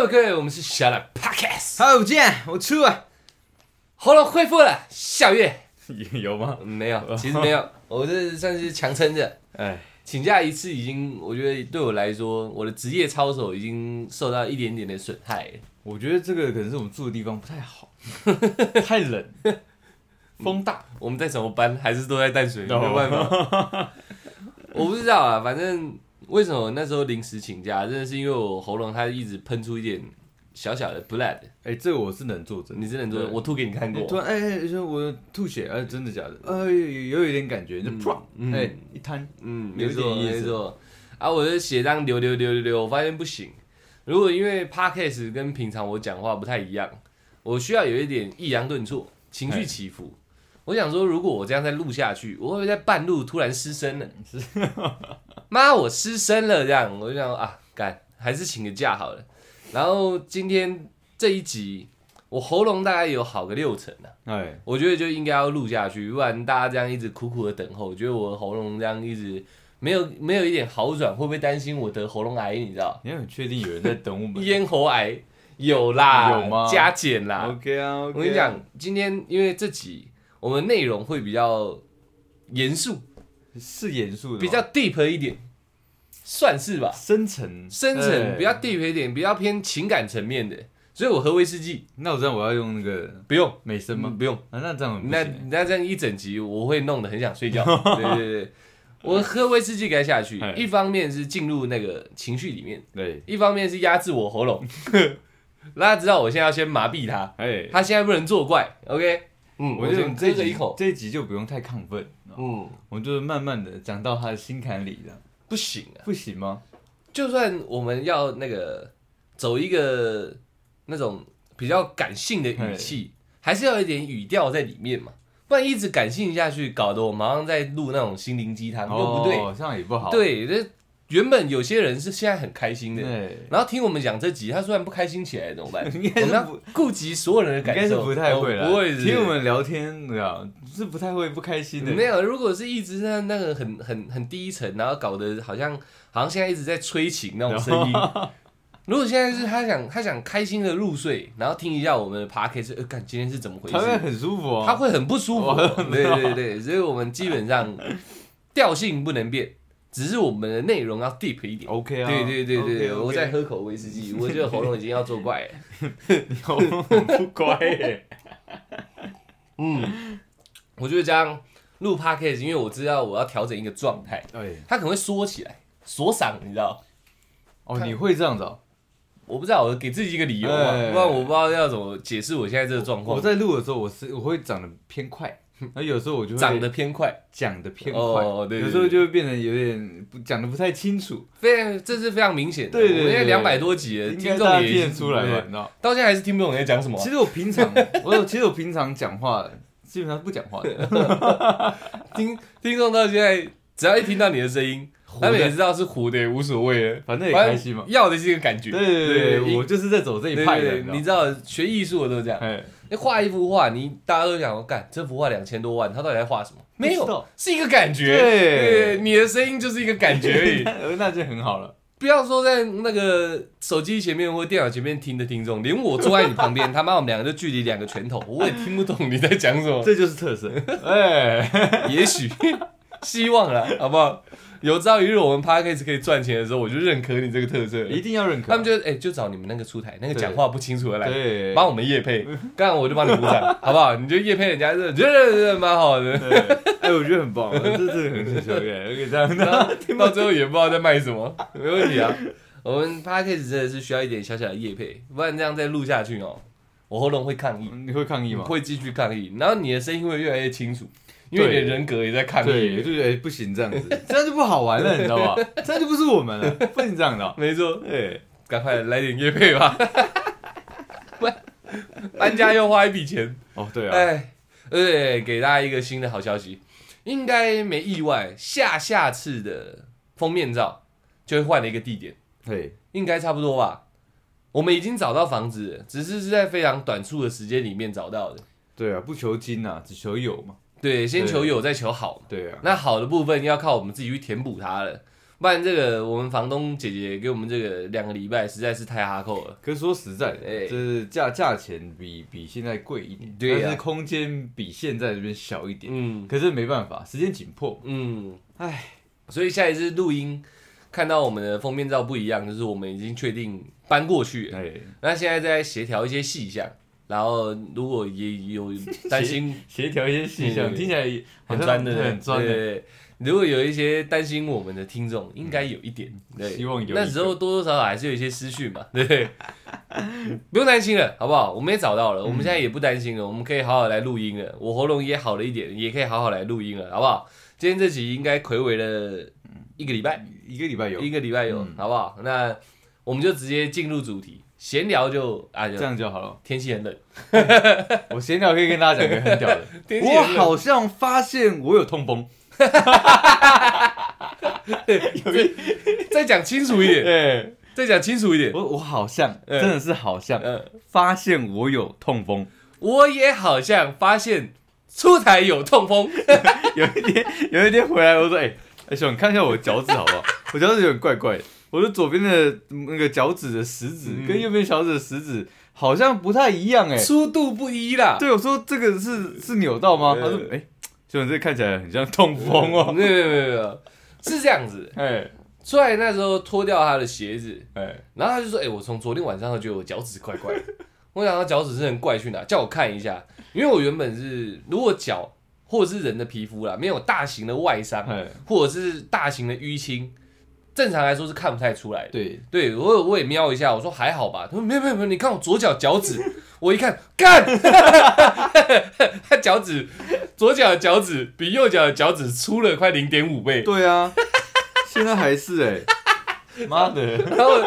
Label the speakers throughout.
Speaker 1: 各位各位，我们是小懒 Podcast，
Speaker 2: 好久不见，我出啊，
Speaker 1: 喉咙恢复了。下月
Speaker 2: 有吗？
Speaker 1: 没有，其实没有，我这算是强撑着。
Speaker 2: 哎，
Speaker 1: 请假一次已经，我觉得对我来说，我的职业操守已经受到一点点的损害。
Speaker 2: 我觉得这个可能是我们住的地方不太好，太冷，风大。
Speaker 1: 我们在什么班？还是都在淡水？没有办法。我不知道啊，反正为什么那时候临时请假，真的是因为我喉咙它一直喷出一点小小的 blood。
Speaker 2: 哎，这个我是能做真的。
Speaker 1: 你真能做，
Speaker 2: 的
Speaker 1: 我吐给你看过。
Speaker 2: 突然哎哎，说我吐血，哎，真的假的？呃，有有一点感觉，就砰，
Speaker 1: 嗯
Speaker 2: 哎，一滩，
Speaker 1: 嗯，
Speaker 2: 有
Speaker 1: 没错没错。啊，我的血当流流流流流，我发现不行。如果因为 podcast 跟平常我讲话不太一样，我需要有一点抑扬顿挫，情绪起伏。我想说，如果我这样再录下去，我会不会在半路突然失声了？妈，我失声了，这样我就想说啊，干，还是请个假好了。然后今天这一集，我喉咙大概有好个六成了、
Speaker 2: 哎，
Speaker 1: 我觉得就应该要录下去，不然大家这样一直苦苦的等候，我觉得我的喉咙这样一直没有没有一点好转，会不会担心我得喉咙癌？你知道？
Speaker 2: 你很确定有人在等我们
Speaker 1: 咽喉癌有啦，
Speaker 2: 有吗
Speaker 1: 加减啦。
Speaker 2: ？OK 啊，
Speaker 1: 我跟你讲，今天因为这集我们内容会比较严肃，
Speaker 2: 是严肃的吗，
Speaker 1: 比较 deep 一点，算是吧，
Speaker 2: 深层，
Speaker 1: 深层
Speaker 2: 哎
Speaker 1: 比较 deep 一点，比较偏情感层面的。所以我喝威士忌
Speaker 2: 那我这样我要用那个
Speaker 1: 不用，
Speaker 2: 美声吗？
Speaker 1: 不用。
Speaker 2: 啊，那这样
Speaker 1: 那
Speaker 2: 行
Speaker 1: 那这样一整集我会弄得很想睡觉。对对对，我喝威士忌该下去
Speaker 2: 哎，
Speaker 1: 一方面是进入那个情绪里面，
Speaker 2: 对，
Speaker 1: 一方面是压制我喉咙。大家知道我现在要先麻痹他，
Speaker 2: 哎，
Speaker 1: 他现在不能作怪。OK，嗯，我就
Speaker 2: 我觉得这一
Speaker 1: 口，
Speaker 2: 这一集就不用太亢奋，
Speaker 1: 嗯，
Speaker 2: 我们就是慢慢的讲到他的心坎里的，
Speaker 1: 不行啊。
Speaker 2: 不行吗？
Speaker 1: 就算我们要那个走一个那种比较感性的语气，还是要有一点语调在里面嘛，不然一直感性下去，搞得我们好像在录那种心灵鸡汤，又不对。
Speaker 2: 哦，这样也不好。
Speaker 1: 对，这原本有些人是现在很开心的，然后听我们讲这集，他突然不开心起来怎么办？
Speaker 2: 应该
Speaker 1: 顾及所有人的感受，
Speaker 2: 该是不太会
Speaker 1: 哦
Speaker 2: 了。
Speaker 1: 不会
Speaker 2: 听我们聊天，对吧？是不太会不开心的。
Speaker 1: 没有。如果是一直在那个很很很低沉，然后搞得好像好像现在一直在催情那种声音。如果现在是他想他想开心的入睡，然后听一下我们的 podcast，呃，看今天是怎么回事？
Speaker 2: 他会很舒服哦。
Speaker 1: 他会很不舒服
Speaker 2: 哦。
Speaker 1: 对对对，所以我们基本上调性不能变，只是我们的内容要 deep 一点。
Speaker 2: OK 啊。
Speaker 1: 对对对对我在喝口威士忌，我觉得喉咙已经要作怪了。
Speaker 2: 你喉咙很不乖耶。
Speaker 1: 嗯，我觉得这样录 podcast，因为我知道我要调整一个状态，
Speaker 2: 哎，
Speaker 1: 它可能会缩起来，锁嗓，你知道？
Speaker 2: 哦，你会这样子哦？
Speaker 1: 我不知道，我给自己一个理由嘛，
Speaker 2: 哎
Speaker 1: 不然我不知道要怎么解释我现在这个状况。
Speaker 2: 我在录的时候，我是我会长得偏快，然后有时候我就会
Speaker 1: 长得偏快，
Speaker 2: 讲的偏快，
Speaker 1: 哦对对
Speaker 2: 有时候就会变得有点不讲的不太清楚。
Speaker 1: 非常这是非常明显的。
Speaker 2: 对对对
Speaker 1: 我们现在
Speaker 2: 对
Speaker 1: 两百多集了，
Speaker 2: 应
Speaker 1: 听
Speaker 2: 该大家
Speaker 1: 众也
Speaker 2: 听得出来吧？你知道？
Speaker 1: 到现在还是听不懂你在讲什么啊。
Speaker 2: 其实我平常，我有其实我平常讲话基本上不讲话的，
Speaker 1: 听听众到现在，只要一听到你的声音，他们也知道是糊的，也无所谓了，
Speaker 2: 反正也开心嘛。
Speaker 1: 要的是一个感觉。
Speaker 2: 对对对对，我就是在走这一派的，
Speaker 1: 你知道学艺术的都是这样。
Speaker 2: 哎，
Speaker 1: 你画一幅画，你大家都想说，干这幅画两千多万，他到底在画什么？没有是一个感觉。
Speaker 2: 对
Speaker 1: 你的声音就是一个感觉而已。
Speaker 2: 那 那就很好了。
Speaker 1: 不要说在那个手机前面或电脑前面听的听众，连我坐在你旁边，他妈我们两个就距离两个拳头，我也听不懂你在讲什么。
Speaker 2: 这就是特色。哎，
Speaker 1: 也许，希望了，好不好？有朝一日我们 podcast 可以赚钱的时候，我就认可你这个特色。
Speaker 2: 一定要认可。
Speaker 1: 他们就哎、就找你们那个出台那个讲话不清楚的来，
Speaker 2: 对，
Speaker 1: 帮我们夜配，刚好我就帮你鼓掌，好不好？你就夜配人家，这觉得这蛮好的。
Speaker 2: 对哎，我觉得很棒，这这个很很小 OK OK 这样
Speaker 1: 然后到最后也不知道在卖什么，没问题啊。我们 podcast 真的是需要一点小小的夜配，不然这样再录下去哦，我喉咙会抗议，
Speaker 2: 你会抗议吗？
Speaker 1: 会继续抗议，然后你的声音会越来越清楚，因为你的人格也在抗
Speaker 2: 对，
Speaker 1: 议。
Speaker 2: 就觉得哎不行这样子，这样就不好玩了，你知道吧？这样就不是我们了，不能这样的哦。
Speaker 1: 没错，
Speaker 2: 对，
Speaker 1: 赶快来点乐配吧，搬家又花一笔钱。
Speaker 2: 哦对啊，
Speaker 1: 哎，对，给大家一个新的好消息，应该没意外，下下次的封面照就会换了一个地点。
Speaker 2: 对，
Speaker 1: 应该差不多吧。我们已经找到房子了，只是是在非常短促的时间里面找到的。
Speaker 2: 对啊，不求精啊，只求有嘛。
Speaker 1: 对，先求有，再求好嘛。
Speaker 2: 对啊，
Speaker 1: 那好的部分要靠我们自己去填补它了。不然这个我们房东姐姐给我们这个两个礼拜实在是太哈扣了。
Speaker 2: 可是说实在的，
Speaker 1: 哎
Speaker 2: 就是价价钱比比现在贵一点，但是空间比现在这边小一点。
Speaker 1: 嗯
Speaker 2: 可是没办法，时间紧迫。
Speaker 1: 嗯，
Speaker 2: 唉，
Speaker 1: 所以下一次录音看到我们的封面照不一样，就是我们已经确定搬过去了。
Speaker 2: 哎，
Speaker 1: 那现在在协调一些细项，然后如果也有 担心
Speaker 2: 协调一些事项，听起来
Speaker 1: 很专的，
Speaker 2: 很专的。
Speaker 1: 对对对如果有一些担心我们的听众，应该有一点，对，
Speaker 2: 希望有
Speaker 1: 那时候多多少少还是有一些思绪嘛，对 不对？不用担心了，好不好？我们也找到了，我们现在也不担心了，我们可以好好来录音了。我喉咙也好了一点，也可以好好来录音了，好不好？今天这集应该暌违了一个礼拜，
Speaker 2: 一个礼拜有
Speaker 1: 一，个礼拜有，
Speaker 2: 嗯
Speaker 1: 好不好？那我们就直接进入主题，闲聊就啊，就
Speaker 2: 这样就好了。
Speaker 1: 天气很冷，
Speaker 2: 我闲聊可以跟大家讲一个很屌的，
Speaker 1: 天气
Speaker 2: 我
Speaker 1: 很冷
Speaker 2: 好像发现我有痛风。
Speaker 1: 有一再讲清楚一点，
Speaker 2: 对，
Speaker 1: 再讲清楚一点。
Speaker 2: 我我好像
Speaker 1: 嗯
Speaker 2: 真的是好像
Speaker 1: 嗯，
Speaker 2: 发现我有痛风。
Speaker 1: 我也好像发现出台有痛风，
Speaker 2: 有一天，有一天回来，我说：“哎、哎，兄，你看一下我的脚趾好不好？我脚趾有点怪怪的，我的左边的那个脚趾的食指
Speaker 1: 嗯
Speaker 2: 跟右边小指的食指好像不太一样、哎，
Speaker 1: 粗度不一啦。
Speaker 2: 对，我说这个是是扭到吗？
Speaker 1: 呃
Speaker 2: 他说：哎、兄，这看起来很像痛风哦。
Speaker 1: 没有没有没有没有，是这样子。
Speaker 2: 哎
Speaker 1: 出来那时候脱掉他的鞋子，
Speaker 2: 哎，
Speaker 1: 然后他就说：“哎、我从昨天晚上就觉得我脚趾怪怪的。”我想他脚趾是很怪去哪，叫我看一下，因为我原本是如果脚或者是人的皮肤啦，没有大型的外伤，
Speaker 2: 哎，
Speaker 1: 或者是大型的淤青，正常来说是看不太出来的。
Speaker 2: 对，
Speaker 1: 对我有我也瞄一下，我说还好吧。他说没有没有没有，你看我左脚脚趾，我一看，干，他脚趾左脚的脚趾比右脚的脚趾粗了快零点五倍。
Speaker 2: 对啊，现在还是哎、妈的，
Speaker 1: 然后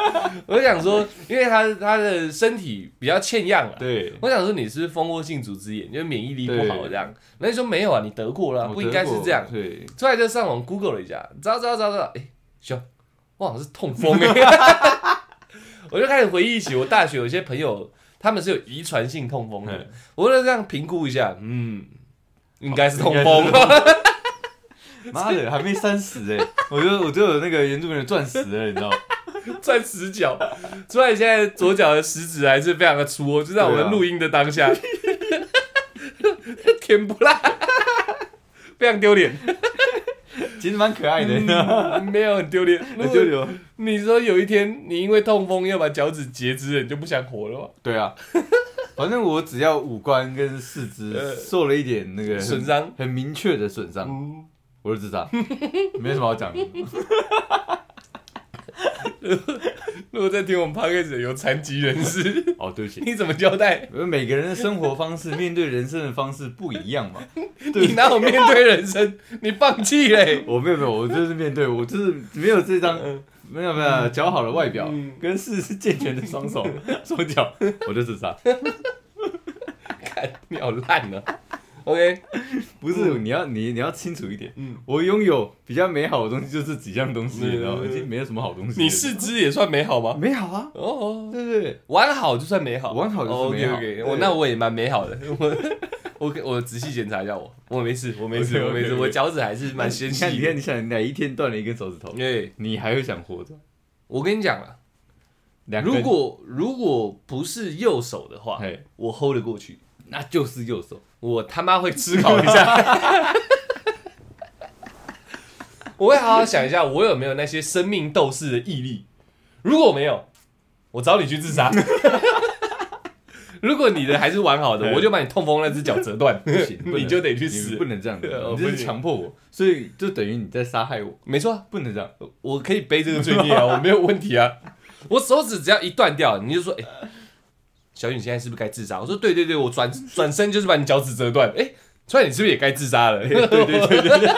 Speaker 1: 我想说，因为他他的身体比较欠样了。
Speaker 2: 对，
Speaker 1: 我想说你是蜂窝性组织炎，就是免疫力不好
Speaker 2: 对
Speaker 1: 这样。那你说没有啊，你得过了不应该是这样
Speaker 2: 对，
Speaker 1: 出来就上网 Google 了一下，找找找找，哎、兄，我好像是痛风。哎、我就开始回忆起我大学有些朋友，他们是有遗传性痛风的。
Speaker 2: 嗯，
Speaker 1: 我就这样评估一下，嗯，应该是痛
Speaker 2: 应
Speaker 1: 风。
Speaker 2: 妈的，还没三十哎，我就我就有那个原住民的钻石了，你知道吗？
Speaker 1: 钻石脚，出来现在左脚的食指还是非常的粗哦，就在我们录音的当下，甜 不辣，非常丢脸，
Speaker 2: 其实蛮可爱的，
Speaker 1: 嗯没有很丢脸，
Speaker 2: 很丢脸哦。
Speaker 1: 你说有一天你因为痛风要把脚趾截肢了，你就不想活了吗？
Speaker 2: 对啊，反正我只要五官跟四肢
Speaker 1: 呃
Speaker 2: 受了一点那个很
Speaker 1: 损伤，
Speaker 2: 很明确的损伤，
Speaker 1: 嗯，
Speaker 2: 我就知道，没什么好讲的。
Speaker 1: 如果在听我们 podcast 有残疾人士，
Speaker 2: 哦，对不起，
Speaker 1: 你怎么交代？
Speaker 2: 因为每个人的生活方式、面对人生的方式不一样嘛。
Speaker 1: 你哪有面对人生？你放弃嘞？
Speaker 2: 我没有没有，我就是面对，我就是没有这张
Speaker 1: 嗯
Speaker 2: 没有没有姣好的外表
Speaker 1: 嗯
Speaker 2: 跟四肢健全的双手双脚，我就自杀。
Speaker 1: 看你好烂啊！OK，
Speaker 2: 不是，你要你你要清楚一点，
Speaker 1: 嗯
Speaker 2: 我拥有比较美好的东西就是几样东西，
Speaker 1: 嗯
Speaker 2: 你知道吗？已经没有什么好东西。
Speaker 1: 你四肢也算美好吗？
Speaker 2: 美好啊，
Speaker 1: 哦，
Speaker 2: 对对对，
Speaker 1: 完好就算美好，
Speaker 2: 完好就是美好
Speaker 1: OK OK，我那我也蛮美好的。我我我仔细检查一下我，我没事，我没事，我没事，我脚趾还是蛮纤
Speaker 2: 你看，
Speaker 1: 细
Speaker 2: 你看，。你想哪一天断了一根手指头，
Speaker 1: 对，
Speaker 2: 你还会想活着？
Speaker 1: 我跟你讲了，
Speaker 2: 两
Speaker 1: 如果如果不是右手的话，我 hold 得过去。
Speaker 2: 那就是右手。
Speaker 1: 我他妈会思考一下，我会好好想一下，我有没有那些生命斗士的毅力。如果没有，我找你去自杀。如果你的还是完好的，我就把你痛风那只脚折断，
Speaker 2: 不行，
Speaker 1: 你就得去死
Speaker 2: 不。能这样子，
Speaker 1: 呃
Speaker 2: 你这是强迫我，所以就等于你在杀害我，
Speaker 1: 没错啊，
Speaker 2: 不能这样。
Speaker 1: 我可以背这个罪孽啊，我没有问题啊。我手指只要一断掉，你就说，哎、小雨，你现在是不是该自杀？我说，对对对，我转转身就是把你脚趾折断。哎、出来，你是不是也该自杀了？对对对对对，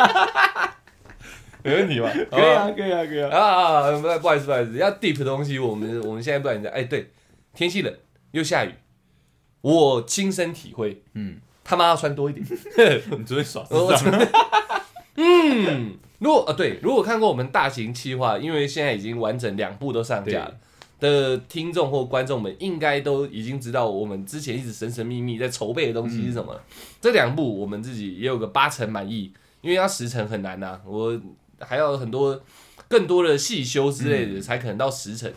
Speaker 1: 没问题吧？
Speaker 2: 可以啊，可以啊，可以啊。
Speaker 1: 啊啊，不不好意思不好意思，要 deep 的东西，我们我们现在不敢讲。哎、对，天气冷又下雨，我亲身体会，
Speaker 2: 嗯，
Speaker 1: 他妈要穿多一点。
Speaker 2: 你昨天耍
Speaker 1: 我
Speaker 2: 智障，
Speaker 1: 嗯，如果啊对，如果看过我们大型企划，因为现在已经完整两部都上架了的听众或观众们，应该都已经知道我们之前一直神神秘秘在筹备的东西是什么。这两部我们自己也有个八成满意，因为要十成很难呐、我还要很多更多的细修之类的，才可能到十成。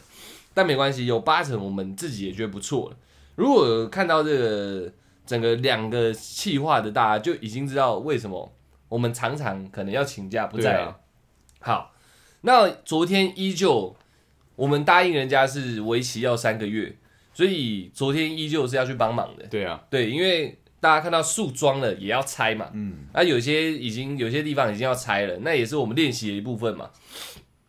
Speaker 1: 但没关系，有八成我们自己也觉得不错了。如果看到这个整个两个气化的，大家就已经知道为什么我们常常可能要请假不在了。
Speaker 2: 啊
Speaker 1: 好，那昨天依旧我们答应人家是为期要三个月，所以昨天依旧是要去帮忙的。
Speaker 2: 对啊，
Speaker 1: 对，因为大家看到树桩了也要拆嘛，
Speaker 2: 嗯，
Speaker 1: 啊，有些已经有些地方已经要拆了，那也是我们练习的一部分嘛。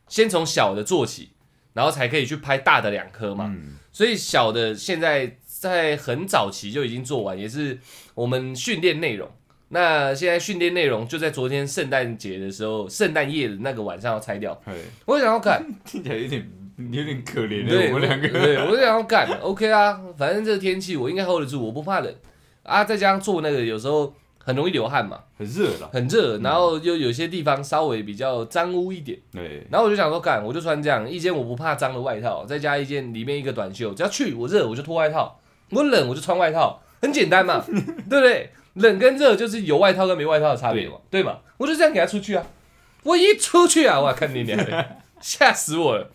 Speaker 1: 先从小的做起，然后才可以去拍大的两颗嘛。
Speaker 2: 嗯
Speaker 1: 所以小的现在在很早期就已经做完，也是我们训练内容。那现在训练内容就在昨天圣诞节的时候，圣诞夜的那个晚上要拆掉。
Speaker 2: 对，
Speaker 1: 我想要看，
Speaker 2: 听起来有点 有点可怜的，
Speaker 1: 对，
Speaker 2: 我们两个。
Speaker 1: 对，我就想要干，OK 啊，反正这个天气我应该 hold 得住，我不怕冷啊。再加上做那个有时候很容易流汗嘛，
Speaker 2: 很热了。
Speaker 1: 很热，然后又有些地方稍微比较脏污一点，
Speaker 2: 对，
Speaker 1: 然后我就想说，干，我就穿这样一件我不怕脏的外套，再加一件里面一个短袖，只要去我热我就脱外套，我冷我就穿外套，很简单嘛，对不对？冷跟热就是有外套跟没外套的差别嘛，对嘛？我就这样给他出去啊，我一出去啊，哇，看你娘的，吓死我了！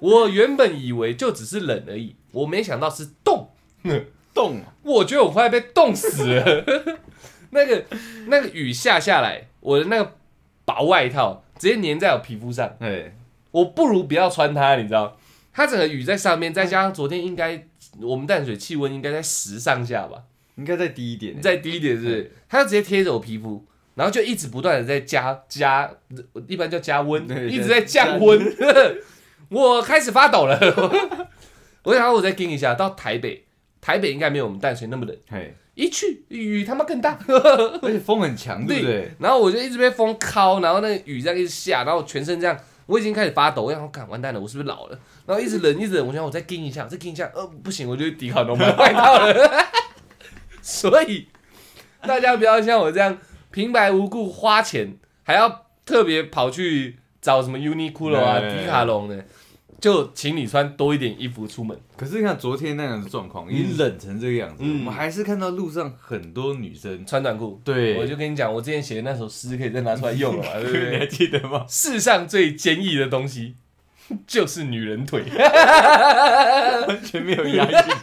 Speaker 1: 我原本以为就只是冷而已，我没想到是冻，
Speaker 2: 冻，
Speaker 1: 我觉得我快被冻死了。那个那个雨下下来，我的那个薄外套直接粘在我皮肤上，
Speaker 2: 哎，
Speaker 1: 我不如不要穿它，你知道？它整个雨在上面，再加上昨天应该我们淡水气温应该在十上下吧，
Speaker 2: 应该再低一点。
Speaker 1: 再低一点是不是？它就直接贴着我皮肤，然后就一直不断的在加加，一般叫加温，一直在降温。我开始发抖了，我想要我再跟一下，到台北，台北应该没有我们淡水那么冷。
Speaker 2: 嘿，
Speaker 1: 一去雨他妈更大，
Speaker 2: 而且风很强，对不对？
Speaker 1: 然后我就一直被风敲，然后那个雨这样一直下，然后全身这样，我已经开始发抖，我想说，干完蛋了，我是不是老了？然后一直冷，一直冷，我想我再跟一下，再跟一下，呃，不行，我就迪卡侬买外套了。所以大家不要像我这样平白无故花钱，还要特别跑去找什么 Uniqlo 啊、迪卡侬的，就请你穿多一点衣服出门。
Speaker 2: 可是你看昨天那样的状况，已经冷成这个样子，
Speaker 1: 嗯
Speaker 2: 我们还是看到路上很多女生。
Speaker 1: 穿短裤，
Speaker 2: 对，
Speaker 1: 我就跟你讲，我之前写的那首诗可以再拿出来用了嘛，对不对
Speaker 2: 你还？记得吗？
Speaker 1: 世上最坚毅的东西 就是女人腿，
Speaker 2: 完全没有押韵。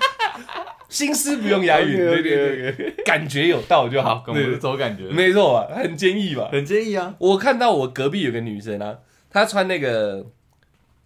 Speaker 1: 心思不用押韵，对对对，
Speaker 2: 对，
Speaker 1: 感觉有到就好，
Speaker 2: 跟我是
Speaker 1: 对对
Speaker 2: 走感觉，
Speaker 1: 没错吧？很坚毅吧？
Speaker 2: 很坚毅啊。
Speaker 1: 我看到我隔壁有个女生啊，她穿那个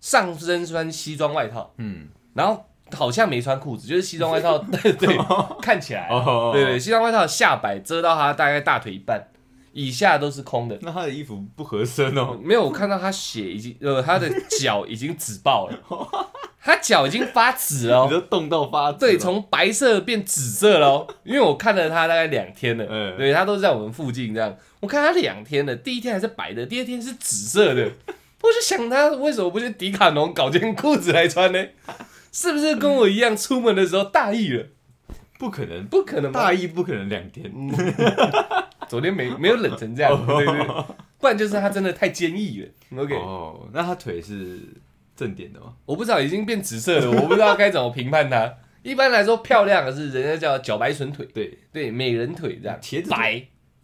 Speaker 1: 上身穿西装外套，
Speaker 2: 嗯，
Speaker 1: 然后好像没穿裤子，就是西装外套，对对，看起来对对，西装外套的下摆遮到他大概大腿一半，以下都是空的。
Speaker 2: 那他的衣服不合身哦。
Speaker 1: 没有，我看到他血已经，呃，他的脚已经紫爆了，他脚已经发紫了哦。
Speaker 2: 你。都冻到发紫了。
Speaker 1: 对，从白色变紫色了哦，因为我看了他大概两天了，
Speaker 2: 嗯。
Speaker 1: 对他都在我们附近这样，我看他两天了，第一天还是白的，第二天是紫色的，我就想他为什么不去迪卡侬搞件裤子来穿呢？是不是跟我一样出门的时候大意了？
Speaker 2: 不可能，
Speaker 1: 不可能？
Speaker 2: 大意不可能两天。
Speaker 1: 昨天没没有冷成这样，对对，不然就是他真的太坚毅了。OK，、
Speaker 2: 哦，那他腿是正点的吗？
Speaker 1: 我不知道已经变紫色了，我不知道该怎么评判他。一般来说，漂亮的是人家叫脚白笋腿，
Speaker 2: 对，
Speaker 1: 对，美人腿这样，
Speaker 2: 茄子
Speaker 1: 白，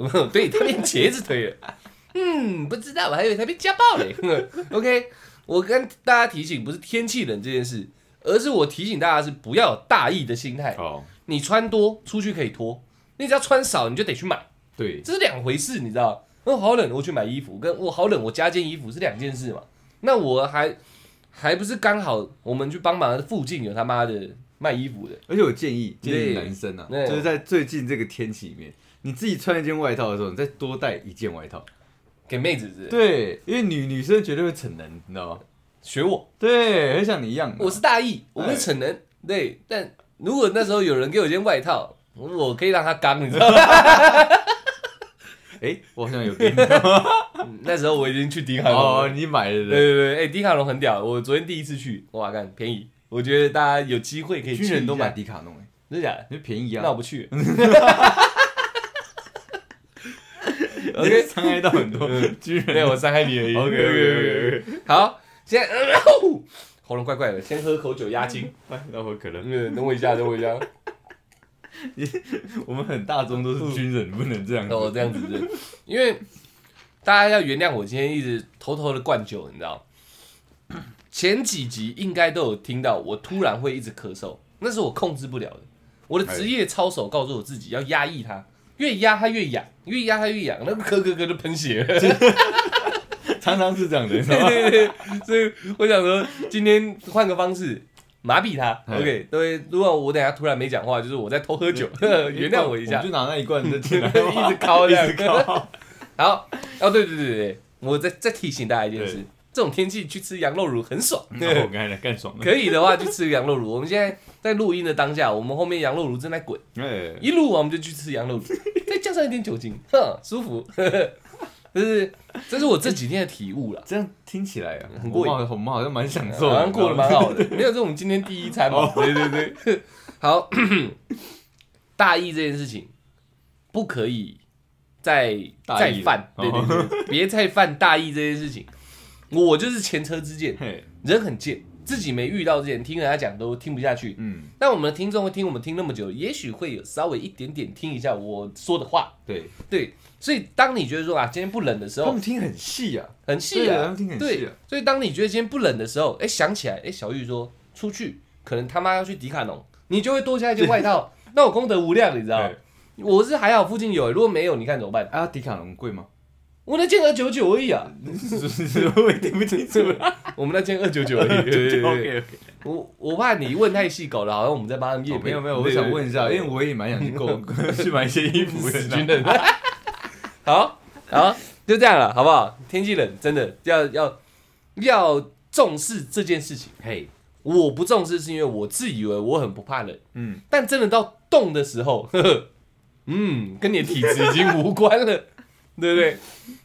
Speaker 1: 对他变茄子腿了。嗯，不知道，我还以为他被家暴嘞。OK，我跟大家提醒，不是天气冷这件事，而是我提醒大家是不要有大意的心态。
Speaker 2: 哦，
Speaker 1: 你穿多出去可以脱，你只要穿少你就得去买，
Speaker 2: 对，
Speaker 1: 这是两回事，你知道？哦，好冷，我去买衣服，跟我好冷，我加件衣服是两件事嘛。那我还还不是刚好我们去帮忙的附近有他妈的卖衣服的，
Speaker 2: 而且我建议建议男生啊，
Speaker 1: 对
Speaker 2: 就是在最近这个天气里面，你自己穿一件外套的时候，你再多带一件外套。
Speaker 1: 给妹子是是
Speaker 2: 对，因为女女生绝对会逞能，你知道吗？
Speaker 1: 学我。
Speaker 2: 对，很像你一样。
Speaker 1: 我是大意，我不是逞能，对。但如果那时候有人给我一件外套，我可以让他刚，你知道吗？
Speaker 2: 哎，我好像有给你
Speaker 1: 嗯 那时候我已经去迪卡侬
Speaker 2: 哦，
Speaker 1: 了。
Speaker 2: 你买了
Speaker 1: 对对对，哎、迪卡侬很屌，我昨天第一次去，哇，干便宜，我觉得大家有机会可以去一下
Speaker 2: 军人都买，迪卡侬，哎，
Speaker 1: 真的假的？
Speaker 2: 因为便宜啊。
Speaker 1: 那我不去。
Speaker 2: 你
Speaker 1: OK，
Speaker 2: 伤害到很多军人。
Speaker 1: 对我伤害你而已。
Speaker 2: OK，OK，OK，OK
Speaker 1: 好，现在、呃、喉咙怪怪的，先喝口酒压惊。
Speaker 2: 哎那我可能
Speaker 1: 嗯，等我一下，等我一下。
Speaker 2: 我们很大众都是军人，不能这样子。
Speaker 1: 哦，这样子是，因为大家要原谅我今天一直偷偷的灌酒，你知道？前几集应该都有听到，我突然会一直咳嗽，那是我控制不了的。我的职业操守告诉我自己要压抑它，越压它越痒，越压它越痒，那个咳咳咳就喷血了。
Speaker 2: 常常是这样的，你知道吗？
Speaker 1: 对对对，所以我想说，今天换个方式麻痹他。
Speaker 2: 嗯
Speaker 1: OK，对，如果我等下突然没讲话，就是我在偷喝酒，原谅我一下
Speaker 2: 我，就拿那一罐的进来，
Speaker 1: 一直敲
Speaker 2: 一直敲。
Speaker 1: 好，哦，对对对对对，我再再提醒大家一件事
Speaker 2: 对，
Speaker 1: 这种天气去吃羊肉乳很爽。
Speaker 2: 那我刚才来干爽了。
Speaker 1: 可以的话去吃羊肉乳。我们现在在录音的当下，我们后面羊肉乳正在滚，
Speaker 2: 哎，
Speaker 1: 一录完我们就去吃羊肉乳，再加上一点酒精，哼，舒服。这是这是我这几天的体悟了。
Speaker 2: 这样听起来啊，
Speaker 1: 很过瘾
Speaker 2: 我们好像蛮享受，
Speaker 1: 好像过得蛮好的，没有这种今天第一餐嘛。对 对对，好，大意这件事情不可以再再犯，对
Speaker 2: 哦
Speaker 1: 对对，别再犯大意这件事情。我就是前车之鉴，人很贱，自己没遇到之前听人家讲都听不下去。
Speaker 2: 嗯，
Speaker 1: 但我们的听众会听我们听那么久，也许会有稍微一点点听一下我说的话，
Speaker 2: 对，
Speaker 1: 对。所以当你觉得说啊，今天不冷的时候
Speaker 2: 他们，听很细啊，
Speaker 1: 很细啊
Speaker 2: 们，听很细
Speaker 1: 对
Speaker 2: 啊，，
Speaker 1: 所以当你觉得今天不冷的时候，哎，想起来，哎，小玉说出去，可能他妈要去迪卡侬，你就会多加一件外套，那我功德无量，你知道吗？我是还好附近有，如果没有，你看怎么办？
Speaker 2: 啊，迪卡侬贵吗？
Speaker 1: 我那件二九九而已啊，
Speaker 2: 我也听不清楚。
Speaker 1: 我们那件二九九而已。对对对 我我怕你问太细，搞了好像我们在帮他们
Speaker 2: 没有没有，我想问一下，因为我也蛮想去购 去买一些衣服的，
Speaker 1: 死军人。好，好，就这样了，好不好？天气冷，真的要要要重视这件事情。
Speaker 2: 嘿，
Speaker 1: 我不重视是因为我自以为我很不怕冷，
Speaker 2: 嗯，
Speaker 1: 但真的到冻的时候，呵呵，嗯，跟你的体质已经无关了，对不对？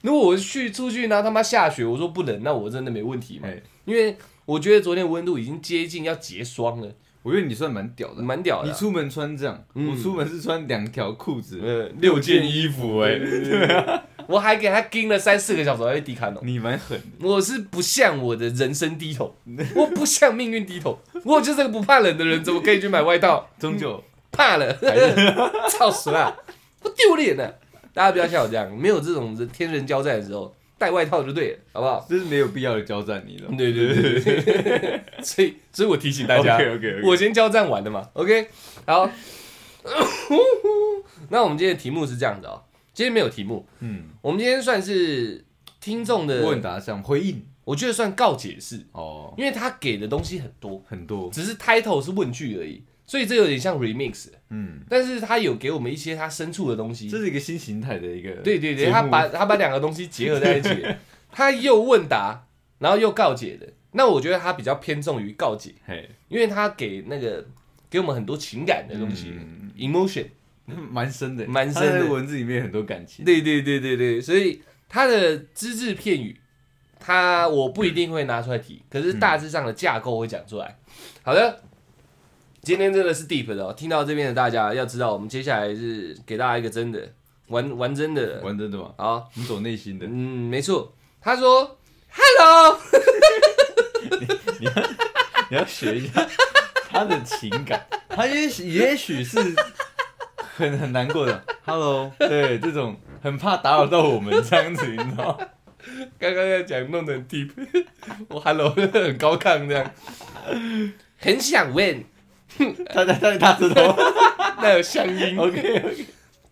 Speaker 1: 如果我去出去，然后他妈下雪，我说不冷，那我真的没问题嘛？因为我觉得昨天温度已经接近要结霜了，
Speaker 2: 我觉得你算蛮屌的。
Speaker 1: 蛮屌的啊。
Speaker 2: 你出门穿这样，
Speaker 1: 嗯
Speaker 2: 我出门是穿两条裤子，
Speaker 1: 呃，六件衣服哎、我还给他盯了三四个小时，还去迪卡侬。
Speaker 2: 你蛮狠的。
Speaker 1: 我是不向我的人生低头，我不向命运低头，我就是个不怕冷的人，怎么可以去买外套？
Speaker 2: 终究
Speaker 1: 怕了，操死了，不丢脸呢！大家不要像我这样，没有这种天人交战的时候，带外套就对了，好不好？
Speaker 2: 这是没有必要的交战你了。
Speaker 1: 对对对对对，所以所以我提醒大家 我先交战完的嘛，OK，好。那我们今天的题目是这样的哦，今天没有题目，
Speaker 2: 嗯，
Speaker 1: 我们今天算是听众的
Speaker 2: 问答项回应。
Speaker 1: 我觉得算告解式，
Speaker 2: 哦，
Speaker 1: 因为他给的东西很多，
Speaker 2: 很多，
Speaker 1: 只是 title 是问句而已，所以这有点像 remix，
Speaker 2: 嗯，
Speaker 1: 但是他有给我们一些他深处的东西。
Speaker 2: 这。是一个新形态的一个
Speaker 1: 对对对，他把他把两个东西结合在一起，他又问答，然后又告解的。那我觉得他比较偏重于告解，
Speaker 2: 嘿，
Speaker 1: 因为他给那个给我们很多情感的东西、
Speaker 2: 嗯。
Speaker 1: e m o t i o n
Speaker 2: 蛮深的，
Speaker 1: 蛮深的。
Speaker 2: 文字里面很多感情。
Speaker 1: 对对对对对，所以他的只字片语，他我不一定会拿出来提，可是大致上的架构会讲出来。好的，今天真的是 deep 的哦，听到这边的大家要知道，我们接下来是给大家一个真的玩玩真的。
Speaker 2: 玩真的嘛？
Speaker 1: 好，
Speaker 2: 你走内心的，
Speaker 1: 嗯，没错，他说 “hello”，
Speaker 2: 你要学一下他的情感，他也许也许是很很难过的。Hello，对，这种很怕打扰到我们这样子，你知道吗？
Speaker 1: 刚刚在讲弄得很 deep，我 “hello” 很高亢这样，很想问，
Speaker 2: 他在他在大舌头。
Speaker 1: 那有乡音。
Speaker 2: OK OK，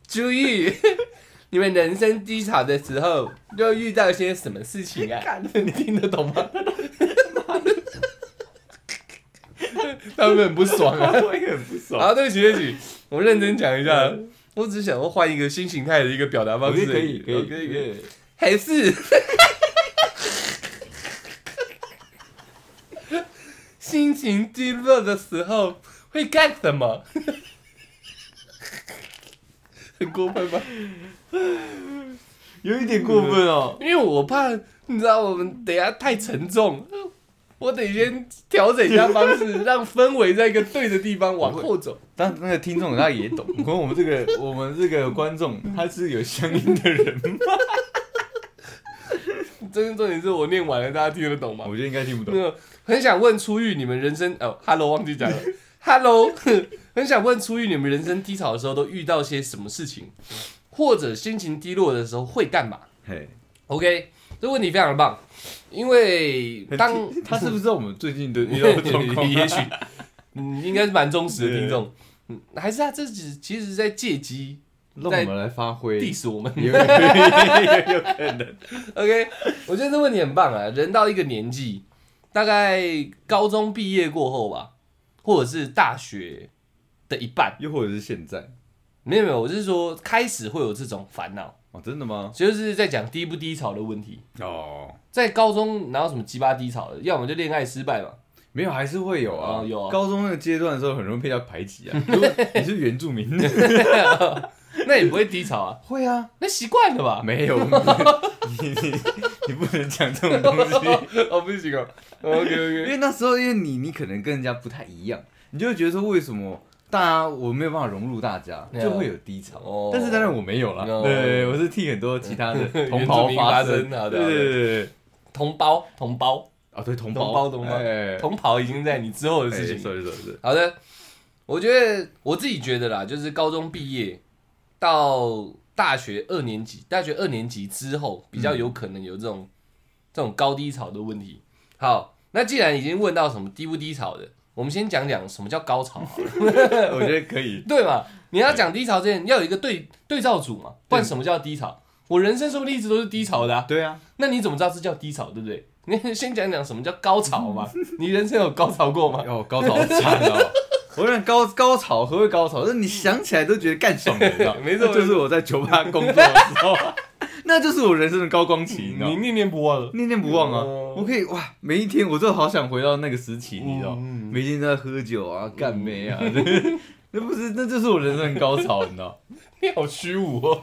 Speaker 1: 注意，你们人生低潮的时候，又遇到一些什么事情啊？你听得懂吗？他们很不爽啊！
Speaker 2: 我也很不爽。
Speaker 1: 好，对不起，对不起，我认真讲一下，我只是想要换一个新形态的一个表达方式
Speaker 2: 可以，可以，
Speaker 1: 可以，可以，
Speaker 2: 以。
Speaker 1: 还是心情低落的时候会干什么？很过分吧？
Speaker 2: 有一点过分哦。
Speaker 1: 因为我怕，你知道，我们等一下太沉重，我得先调整一下方式，让氛围在一个对的地方往后走。
Speaker 2: 但那个听众他也懂，可能我们这个 我们这个观众他是有乡音的人，
Speaker 1: 真正重点是我念完了，大家听得懂吗？
Speaker 2: 我觉得应该听不懂。
Speaker 1: 很想问初玉，你们人生哦，Hello，忘记讲了，Hello，很想问初玉，你们人生低潮的时候都遇到些什么事情，或者心情低落的时候会干嘛？
Speaker 2: 嘿
Speaker 1: ，OK，这问题非常的棒，因为 当
Speaker 2: 他是不是我们最近的遇到的 状况？
Speaker 1: 也许，嗯，应该是蛮忠实的听众，嗯，还是他这只其实在借机
Speaker 2: 让我们来发挥
Speaker 1: ，diss 我们。
Speaker 2: 有有有有可能。
Speaker 1: OK，我觉得这问题很棒啊！人到一个年纪，大概高中毕业过后吧，或者是大学的一半，
Speaker 2: 又或者是现在
Speaker 1: 没有没有，我是说开始会有这种烦恼，
Speaker 2: 哦，真的吗？
Speaker 1: 就是在讲低不低潮的问题。
Speaker 2: 哦，
Speaker 1: 在高中哪有什么鸡巴低潮的？要么就恋爱失败嘛。
Speaker 2: 没有，还是会有啊。
Speaker 1: 哦有啊
Speaker 2: 高中那个阶段的时候，很容易被他排挤啊。你是原住民，
Speaker 1: 那也不会低潮啊，
Speaker 2: 会啊。
Speaker 1: 那习惯了吧？
Speaker 2: 没有，你 你你不能讲这种东西，
Speaker 1: 哦，不行哦。OK OK 因。
Speaker 2: 为那时候因为你你可能跟人家不太一样，你就会觉得说为什么大家我没有办法融入大家，就会有低潮。
Speaker 1: 哦
Speaker 2: 但是当然我没有啦，
Speaker 1: 哦
Speaker 2: 对，我是替很多其他的同胞
Speaker 1: 发
Speaker 2: 声，
Speaker 1: 声好的
Speaker 2: 对对对对对。
Speaker 1: 同胞，同胞，
Speaker 2: 啊，对，同
Speaker 1: 同胞
Speaker 2: 胞，
Speaker 1: 同胞
Speaker 2: 哎
Speaker 1: 同袍已经在你之后的事
Speaker 2: 哎
Speaker 1: 情。
Speaker 2: 是是是，
Speaker 1: 好的，我觉得我自己觉得啦，就是高中毕业到大学二年级，大学二年级之后，比较有可能有这种、这种高低潮的问题。好，那既然已经问到什么低不低潮的，我们先讲讲什么叫高潮好了，
Speaker 2: 我觉得可以。
Speaker 1: 对嘛？你要讲低潮之前，要有一个对对照组嘛，不然什么叫低潮？我人生说不定一直都是低潮的、啊，
Speaker 2: 对啊，
Speaker 1: 那你怎么知道这叫低潮，对不对？你 先讲讲什么叫高潮嘛？你人生有高潮过吗？
Speaker 2: 有，高潮。我讲高高潮，何谓高潮？就是你想起来都觉得干爽的，你知道？
Speaker 1: 没错
Speaker 2: 就是我在酒吧工作的时候，那就是我人生的高光期，你知道
Speaker 1: 你？念念不忘。
Speaker 2: 念念不忘啊！
Speaker 1: 哦
Speaker 2: 我可以哇，每一天我就好想回到那个时期，你知道？
Speaker 1: 嗯
Speaker 2: 每天都在喝酒啊，干杯啊，那不是，那就是我人生的高潮，你知道？
Speaker 1: 你好虚无哦，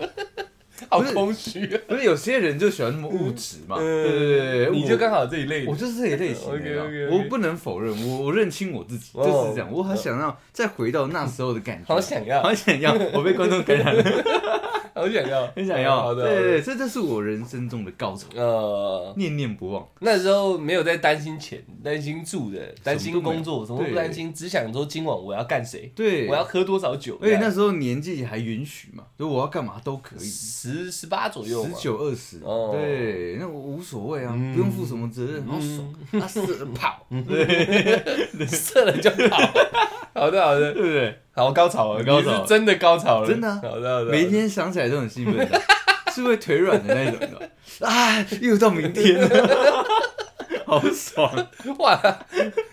Speaker 1: 好空虚。啊！
Speaker 2: 不是有些人就喜欢那么物质嘛？对对对对，
Speaker 1: 你就刚好这一类的。
Speaker 2: 我就是这一类型的
Speaker 1: ，OK，OK，OK。
Speaker 2: 我不能否认，我我认清我自己
Speaker 1: 哦。
Speaker 2: 就是这样，我好想要再回到那时候的感觉，
Speaker 1: 好想要，
Speaker 2: 好想要，我被观众感染了，
Speaker 1: 好想要，
Speaker 2: 很想要，
Speaker 1: 好的，
Speaker 2: 对对。这就是我人生中的高潮，
Speaker 1: 呃，
Speaker 2: 念念不忘。
Speaker 1: 那时候没有在担心钱、担心住的、担心工作，什
Speaker 2: 什么
Speaker 1: 不担心，只想说今晚我要干谁，
Speaker 2: 对，
Speaker 1: 我要喝多少酒。
Speaker 2: 而且那时候年纪还允许嘛，就我要干嘛都可以，
Speaker 1: 十十八左右，
Speaker 2: 十九二十，
Speaker 1: 哦。
Speaker 2: 对，那我无所谓啊，
Speaker 1: 嗯。
Speaker 2: 不用负什么责任，好爽，他射了跑，
Speaker 1: 射了就跑。好的，好的，
Speaker 2: 对不对？
Speaker 1: 好高潮了，
Speaker 2: 高潮
Speaker 1: 是真的高潮了，
Speaker 2: 真的啊？
Speaker 1: 好的，好的，
Speaker 2: 每天想起来都很兴奋的，是会腿软的那种的，啊，又到明天了，好爽，
Speaker 1: 哇，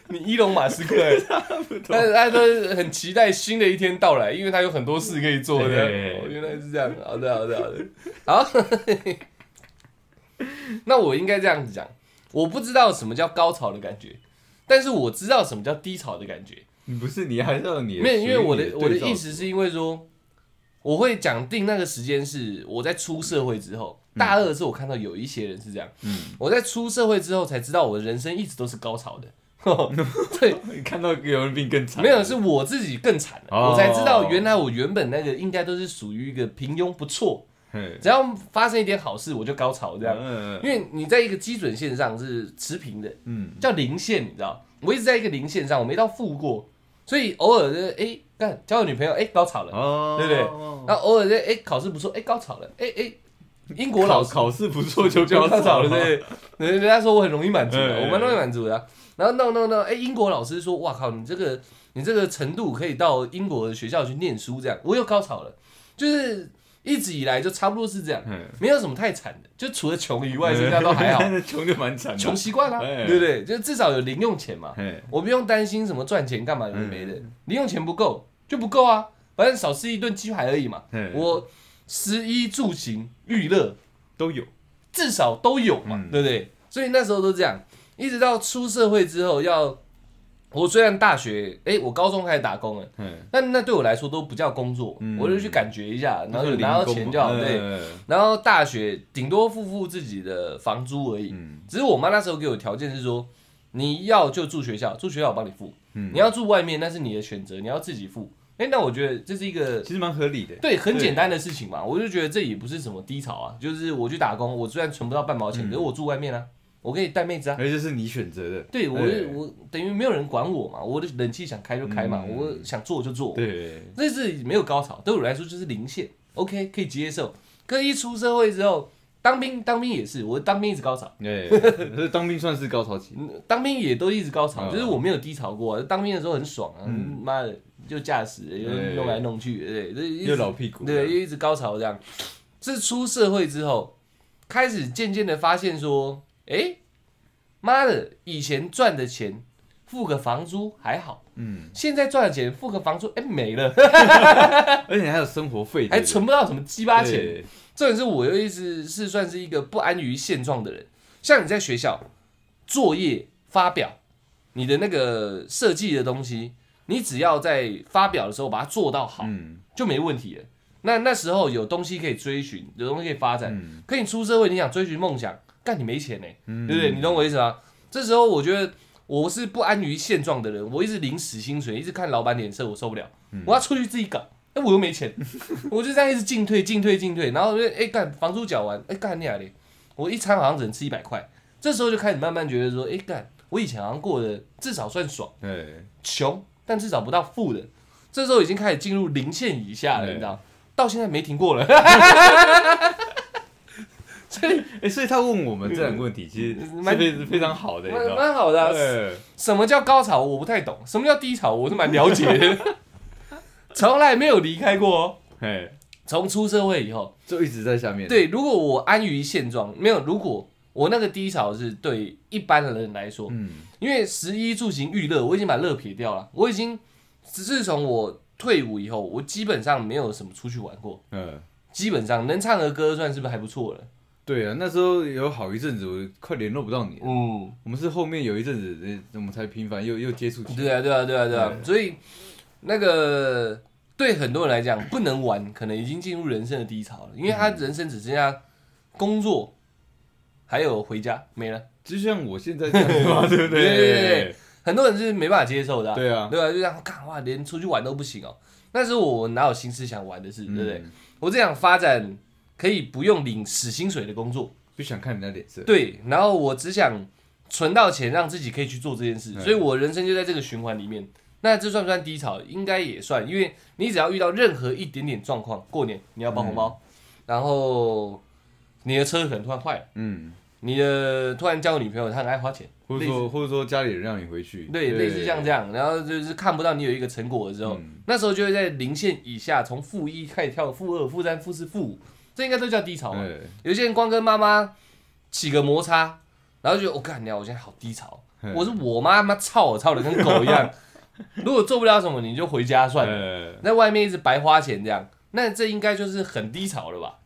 Speaker 1: 你伊隆马斯克欸，但是他都很期待新的一天到来，因为他有很多事可以做的。原来是这样，好的，好的，好的，好。那我应该这样子讲，我不知道什么叫高潮的感觉，但是我知道什么叫低潮的感觉。
Speaker 2: 你不是你还是要你的
Speaker 1: 没有，因为我的我的意思是因为说，我会讲定那个时间是我在出社会之后，大二的时候我看到有一些人是这样，
Speaker 2: 嗯，
Speaker 1: 我在出社会之后才知道我的人生一直都是高潮的。对，
Speaker 2: 你看到有人比你更惨，
Speaker 1: 没有，是我自己更惨了，
Speaker 2: 哦。
Speaker 1: 我才知道原来我原本那个应该都是属于一个平庸不错，只要发生一点好事我就高潮这样。
Speaker 2: 嗯
Speaker 1: 因为你在一个基准线上是持平的，
Speaker 2: 嗯，
Speaker 1: 叫零线，你知道？我一直在一个零线上，我没到负过，所以偶尔的哎干交个女朋友哎高潮了，
Speaker 2: 哦，
Speaker 1: 对不对？然后偶尔的哎考试不错哎高潮了，哎哎英国老师。
Speaker 2: 考考试不错就
Speaker 1: 就
Speaker 2: 高潮了，
Speaker 1: 对，对人家说我很容易满足的，
Speaker 2: 哎
Speaker 1: 我蛮容易满足的啊。然后 no no no，哎，英国老师说，哇靠，你这个你这个程度可以到英国的学校去念书，这样我又高潮了，就是一直以来就差不多是这样，
Speaker 2: 嗯，
Speaker 1: 没有什么太惨的，就除了穷以外，剩下都还好，
Speaker 2: 那 穷就蛮惨的，
Speaker 1: 穷习惯了，
Speaker 2: 哎。
Speaker 1: 对不对？就至少有零用钱嘛，我不用担心什么赚钱干嘛没的
Speaker 2: 嗯，
Speaker 1: 零用钱不够就不够啊，反正少吃一顿鸡排而已嘛，我食衣住行娱乐。
Speaker 2: 都有，
Speaker 1: 至少都有嘛，
Speaker 2: 嗯
Speaker 1: 对不对？所以那时候都这样，一直到出社会之后要。我虽然大学，哎、我高中开始打工了，
Speaker 2: 嗯，
Speaker 1: 但那对我来说都不叫工作，
Speaker 2: 嗯
Speaker 1: 我就去感觉一下，然后就拿到钱就好，对。
Speaker 2: 对，
Speaker 1: 然后大学顶多付付自己的房租而已，
Speaker 2: 嗯
Speaker 1: 只是我妈那时候给我条件是说，你要就住学校，住学校我帮你付，
Speaker 2: 嗯
Speaker 1: 你要住外面那是你的选择，你要自己付。哎、那我觉得这是一个
Speaker 2: 其实蛮合理的，
Speaker 1: 对，很简单的事情嘛，我就觉得这也不是什么低潮啊，就是我去打工，我虽然存不到半毛钱，
Speaker 2: 嗯。
Speaker 1: 可是我住外面啊，我可以带妹子啊。
Speaker 2: 而且是你选择的，
Speaker 1: 对我
Speaker 2: 对。
Speaker 1: 我等于没有人管我嘛，我的冷气想开就开嘛，
Speaker 2: 嗯。
Speaker 1: 我想做就做，
Speaker 2: 对，
Speaker 1: 这是没有高潮，对我来说就是零线，OK 可以接受。可是一出社会之后，当兵当兵也是，我当兵一直高潮，
Speaker 2: 对，当兵算是高潮期。
Speaker 1: 嗯当兵也都一直高潮，
Speaker 2: 嗯
Speaker 1: 就是我没有低潮过啊。当兵的时候很爽啊，
Speaker 2: 嗯
Speaker 1: 妈的就驾驶，又弄来弄去，对，
Speaker 2: 又老屁股，
Speaker 1: 对，又一直高潮这样。是出社会之后，开始渐渐的发现说，哎、妈的，以前赚的钱付个房租还好，
Speaker 2: 嗯，
Speaker 1: 现在赚的钱付个房租，哎、没了，
Speaker 2: 而且还有生活费，
Speaker 1: 还存不到什么鸡巴钱。
Speaker 2: 对
Speaker 1: 重点是我又一直是算是一个不安于现状的人。像你在学校作业发表，你的那个设计的东西，你只要在发表的时候把它做到好，
Speaker 2: 嗯
Speaker 1: 就没问题了。那那时候有东西可以追寻，有东西可以发展。
Speaker 2: 嗯
Speaker 1: 可你出社会，你想追寻梦想，干你没钱呢、
Speaker 2: 嗯
Speaker 1: 对不对？你懂我意思吗？这时候我觉得我是不安于现状的人，我一直领死薪水，一直看老板脸色，我受不了，
Speaker 2: 嗯
Speaker 1: 我要出去自己搞。哎、我又没钱，我就这样一直进退进退进退，然后就哎干房租缴完，哎干你啊嘞，我一餐好像只能吃一百块，这时候就开始慢慢觉得说，哎干，我以前好像过得至少算爽，
Speaker 2: 对，
Speaker 1: 穷但至少不到富的，这时候已经开始进入零线以下了，你知道，到现在没停过了，所以
Speaker 2: 哎，所以他问我们这两个问题，其实是
Speaker 1: 蛮
Speaker 2: 非非常好的，你知
Speaker 1: 蛮？蛮好的、啊。
Speaker 2: 对，
Speaker 1: 什么叫高潮？我不太懂。什么叫低潮？我是蛮了解的，从来没有离开过哦。
Speaker 2: 哎，
Speaker 1: 从出社会以后，
Speaker 2: 就一直在下面。，
Speaker 1: 对，如果我安于现状，没有，如果我那个低潮是对一般的人来说，
Speaker 2: 嗯
Speaker 1: 因为十一住行娱乐，我已经把乐撇掉了，我已经自从我退伍以后，我基本上没有什么出去玩过，
Speaker 2: 嗯，
Speaker 1: 基本上能唱的歌算是不是还不错了？
Speaker 2: 对啊，那时候有好一阵子，我快联络不到你。
Speaker 1: 嗯，
Speaker 2: 我们是后面有一阵子，呃我们才频繁又又接触起来。
Speaker 1: 对啊，对啊，对啊，对啊，
Speaker 2: 对
Speaker 1: 所以那个对很多人来讲，不能玩，可能已经进入人生的低潮了，因为他人生只剩下工作，还有回家没了。
Speaker 2: 就像我现在这样嘛，对不对？
Speaker 1: 对对对很多人是没办法接受的、
Speaker 2: 对啊
Speaker 1: 对啊，就这样，看哇，连出去玩都不行哦。那时候我哪有心思想玩的事，对不对？
Speaker 2: 嗯
Speaker 1: 我只想发展可以不用领死薪水的工作，
Speaker 2: 不想看人家脸色。
Speaker 1: 对，然后我只想存到钱，让自己可以去做这件事，所以我人生就在这个循环里面。那这算不算低潮？应该也算，因为你只要遇到任何一点点状况，过年你要包红包，然后你的车可能突然坏了，
Speaker 2: 嗯，
Speaker 1: 你的突然交个女朋友，她很爱花钱，
Speaker 2: 或者说或者说家里人让你回去，
Speaker 1: 对，类似像这样，然后就是看不到你有一个成果的时候，
Speaker 2: 嗯。
Speaker 1: 那时候就会在零线以下，从负一开始跳负二、负三、负四、负五，这应该都叫低潮嘛。有些人光跟妈妈起个摩擦，然后就我干娘，我现在好低潮，
Speaker 2: 嗯
Speaker 1: 我是我妈妈操我操的跟狗一样。如果做不了什么，你就回家算了，
Speaker 2: 呃
Speaker 1: 在外面一直白花钱这样，那这应该就是很低潮了吧？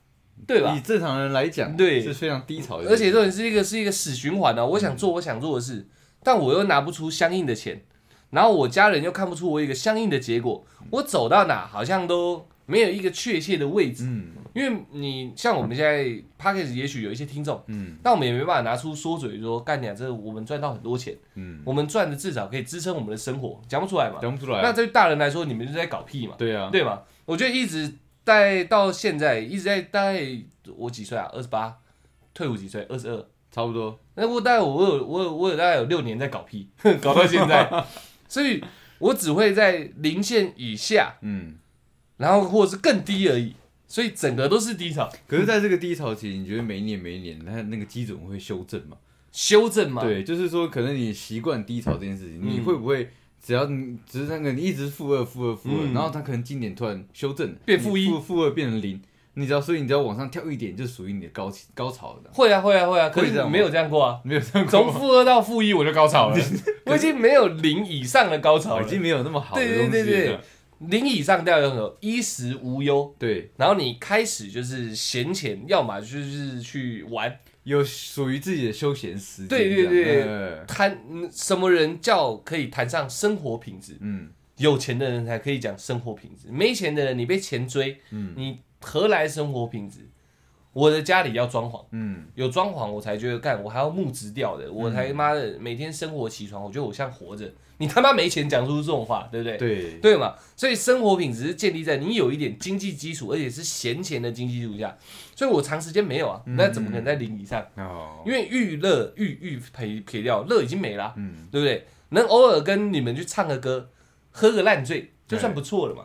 Speaker 1: 对吧
Speaker 2: 以？正常人来讲，
Speaker 1: 对
Speaker 2: 是非常低潮的，
Speaker 1: 而且这种是一个是一个死循环啊。我想做我想做的事，但我又拿不出相应的钱，然后我家人又看不出我有一个相应的结果，我走到哪好像都没有一个确切的位置。
Speaker 2: 嗯
Speaker 1: 因为你像我们现在 p a c k a g e 也许有一些听众，
Speaker 2: 嗯
Speaker 1: 但我们也没办法拿出说嘴说干你啊，这我们赚到很多钱，
Speaker 2: 嗯，
Speaker 1: 我们赚的至少可以支撑我们的生活，讲不出来嘛。
Speaker 2: 讲不出来啊，
Speaker 1: 那对大人来说，你们就是在搞屁嘛，
Speaker 2: 对啊，
Speaker 1: 对吗？我觉得一直在到现在一直在大概我几岁啊？二十八，退伍几岁？二十二。
Speaker 2: 差不多，
Speaker 1: 那我大概我有我有我有大概有六年在搞屁，搞到现在，所以我只会在零线以下，
Speaker 2: 嗯。
Speaker 1: 然后或者是更低而已，所以整个都是低潮，
Speaker 2: 可是，在这个低潮期，你觉得每一年每一年，它那个基准会修正吗？
Speaker 1: 修正吗。
Speaker 2: 对，就是说，可能你习惯低潮这件事情，
Speaker 1: 嗯
Speaker 2: 你会不会只要你只是那个你一直负二、负二、负二，
Speaker 1: 嗯
Speaker 2: 然后它可能今年突然修正，
Speaker 1: 变负一
Speaker 2: 负负二变成零，你只要所以你只要往上跳一点，就属于你的高高潮的，
Speaker 1: 会啊会啊会啊，可
Speaker 2: 会这样吗
Speaker 1: 是没有这样过啊。
Speaker 2: 没有这样过
Speaker 1: 从负二到负一我就高潮了，我已经没有零以上的高潮了。
Speaker 2: 哦已经没有那么好的东西了。
Speaker 1: 对对对零以上掉有什么衣食无忧，
Speaker 2: 对，
Speaker 1: 然后你开始就是闲钱，要么就是去玩，
Speaker 2: 有属于自己的休闲时间。
Speaker 1: 对对对。谈嗯什么人叫可以谈上生活品质？
Speaker 2: 嗯。
Speaker 1: 有钱的人才可以讲生活品质，没钱的人你被钱追，
Speaker 2: 嗯。
Speaker 1: 你何来生活品质？我的家里要装潢，
Speaker 2: 嗯，
Speaker 1: 有装潢我才觉得干，我还要木质调的，我才妈的每天生活起床，我觉得我像活着。你他妈没钱讲出这种话，对不对？
Speaker 2: 对
Speaker 1: 对嘛？所以生活品质是建立在你有一点经济基础，而且是闲钱的经济基础下。所以我长时间没有啊，那怎么可能在零以上？
Speaker 2: 哦，
Speaker 1: 因为娱乐娱娱赔赔掉，乐已经没了、
Speaker 2: 嗯
Speaker 1: 对不对？能偶尔跟你们去唱个歌，喝个烂醉，就算不错了嘛。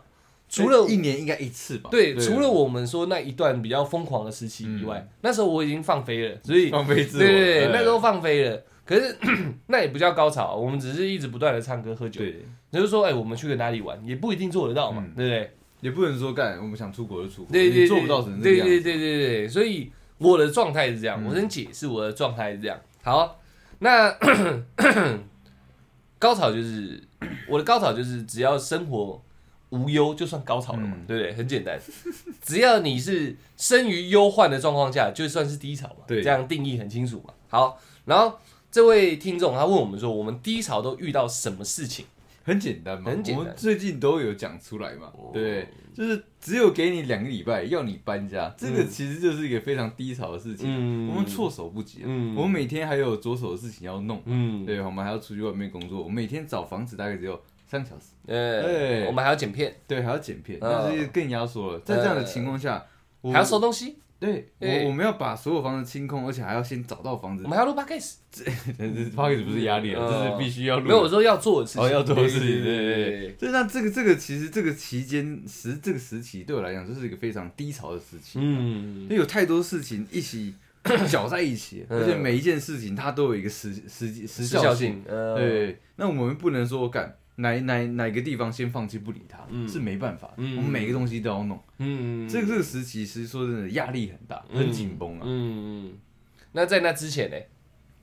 Speaker 1: 除了
Speaker 2: 一年应该一次吧？
Speaker 1: 对，除了我们说那一段比较疯狂的时期以外，那时候我已经放飞了，所以
Speaker 2: 放飞自我，
Speaker 1: 对对对，那时候放飞了。可是 那也不叫高潮，我们只是一直不断的唱歌喝酒。
Speaker 2: 对，
Speaker 1: 就是说，哎，我们去个哪里玩，也不一定做得到嘛，对不对？
Speaker 2: 也不能说干，我们想出国就出国，
Speaker 1: 对对
Speaker 2: 做不到成
Speaker 1: 这样。对对对对对，所以我的状态是这样，我先解释我的状态是这样。好，那 高潮就是 我的高潮就是只要生活无忧就算高潮了嘛，对不对？很简单，只要你是生于忧患的状况下，就算是低潮嘛。对，这样定义很清楚嘛。好，然后。这位听众他问我们说：“我们低潮都遇到什么事情？”
Speaker 2: 很简单嘛，
Speaker 1: 很简单。
Speaker 2: 我们最近都有讲出来嘛，对，就是只有给你两个礼拜要你搬家，这个其实就是一个非常低潮的事情。我们措手不及，我们每天还有着手的事情要弄，嗯，对，我们还要出去外面工作。我每天找房子大概只有三个小时，
Speaker 1: 对，我们还要剪片，
Speaker 2: 对，还要剪片，那是更压缩了。在这样的情况下，
Speaker 1: 还要收东西。
Speaker 2: 对，我我们要把所有房子清空，而且还要先找到房子。
Speaker 1: 我们还要录 podcast，
Speaker 2: 这这 podcast 不是压力啊，这是必须要录。
Speaker 1: 没有说要做的事情，
Speaker 2: 要做的事情。对对对。就那这个这个其实这个期间时这个时期对我来讲，就是一个非常低潮的时期。嗯。因为有太多事情一起搅在一起，而且每一件事情它都有一个时时时效性。对。那我们不能说干。哪哪哪个地方先放弃不理他，是没办法。我们每个东西都要弄。嗯，这个这个时期其实说真的压力很大，很紧绷啊。嗯，
Speaker 1: 那在那之前呢？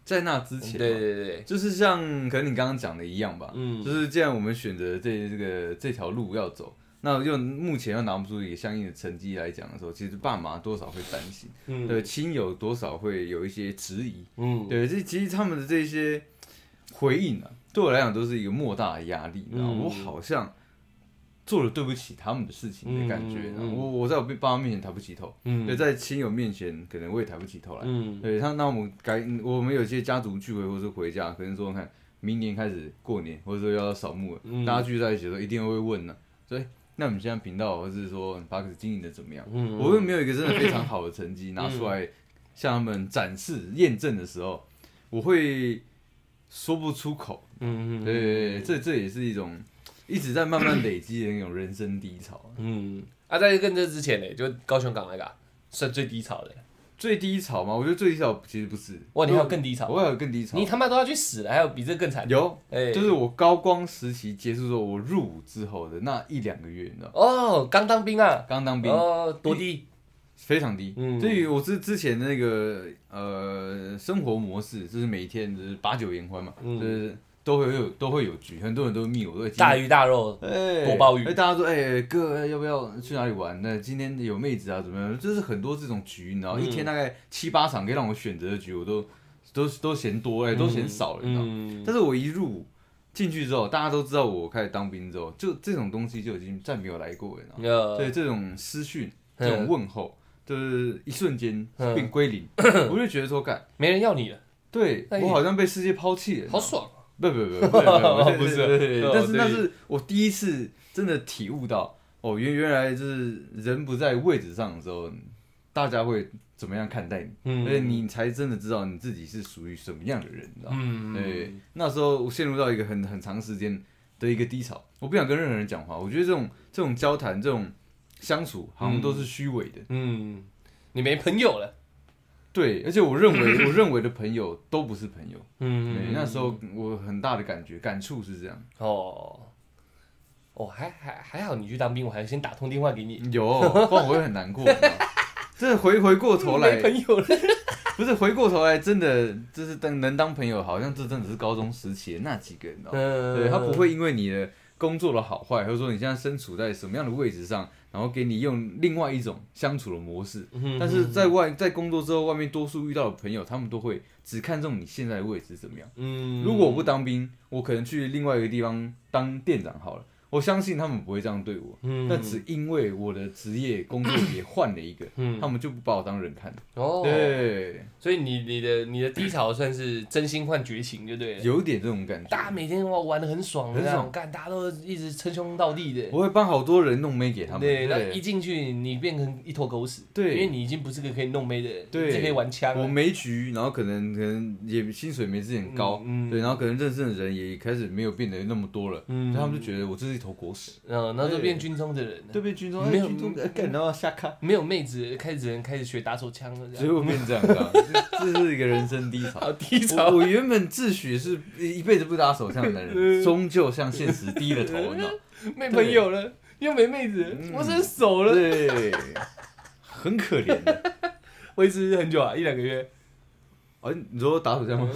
Speaker 2: 在那之前，
Speaker 1: 对对对，
Speaker 2: 就是像可能你刚刚讲的一样吧。嗯，就是既然我们选择这这个这条路要走，那又目前又拿不出一个相应的成绩来讲的时候，其实爸妈多少会担心。嗯，对，亲友多少会有一些质疑。嗯，对，这其实他们的这些回应啊。对我来讲都是一个莫大的压力，然后我好像做了对不起他们的事情的感觉，我我在我爸妈面前抬不起头，对，在亲友面前可能我也抬不起头来，对他，那我们改，我们有些家族聚会或者回家，可能说看明年开始过年，或者说要扫墓了，大家聚在一起的时候一定会问呢，所以那我们现在频道或是说巴克斯经营的怎么样？我又没有一个真的非常好的成绩 拿出来向他们展示验证的时候，我会。说不出口，嗯嗯，对，这这也是一种一直在慢慢累积的那种人生低潮，
Speaker 1: 嗯，啊，在跟这之前呢，就高雄港那个算最低潮的，
Speaker 2: 最低潮吗？我觉得最低潮其实不是，
Speaker 1: 哇，你还有更低潮，
Speaker 2: 我还有更低潮，
Speaker 1: 你他妈都要去死了，还有比这更惨？
Speaker 2: 有，哎，就是我高光时期结束之后，我入伍之后的那一两个月，你知道？
Speaker 1: 哦，刚当兵啊，
Speaker 2: 刚当兵，
Speaker 1: 哦，多低。
Speaker 2: 非常低，嗯，所以我是之前那个呃生活模式，就是每天就是把酒言欢嘛，就是都会有都会有局，很多人都密我，都
Speaker 1: 大鱼大肉，哎，多鲍鱼，
Speaker 2: 哎，大家说，哎，哥要不要去哪里玩？那今天有妹子啊，怎么样？就是很多这种局，然后一天大概七八场可以让我选择的局，我都都都嫌多哎，都嫌少了，你知道？但是我一入进去之后，大家都知道我开始当兵之后，就这种东西就已经再没有来过了，对这种私讯，这种问候。就是一瞬间变归零，我就觉得说，干
Speaker 1: 没人要你了，
Speaker 2: 对我好像被世界抛弃了，
Speaker 1: 好爽啊！
Speaker 2: 不不不不是，但是那是我第一次真的体悟到，哦，原原来就是人不在位置上的时候，大家会怎么样看待你，而且你才真的知道你自己是属于什么样的人，你知道吗？对，那时候我陷入到一个很很长时间的一个低潮，我不想跟任何人讲话，我觉得这种这种交谈这种。相处好像都是虚伪的。
Speaker 1: 嗯，你没朋友了。
Speaker 2: 对，而且我认为 我认为的朋友都不是朋友。嗯，那时候我很大的感觉感触是这样。
Speaker 1: 哦，哦，还还还好，你去当兵，我还先打通电话给你。
Speaker 2: 有，不然我会很难过。真的回回过头来，
Speaker 1: 朋友了。
Speaker 2: 不是回过头来，真的就是当能当朋友，好像这真的是高中时期的那几个人。嗯，对他不会因为你的工作的好坏，或者说你现在身处在什么样的位置上。然后给你用另外一种相处的模式，但是在外在工作之后，外面多数遇到的朋友，他们都会只看重你现在的位置怎么样。嗯，如果我不当兵，我可能去另外一个地方当店长好了。我相信他们不会这样对我，那只因为我的职业工作也换了一个，他们就不把我当人看。哦，对，
Speaker 1: 所以你你的你的低潮算是真心换绝情，就对了，
Speaker 2: 有点这种感觉。
Speaker 1: 大家每天哇玩的很爽，很爽，干大家都一直称兄道弟的。
Speaker 2: 我会帮好多人弄妹给他们。
Speaker 1: 对，那一进去你变成一坨狗屎。对，因为你已经不是个可以弄妹的人，对，可以玩枪。
Speaker 2: 我没局，然后可能可能也薪水没之前高，对，然后可能认识的人也开始没有变得那么多了，嗯，他们就觉得我这是。头狗屎，
Speaker 1: 嗯，然后就变军中的人了，
Speaker 2: 对变军中，
Speaker 1: 没有
Speaker 2: 军中呃干然后下卡，
Speaker 1: 没有妹子，开始人开始学打手枪了，
Speaker 2: 最后变这样，这这是一个人生低潮。
Speaker 1: 好低潮。
Speaker 2: 我。原本自诩是一辈子不打手枪的人，终究向现实低了头，你知道？
Speaker 1: 没朋友了，又没妹子，
Speaker 2: 嗯。
Speaker 1: 我真熟了，
Speaker 2: 对，很可怜的。
Speaker 1: 维持很久啊，一两个月，
Speaker 2: 哦，你说打手枪吗？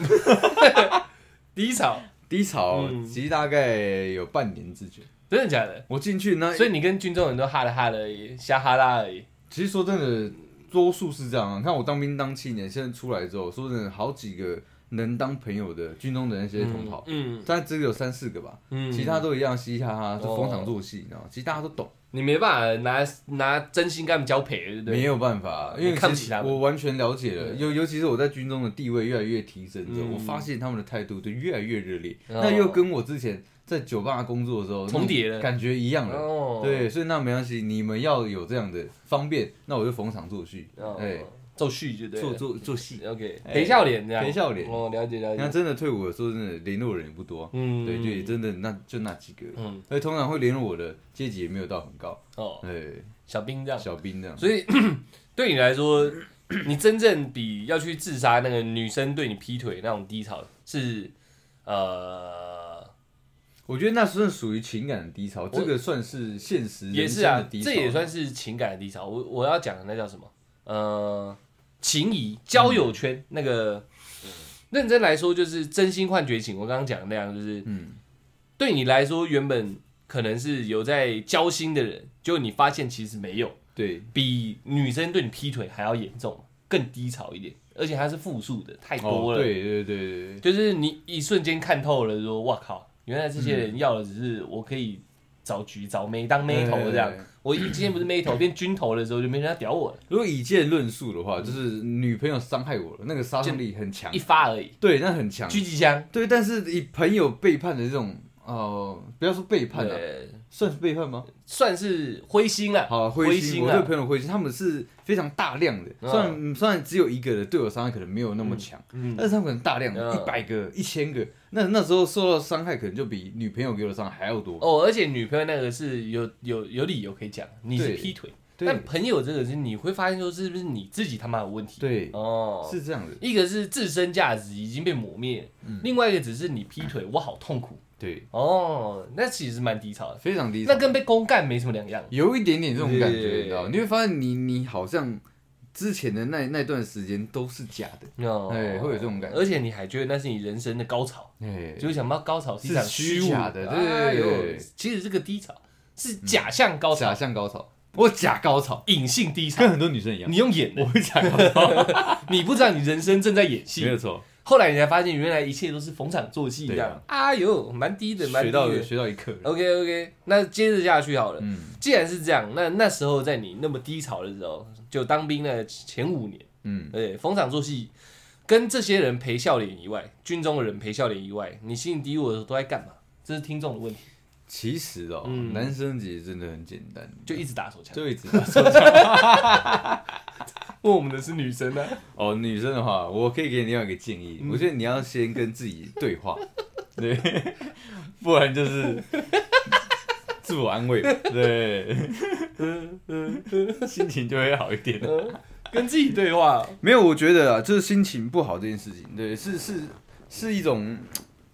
Speaker 1: 低潮，
Speaker 2: 低潮
Speaker 1: 嗯。
Speaker 2: 其实大概有半年之久。
Speaker 1: 真的假的？
Speaker 2: 我进去那，
Speaker 1: 所以你跟军中人都哈了哈了而已，瞎哈拉而已。
Speaker 2: 其实说真的，多数是这样啊。你看我当兵当七年，现在出来之后，说真的，好几个能当朋友的军中的那些同袍，
Speaker 1: 嗯
Speaker 2: 但只有三四个吧，
Speaker 1: 嗯
Speaker 2: 其他都一样嘻嘻哈哈，就
Speaker 1: 哦
Speaker 2: 逢场作戏，你知道吗？其实大家都懂，
Speaker 1: 你没办法拿拿真心跟他们交配，对不对？
Speaker 2: 没有办法，因为
Speaker 1: 你看不起他们
Speaker 2: 我完全了解了，尤尤其是我在军中的地位越来越提升之后，
Speaker 1: 嗯
Speaker 2: 我发现他们的态度就越来越热烈，
Speaker 1: 哦
Speaker 2: 那又跟我之前在酒吧工作的时候
Speaker 1: 重叠了
Speaker 2: 感觉一样了。
Speaker 1: 哦，
Speaker 2: 对，所以那没关系，你们要有这样的方便，那我就逢场作戏，
Speaker 1: 哦，
Speaker 2: 哎，
Speaker 1: 作序就对了，
Speaker 2: 做做做戏。
Speaker 1: OK，
Speaker 2: 哎。
Speaker 1: 陪笑脸这样，
Speaker 2: 陪笑脸。
Speaker 1: 哦，了解了解，
Speaker 2: 那真的退伍的时候，真的联络人也不多，
Speaker 1: 嗯，
Speaker 2: 对，就也真的那就那几个，
Speaker 1: 嗯，
Speaker 2: 而且通常会联络我的阶级也没有到很高，
Speaker 1: 哦，
Speaker 2: 对，
Speaker 1: 小兵这样，
Speaker 2: 小兵这样。
Speaker 1: 所以 对你来说，你真正比要去自杀那个女生对你劈腿那种低潮是呃，
Speaker 2: 我觉得那算属于情感的低潮，这个算是现实人
Speaker 1: 也是啊，
Speaker 2: 生的低潮，
Speaker 1: 这也算是情感的低潮。我我要讲的那叫什么？呃，情谊、交友圈、那个。认真来说，就是真心换绝情。我刚刚讲的那样，就是
Speaker 2: 嗯，
Speaker 1: 对你来说，原本可能是有在交心的人，结果你发现其实没有，
Speaker 2: 对，
Speaker 1: 比女生对你劈腿还要严重，更低潮一点，而且它是复数的，太多
Speaker 2: 哦，
Speaker 1: 了。
Speaker 2: 对对对，
Speaker 1: 就是你一瞬间看透了，说哇靠，原来这些人要的只是我可以找局找妹当妹头这样。
Speaker 2: 对。
Speaker 1: 我一今天不是妹头变军头的时候，就没人要屌我了，
Speaker 2: 如果以剑论述的话，就是女朋友伤害我了，那个杀伤力很强。
Speaker 1: 一，发而已，
Speaker 2: 对，那很强，
Speaker 1: 狙击枪。
Speaker 2: 对，但是以朋友背叛的这种，呃，不要说背叛了，
Speaker 1: 对，
Speaker 2: 算是背叛吗？
Speaker 1: 算是灰心了。
Speaker 2: 好，
Speaker 1: 灰
Speaker 2: 灰心，我对朋友灰心，他们是非常大量的，
Speaker 1: 嗯
Speaker 2: 虽然虽然只有一个的对我伤害可能没有那么强，
Speaker 1: 嗯，
Speaker 2: 但是他们可能大量
Speaker 1: 的
Speaker 2: 一百个、一千个，那那时候受到伤害可能就比女朋友给我的伤害还要多。
Speaker 1: 哦，而且女朋友那个是有有有理由可以讲，你是劈腿，但朋友这个是你会发现说是不是你自己他妈有问题？
Speaker 2: 对，
Speaker 1: 哦，
Speaker 2: 是这样的，
Speaker 1: 一个是自身价值已经被磨灭，
Speaker 2: 嗯
Speaker 1: 另外一个只是你劈腿，我好痛苦。
Speaker 2: 对，
Speaker 1: 哦，那其实蛮低潮的，
Speaker 2: 非常低潮。
Speaker 1: 那，跟被公干没什么两样。
Speaker 2: 有一点点这种感觉，你知道？你会发现你你好像之前的那那段时间都是假的，
Speaker 1: 哦，
Speaker 2: 哎会有这种感觉。
Speaker 1: 而且你还觉得那是你人生的高潮，
Speaker 2: 哎，
Speaker 1: 就想到高潮是一场虚
Speaker 2: 假的对对对
Speaker 1: 其实这个低潮是假象高潮假，
Speaker 2: 象高潮，我假高潮，
Speaker 1: 隐性低潮
Speaker 2: 跟。很多女生一样，
Speaker 1: 你用演的
Speaker 2: 我，会假高潮，
Speaker 1: 你不知道你人生正在演戏
Speaker 2: 没，有错，
Speaker 1: 后来你才发现原来一切都是逢场作戏一样。哎呦，蛮低的，蛮
Speaker 2: 学到
Speaker 1: 低的。
Speaker 2: 学到一课
Speaker 1: ，OK OK，那接着下去好了。
Speaker 2: 嗯
Speaker 1: 既然是这样，那那时候在你那么低潮的时候，就当兵的前五年，
Speaker 2: 嗯，
Speaker 1: 对，逢场作戏，跟这些人陪笑脸以外，军中的人陪笑脸以外，你心里低落的时候都在干嘛？这是听众的问题，
Speaker 2: 其实哦，
Speaker 1: 嗯
Speaker 2: 男生其实真的很简单，
Speaker 1: 就一直打手枪。
Speaker 2: 就一直打手枪。
Speaker 1: 问我们的是女生呢、
Speaker 2: 哦，女生的话，我可以给你另外一个建议，
Speaker 1: 嗯。
Speaker 2: 我觉得你要先跟自己对话，对，不然就是 自我安慰，对，心情就会好一点。
Speaker 1: 跟自己对话。
Speaker 2: 没有，我觉得啊，就是心情不好这件事情，对，是是是一种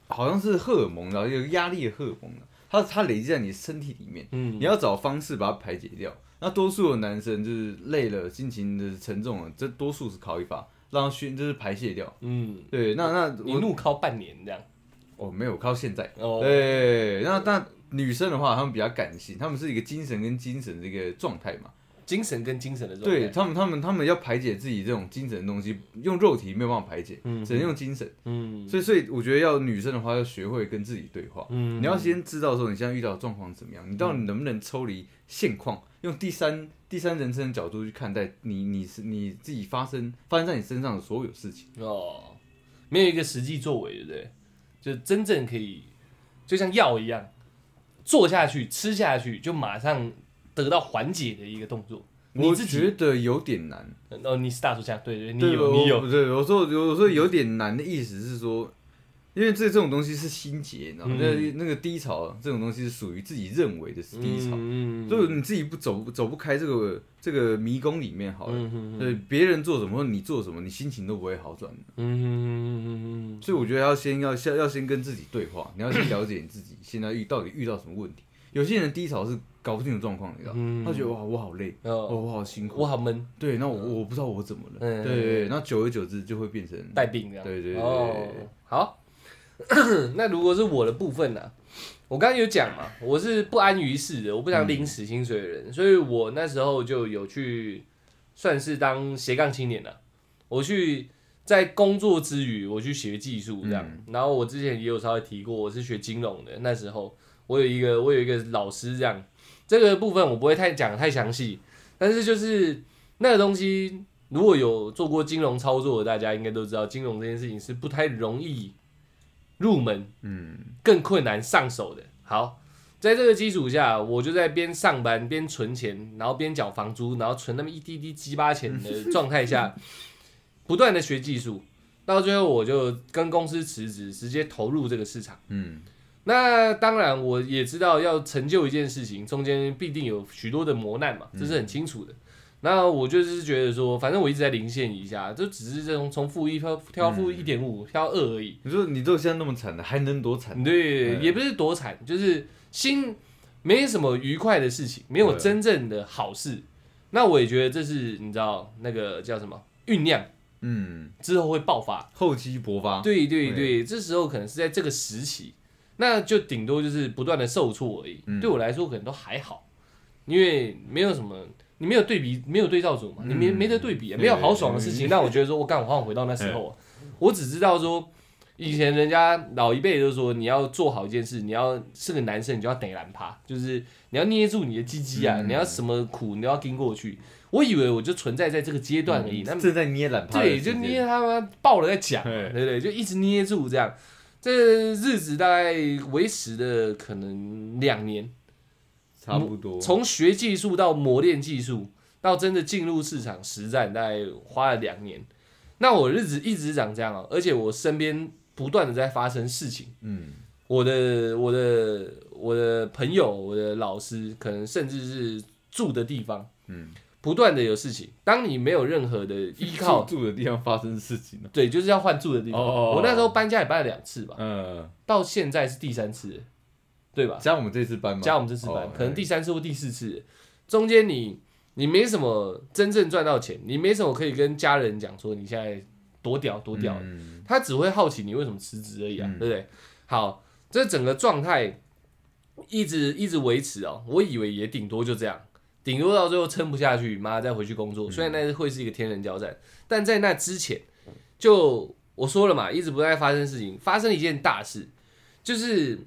Speaker 2: 好像是荷尔蒙然后，有压力的荷尔蒙，它它累积在你身体里面，
Speaker 1: 嗯。
Speaker 2: 你要找方式把它排解掉。那多数的男生就是累了，心情的沉重了，这多数是靠一发让他宣，就是排泄掉。
Speaker 1: 嗯，
Speaker 2: 对，那那我
Speaker 1: 你怒靠半年这样。
Speaker 2: 哦没有靠现在，
Speaker 1: 哦，
Speaker 2: 对，那那女生的话，她们比较感性，她们是一个精神跟精神的一个状态嘛。
Speaker 1: 精神跟精神的状态。
Speaker 2: 对他们，他们他们要排解自己这种精神的东西，用肉体没有办法排解，
Speaker 1: 嗯
Speaker 2: 只能用精神。
Speaker 1: 嗯
Speaker 2: 所以，所以我觉得要女生的话，要学会跟自己对话。
Speaker 1: 嗯
Speaker 2: 你要先知道说你现在遇到的状况怎么样，你到底能不能抽离现况，用第三第三人称的角度去看待你你是你自己发生发生在你身上的所有事情。
Speaker 1: 哦，没有一个实际作为，对不对？就真正可以，就像药一样，做下去吃下去，就马上得到缓解的一个动作。你
Speaker 2: 我
Speaker 1: 自己
Speaker 2: 觉得有点难。
Speaker 1: 哦，你是大叔家，对对，你有你有，
Speaker 2: 对，我说我说有点难的意思是说，因为这这种东西是心结，你知道吗？那那个低潮这种东西是属于自己认为的是低潮，所以你自己不走走不开这个这个迷宫里面好了。对，别人做什么或你做什么，你心情都不会好转的。嗯所以我觉得要先要先要先跟自己对话，你要先了解你自己现在遇到底遇到什么问题。有些人低潮是搞不清楚状况，你知道？他觉得哇，我好累，哦，我好辛苦，
Speaker 1: 我好闷。
Speaker 2: 对，那我我不知道我怎么了。对对，那久而久之就会变成
Speaker 1: 带病这样。
Speaker 2: 对对对。
Speaker 1: 哦，好。那如果是我的部分呢？我刚刚有讲嘛，我是不安于世的，我不想领死薪水的人，所以我那时候就有去算是当斜杠青年了。我去在工作之余，我去学技术这样。然后我之前也有稍微提过，我是学金融的。那时候我有一个我有一个老师这样，这个部分我不会太讲太详细，但是就是那个东西，如果有做过金融操作的，大家应该都知道，金融这件事情是不太容易。入门，嗯，更困难上手的。好，在这个基础下，我就在边上班边存钱，然后边缴房租，然后存那么一滴滴鸡巴钱的状态下，不断的学技术，到最后我就跟公司辞职，直接投入这个市场。嗯，那当然我也知道，要成就一件事情，中间必定有许多的磨难嘛，这是很清楚的。那我就是觉得说，反正我一直在零线以下，就只是这种从负一跳跳负一点五跳二而已。
Speaker 2: 你说你都现在那么惨了，还能多惨？
Speaker 1: 对，也不是多惨，就是心没什么愉快的事情，没有真正的好事。那我也觉得这是你知道那个叫什么酝酿，嗯，之后会爆发，
Speaker 2: 厚积薄发。
Speaker 1: 对对对，这时候可能是在这个时期，那就顶多就是不断的受挫而已。对我来说可能都还好，因为没有什么。你没有对比，没有对照组嘛？你没没得对比，没有好爽的事情。那我觉得说，我干，我好想回到那时候。我只知道说，以前人家老一辈都说，你要做好一件事，你要是个男生，你就要得难趴，就是你要捏住你的鸡鸡啊，你要什么苦，你都要跟过去。我以为我就存在在这个阶段而已，那
Speaker 2: 正在捏懒趴，
Speaker 1: 对，就捏他妈爆了再讲，对不对？就一直捏住这样，这日子大概维持的可能两年。
Speaker 2: 差不多，
Speaker 1: 从学技术到磨练技术，到真的进入市场实战，大概花了两年。那我日子一直长这样啊，而且我身边不断的在发生事情。嗯，我的我的我的朋友，我的老师，可能甚至是住的地方，嗯，不断的有事情。当你没有任何的依靠，
Speaker 2: 住的地方发生事情了
Speaker 1: 对，就是要换住的地方。我那时候搬家也搬了两次吧，嗯，到现在是第三次。对吧？
Speaker 2: 加我们这次搬吗？
Speaker 1: 加我们这次搬，可能第三次或第四次，中间你你没什么真正赚到钱，你没什么可以跟家人讲说你现在多屌多屌，他只会好奇你为什么辞职而已啊，对不对？好，这整个状态一直一直维持哦，我以为也顶多就这样，顶多到最后撑不下去，妈再回去工作。虽然那会是一个天人交战，但在那之前，就我说了嘛，一直不在发生事情，发生了一件大事，就是。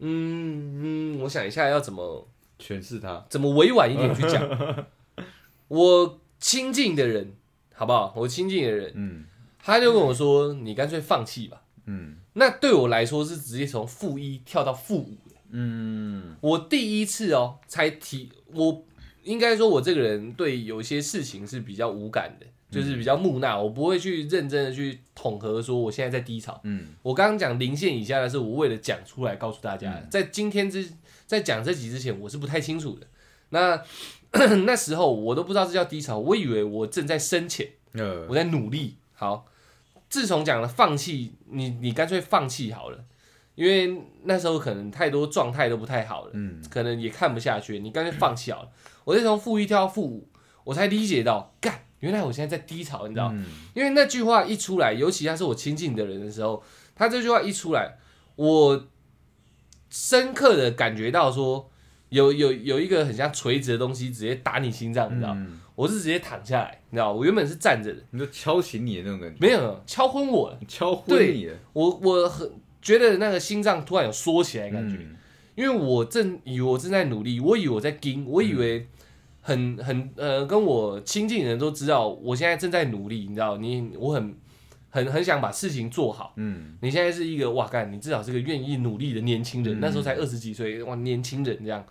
Speaker 1: 嗯嗯，我想一下要怎么
Speaker 2: 诠释它，
Speaker 1: 怎么委婉一点去讲。我亲近的人，好不好？我亲近的人，嗯，他就跟我说：“你干脆放弃吧。”嗯，那对我来说是直接从负一跳到负五嗯，我第一次哦，才提，我应该说，我这个人对有些事情是比较无感的。就是比较木讷，我不会去认真的去统合说我现在在低潮。嗯，我刚刚讲零线以下的是我为了讲出来告诉大家，在今天之在讲这集之前，我是不太清楚的。那 那时候我都不知道这叫低潮，我以为我正在深浅，我在努力。好，自从讲了放弃，你你干脆放弃好了，因为那时候可能太多状态都不太好了，嗯，可能也看不下去，你干脆放弃好了。我再从负一跳到负五，我才理解到干。原来我现在在低潮，你知道？因为那句话一出来，尤其他是我亲近的人的时候，他这句话一出来，我深刻的感觉到说，有有有一个很像垂直的东西直接打你心脏，你知道？我是直接躺下来，你知道？我原本是站着的，
Speaker 2: 你就敲醒你的那种感觉？
Speaker 1: 没有，敲昏我了，
Speaker 2: 敲昏你了。
Speaker 1: 我我很觉得那个心脏突然有缩起来感觉，因为我正以为我正在努力，我以为我在盯，我以为。很很呃，跟我亲近的人都知道，我现在正在努力，你知道，你我很很很想把事情做好。嗯，你现在是一个哇干，你至少是个愿意努力的年轻人。那时候才二十几岁，哇，年轻人这样，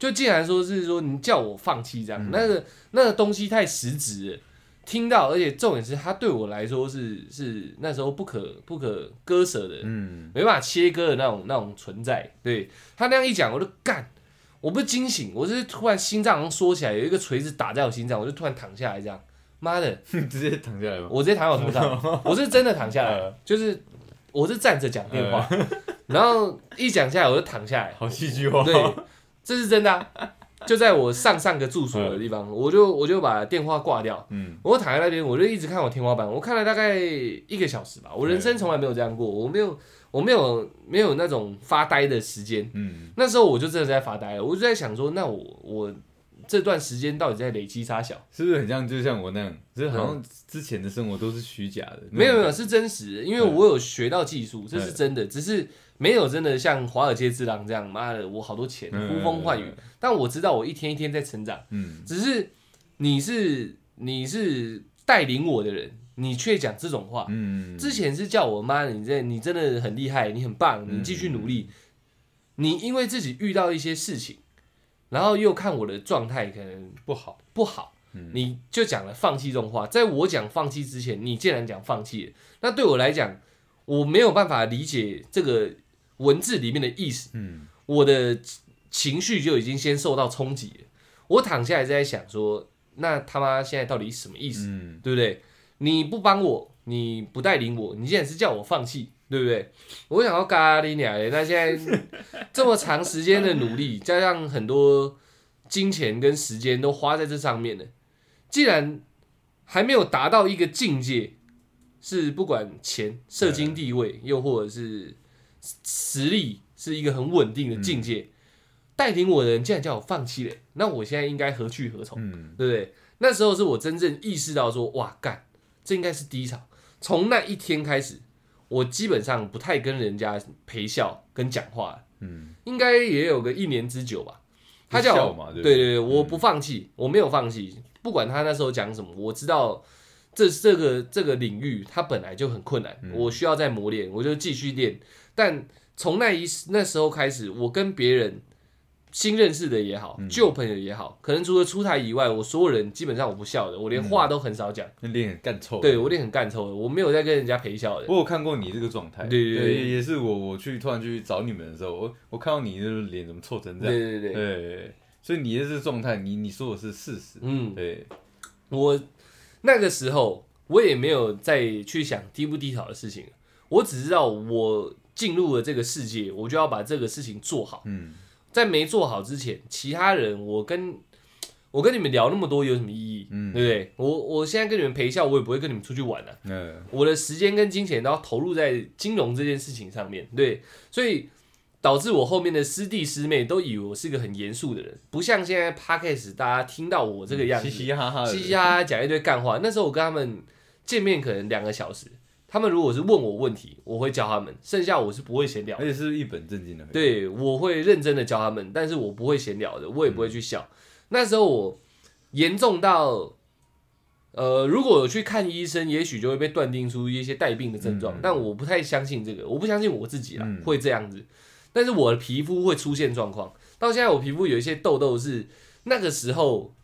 Speaker 1: 就竟然说是说你叫我放弃这样，那个那个东西太实质了，听到，而且重点是他对我来说是是那时候不可不可割舍的，嗯，没办法切割的那种那种存在。对他那样一讲，我就干，我不是惊醒，我是突然心脏缩起来，有一个锤子打在我心脏，我就突然躺下来，这样，妈的，
Speaker 2: 直接躺下来吗？
Speaker 1: 我直接躺在我头上，我是真的躺下来，就是我是站着讲电话，然后一讲下来我就躺下来，
Speaker 2: 好戏剧化，
Speaker 1: 对，这是真的。啊就在我上上个住所的地方，我就我就把电话挂掉，嗯，我躺在那边，我就一直看我天花板，我看了大概一个小时吧。我人生从来没有这样过，我没有我没有没有那种发呆的时间，嗯，那时候我就真的在发呆了，我就在想说，那我我这段时间到底在累积啥小？
Speaker 2: 是不是很像就像我那样，就是好像之前的生活都是虚假的？
Speaker 1: 没有没有是真实的，因为我有学到技术，这是真的，只是。没有真的像华尔街之狼这样，妈的，我好多钱，呼风唤雨。但我知道我一天一天在成长。嗯，只是你是你是带领我的人，你却讲这种话。嗯，之前是叫我妈，你这你真的很厉害，你很棒，你继续努力。你因为自己遇到一些事情，然后又看我的状态可能
Speaker 2: 不好
Speaker 1: 不好，你就讲了放弃这种话。在我讲放弃之前，你竟然讲放弃，那对我来讲，我没有办法理解这个。文字里面的意思，嗯，我的情绪就已经先受到冲击了。我躺下来在想说，那他妈现在到底什么意思？嗯，对不对？你不帮我，你不带领我，你现在是叫我放弃，对不对？我想要咖喱鸟那现在这么长时间的努力，加上很多金钱跟时间都花在这上面了，既然还没有达到一个境界，是不管钱、社经地位，又或者是。实力是一个很稳定的境界，带领我的人竟然叫我放弃了，那我现在应该何去何从？对不对？那时候是我真正意识到说，哇，干，这应该是低潮。从那一天开始，我基本上不太跟人家陪笑跟讲话，嗯，应该也有个一年之久吧。他叫我，对对对，我不放弃，我没有放弃，不管他那时候讲什么，我知道这这个这个领域他本来就很困难，我需要再磨练，我就继续练。但从那一那时候开始，我跟别人新认识的也好，旧朋友也好，可能除了出台以外，我所有人基本上我不笑的，我连话都很少讲。
Speaker 2: 脸很干臭。
Speaker 1: 对我脸很干臭的，我没有在跟人家陪笑的。
Speaker 2: 我有看过你这个状态。
Speaker 1: 对对对，
Speaker 2: 也是我我去突然去找你们的时候，我我看到你的脸怎么臭成这样。
Speaker 1: 对对对
Speaker 2: 对。所以你的这个状态，你你说的是事实。嗯，对。
Speaker 1: 我那个时候我也没有再去想低不低潮的事情，我只知道我。进入了这个世界，我就要把这个事情做好。嗯，在没做好之前，其他人我跟我跟你们聊那么多有什么意义？嗯，对不对？我我现在跟你们陪笑，我也不会跟你们出去玩了。嗯，我的时间跟金钱都要投入在金融这件事情上面。对，所以导致我后面的师弟师妹都以为我是一个很严肃的人，不像现在 podcast 大家听到我这个样子，
Speaker 2: 嘻嘻哈哈，
Speaker 1: 嘻嘻哈哈讲一堆干话。那时候我跟他们见面可能两个小时。他们如果是问我问题，我会教他们，剩下我是不会闲聊，
Speaker 2: 而且是一本正经的。
Speaker 1: 对，我会认真的教他们，但是我不会闲聊的，我也不会去笑。那时候我严重到，呃，如果去看医生，也许就会被断定出一些带病的症状，但我不太相信这个，我不相信我自己啦会这样子。但是我的皮肤会出现状况，到现在我皮肤有一些痘痘是那个时候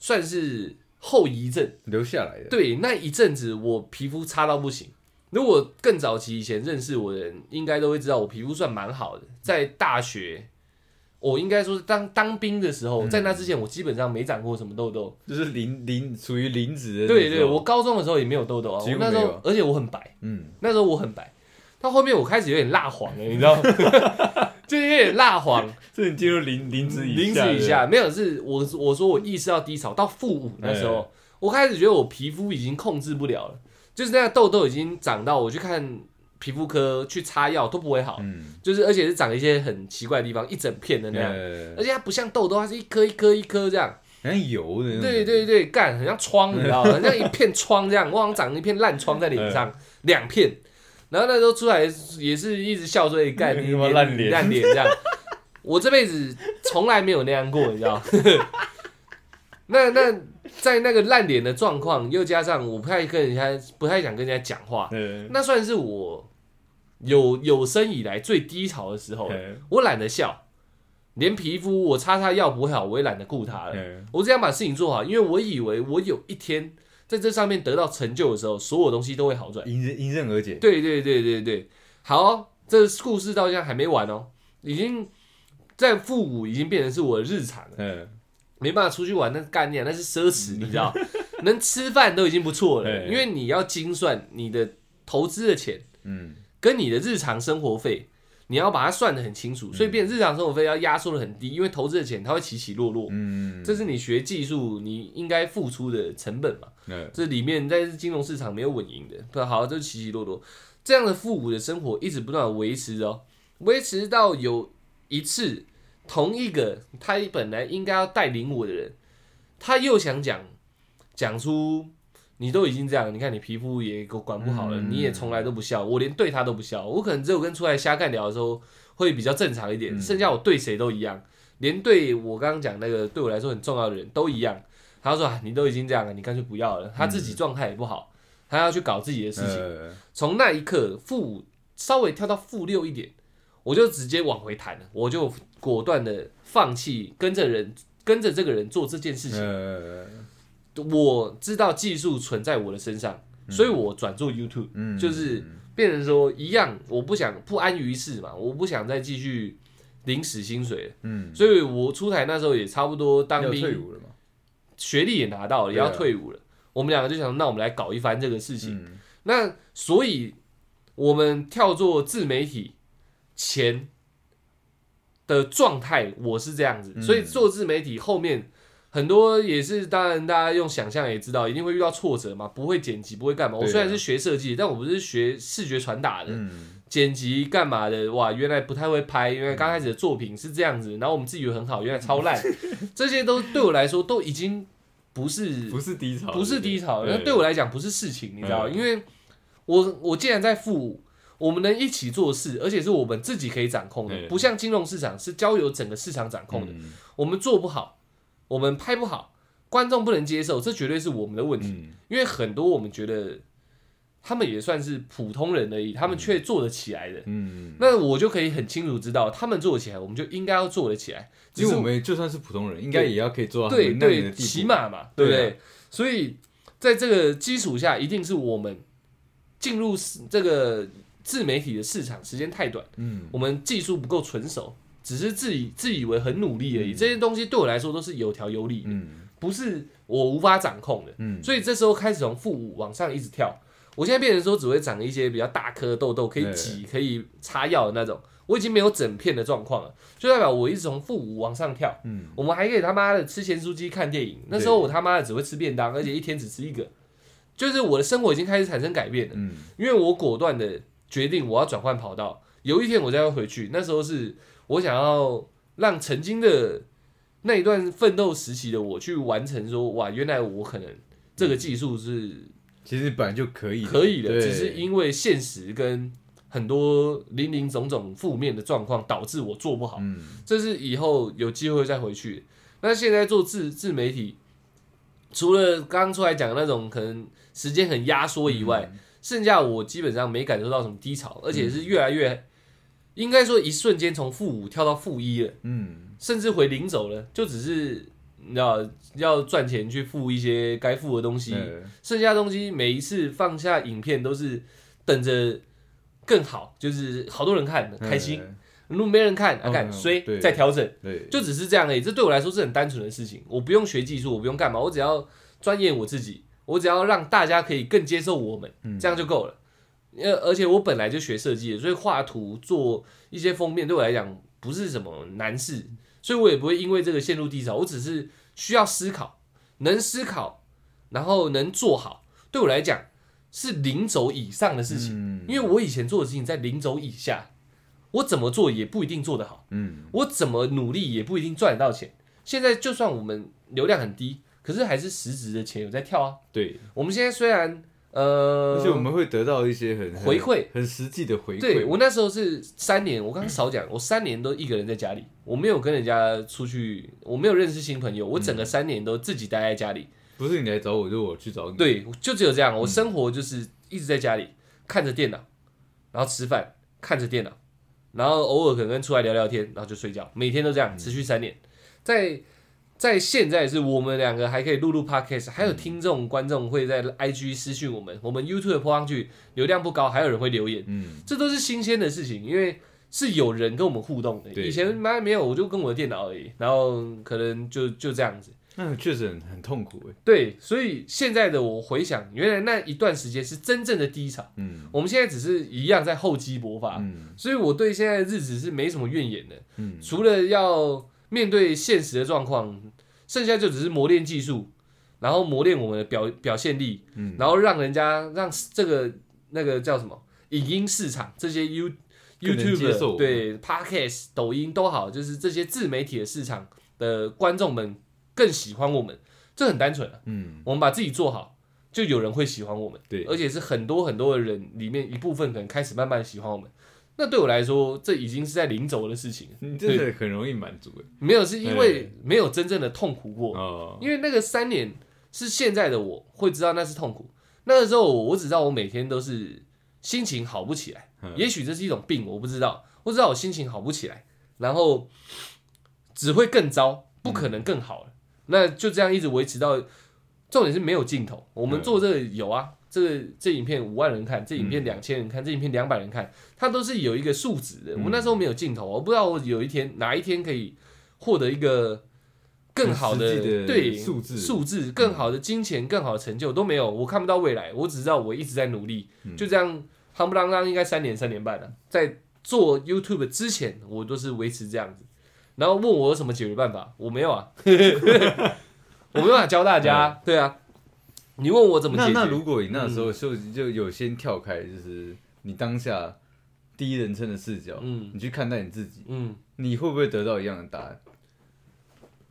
Speaker 1: 算是后遗症
Speaker 2: 留下来的。
Speaker 1: 对，那一阵子我皮肤差到不行。如果更早期以前认识我的人，应该都会知道我皮肤算蛮好的。在大学，我应该说是当当兵的时候，在那之前我基本上没长过什么痘痘，
Speaker 2: 就是零零属于零脂的。
Speaker 1: 对对，我高中的时候也没有痘痘啊，我那时候而且我很白，嗯，那时候我很白。到后面我开始有点蜡黄了，你知道吗？就有点蜡黄，
Speaker 2: 是你进入零零脂以
Speaker 1: 零脂以下没有？是我我说我意识到低潮到负五那时候，我开始觉得我皮肤已经控制不了了。就是那个痘痘已经长到我去看皮肤科去擦药都不会好，就是而且是长一些很奇怪的地方，一整片的那样，而且它不像痘痘，它是一颗一颗一颗这样，
Speaker 2: 像油的。
Speaker 1: 对对对，干很像疮，你知道吗？像一片疮这样，我好像长一片烂疮在脸上，两片。然后那时候出来也是一直笑说：“干 你
Speaker 2: 烂脸
Speaker 1: 烂脸这样。”我这辈子从来没有那样过，你知道？那那。在那个烂脸的状况，又加上我不太跟人家不太想跟人家讲话，那算是我有有生以来最低潮的时候。我懒得笑，连皮肤我擦擦药不会好，我也懒得顾它了。我只想把事情做好，因为我以为我有一天在这上面得到成就的时候，所有东西都会好转。
Speaker 2: 迎刃迎刃而解。
Speaker 1: 对对对对对，好，这故事到现在还没完哦，已经在复古已经变成是我的日常了。
Speaker 2: 嗯，
Speaker 1: 没办法出去玩，那是概念，那是奢侈，你知道？能吃饭都已经不错了，因为你要精算你的投资的钱
Speaker 2: 嗯，
Speaker 1: 跟你的日常生活费，你要把它算得很清楚，所以变日常生活费要压缩的很低，因为投资的钱它会起起落落，
Speaker 2: 嗯，
Speaker 1: 这是你学技术你应该付出的成本嘛。
Speaker 2: 嗯
Speaker 1: 这里面在金融市场没有稳赢的，不好，就是起起落落。这样的复古的生活一直不断的维持着哦，维持到有一次，同一个他本来应该要带领我的人，他又想讲讲出你都已经这样，你看你皮肤也给我管不好了，
Speaker 2: 嗯
Speaker 1: 你也从来都不笑，我连对他都不笑，我可能只有跟出来瞎干聊的时候会比较正常一点，
Speaker 2: 嗯
Speaker 1: 剩下我对谁都一样，连对我刚刚讲那个对我来说很重要的人都一样。他说啊，你都已经这样了，你干脆不要了。他自己状态也不好，他要去搞自己的事情。
Speaker 2: 呃
Speaker 1: 从那一刻负五稍微跳到负六一点，我就直接往回弹了，我就果断的放弃跟着人跟着这个人做这件事情。
Speaker 2: 呃，
Speaker 1: 我知道技术存在我的身上，所以我转做 YouTube，、
Speaker 2: 嗯
Speaker 1: 就是变成说一样，我不想不安于世嘛，我不想再继续领死薪水了，
Speaker 2: 嗯，
Speaker 1: 所以我出台那时候也差不多当兵，
Speaker 2: 退伍了嘛？
Speaker 1: 学历也拿到了，也要退伍了。我们两个就想，那我们来搞一番这个事情。
Speaker 2: 嗯
Speaker 1: 那所以，我们跳做自媒体前的状态，我是这样子。
Speaker 2: 嗯
Speaker 1: 所以做自媒体后面很多也是，当然大家用想象也知道，一定会遇到挫折嘛，不会剪辑，不会干嘛。我虽然是学设计，但我不是学视觉传达的，
Speaker 2: 嗯
Speaker 1: 剪辑干嘛的？哇，原来不太会拍，因为刚开始的作品是这样子，然后我们自己以为很好，原来超烂，这些都对我来说都已经不是
Speaker 2: 不是低潮，
Speaker 1: 不是低潮，那对我来讲不是事情，你知道因为我我既然在负五，我们能一起做事，而且是我们自己可以掌控的，不像金融市场是交由整个市场掌控的。
Speaker 2: 嗯
Speaker 1: 我们做不好，我们拍不好，观众不能接受，这绝对是我们的问题。
Speaker 2: 嗯
Speaker 1: 因为很多我们觉得他们也算是普通人而已，他们却做得起来的。
Speaker 2: 嗯，
Speaker 1: 那我就可以很清楚知道，他们做得起来，我们就应该要做得起来。只
Speaker 2: 因为我们就算是普通人，应该也要可以做到
Speaker 1: 对对，起码嘛，对不
Speaker 2: 对啊？
Speaker 1: 所以在这个基础下，一定是我们进入这个自媒体的市场时间太短，
Speaker 2: 嗯
Speaker 1: 我们技术不够纯熟，只是自以自以为很努力而已。这些东西对我来说都是有条有理的，
Speaker 2: 嗯
Speaker 1: 不是我无法掌控的。
Speaker 2: 嗯，
Speaker 1: 所以这时候开始从负五往上一直跳，我现在变成说只会长一些比较大颗的痘痘，可以挤、可以擦药的那种。我已经没有整片的状况了，就代表我一直从负五往上跳。
Speaker 2: 嗯
Speaker 1: 我们还可以他妈的吃咸酥鸡、看电影。那时候我他妈的只会吃便当，而且一天只吃一个。就是我的生活已经开始产生改变了，
Speaker 2: 嗯
Speaker 1: 因为我果断的决定我要转换跑道。有一天我再要回去，那时候是我想要让曾经的那一段奋斗时期的我去完成说，哇，原来我可能这个技术是
Speaker 2: 其实本来就可以
Speaker 1: 可以的，只是因为现实跟很多零零总总负面的状况导致我做不好。
Speaker 2: 嗯
Speaker 1: 这是以后有机会再回去。那现在做自自媒体，除了刚刚出来讲的那种可能时间很压缩以外，
Speaker 2: 嗯
Speaker 1: 剩下我基本上没感受到什么低潮，而且是越来越，应该说一瞬间从负五跳到负一了，
Speaker 2: 嗯。
Speaker 1: 甚至回零走了，就只是你知道要赚钱去付一些该付的东西，
Speaker 2: 呃
Speaker 1: 剩下的东西每一次放下影片都是等着更好，就是好多人看开心。
Speaker 2: 呃
Speaker 1: 如果没人看，啊，干
Speaker 2: 嗯
Speaker 1: 衰
Speaker 2: 对。
Speaker 1: 再调整，
Speaker 2: 对，
Speaker 1: 就只是这样而已。这对我来说是很单纯的事情，我不用学技术，我不用干嘛，我只要钻研我自己，我只要让大家可以更接受我们，
Speaker 2: 嗯
Speaker 1: 这样就够了。呃，而且我本来就学设计的，所以画图做一些封面对我来讲不是什么难事，所以我也不会因为这个陷入低潮。我只是需要思考，能思考，然后能做好，对我来讲是零轴以上的事情。
Speaker 2: 嗯
Speaker 1: 因为我以前做的事情在零轴以下，我怎么做也不一定做得好。
Speaker 2: 嗯
Speaker 1: 我怎么努力也不一定赚得到钱。现在就算我们流量很低，可是还是实质的钱有在跳啊。
Speaker 2: 对，
Speaker 1: 我们现在虽然呃，
Speaker 2: 而且我们会得到一些很
Speaker 1: 回馈，
Speaker 2: 很实际的回馈。
Speaker 1: 对我那时候是三年，我刚刚少讲，我三年都一个人在家里，我没有跟人家出去，我没有认识新朋友，我整个三年都自己待在家里。
Speaker 2: 不是你来找我，就是我去找你。
Speaker 1: 对，就只有这样，我生活就是一直在家里看着电脑，然后吃饭，看着电脑，然后偶尔可能跟出来聊聊天，然后就睡觉，每天都这样，持续三年。在在现在是我们两个还可以录录 podcast，还有听众观众会在 IG 私讯我们，我们 YouTube 播上去流量不高，还有人会留言，
Speaker 2: 嗯，
Speaker 1: 这都是新鲜的事情，因为是有人跟我们互动的。以前妈没有，我就跟我的电脑而已，然后可能就就这样子。
Speaker 2: 那确实很很痛苦哎，
Speaker 1: 对，所以现在的我回想，原来那一段时间是真正的低潮。
Speaker 2: 嗯
Speaker 1: 我们现在只是一样在厚积薄发，
Speaker 2: 嗯
Speaker 1: 所以我对现在的日子是没什么怨言的。
Speaker 2: 嗯，
Speaker 1: 除了要面对现实的状况，剩下就只是磨练技术，然后磨练我们的表表现力，
Speaker 2: 嗯
Speaker 1: 然后让人家让这个那个叫什么影音市场这些 You YouTube 对 Podcast、抖音都好，就是这些自媒体的市场的观众们更喜欢我们，这很单纯啊。
Speaker 2: 嗯，
Speaker 1: 我们把自己做好，就有人会喜欢我们。
Speaker 2: 对
Speaker 1: 而且是很多很多的人里面一部分可能开始慢慢喜欢我们。那对我来说，这已经是在临走的事情了。
Speaker 2: 你真的很容易满足哎，
Speaker 1: 没有，是因为没有真正的痛苦过。
Speaker 2: 哦，
Speaker 1: 因为那个三年是现在的我会知道那是痛苦。那个时候我只知道我每天都是心情好不起来，
Speaker 2: 嗯
Speaker 1: 也许这是一种病，我不知道。我知道我心情好不起来，然后只会更糟，不可能更好了。那就这样一直维持到，重点是没有尽头。我们
Speaker 2: 嗯
Speaker 1: 做这个有啊，这个这影片五万人看，这影片两千人看，这影片两百人看，它都是有一个数值的。我那时候没有镜头，我不知道我有一天哪一天可以获得一个更好的对
Speaker 2: 数字
Speaker 1: 数字更好的金钱、更好的成就都没有，我看不到未来，我只知道我一直在努力，
Speaker 2: 嗯
Speaker 1: 就这样夯不啷当应该三年三年半了。在做 YouTube 之前，我都是维持这样子。然后问我有什么解决办法，我没有啊，我没办法教大家，对啊。你问我怎么解决？
Speaker 2: 那那如果你那时候就就有先跳开，就是你当下第一人称的视角，
Speaker 1: 嗯
Speaker 2: 你去看待你自己，
Speaker 1: 嗯，
Speaker 2: 你会不会得到一样的答案？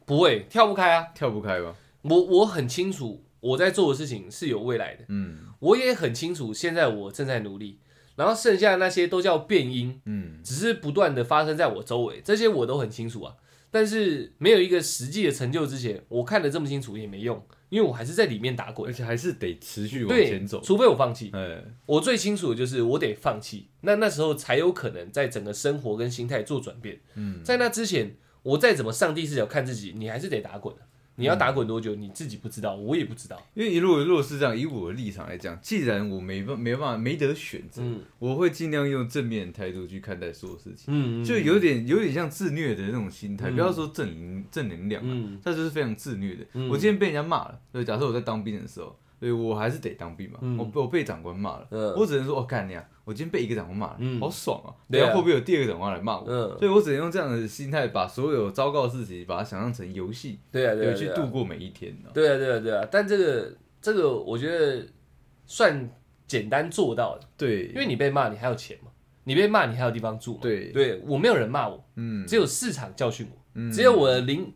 Speaker 1: 不会跳不开啊。
Speaker 2: 跳不开吧？
Speaker 1: 我我很清楚我在做的事情是有未来的，
Speaker 2: 嗯
Speaker 1: 我也很清楚现在我正在努力，然后剩下的那些都叫变音，
Speaker 2: 嗯
Speaker 1: 只是不断的发生在我周围，这些我都很清楚啊。但是没有一个实际的成就之前，我看得这么清楚也没用，因为我还是在里面打滚而。
Speaker 2: 且还是得持续往前，走。
Speaker 1: 除非我放弃。
Speaker 2: 哎，
Speaker 1: 我最清楚的就是我得放弃，那那时候才有可能在整个生活跟心态做转变。
Speaker 2: 嗯，
Speaker 1: 在那之前，我再怎么上帝视角看自己，你还是得打滚的。你要打滚多久，你自己不知道，我也不知道。
Speaker 2: 因为如果如果是这样，以我的立场来讲，既然我没办没办法没得选择，
Speaker 1: 嗯。
Speaker 2: 我会尽量用正面的态度去看待所有事情，
Speaker 1: 嗯，
Speaker 2: 就有点有点像自虐的那种心态，
Speaker 1: 嗯。
Speaker 2: 不要说正能正能量啊，
Speaker 1: 嗯。
Speaker 2: 它就是非常自虐的。
Speaker 1: 嗯。
Speaker 2: 我今天被人家骂了，对，假设我在当兵的时候，对我还是得当兵嘛，
Speaker 1: 嗯。
Speaker 2: 我我被长官骂了，
Speaker 1: 嗯。
Speaker 2: 我只能说，我干你啊，我今天被一个长官骂了，
Speaker 1: 嗯。
Speaker 2: 好爽啊！等下会不会有第二个长官来骂我？
Speaker 1: 嗯，
Speaker 2: 所以我只能用这样的心态，把所有糟糕的事情，把它想象成游戏，
Speaker 1: 对啊，对啊，
Speaker 2: 去度过每一天。
Speaker 1: 对啊，对啊，对啊，但这个这个我觉得算简单做到的，
Speaker 2: 对，
Speaker 1: 因为你被骂，你还有钱嘛，你被骂，你还有地方住嘛。
Speaker 2: 对。
Speaker 1: 对我没有人骂我，
Speaker 2: 嗯，
Speaker 1: 只有市场教训我，
Speaker 2: 嗯。
Speaker 1: 只有我的领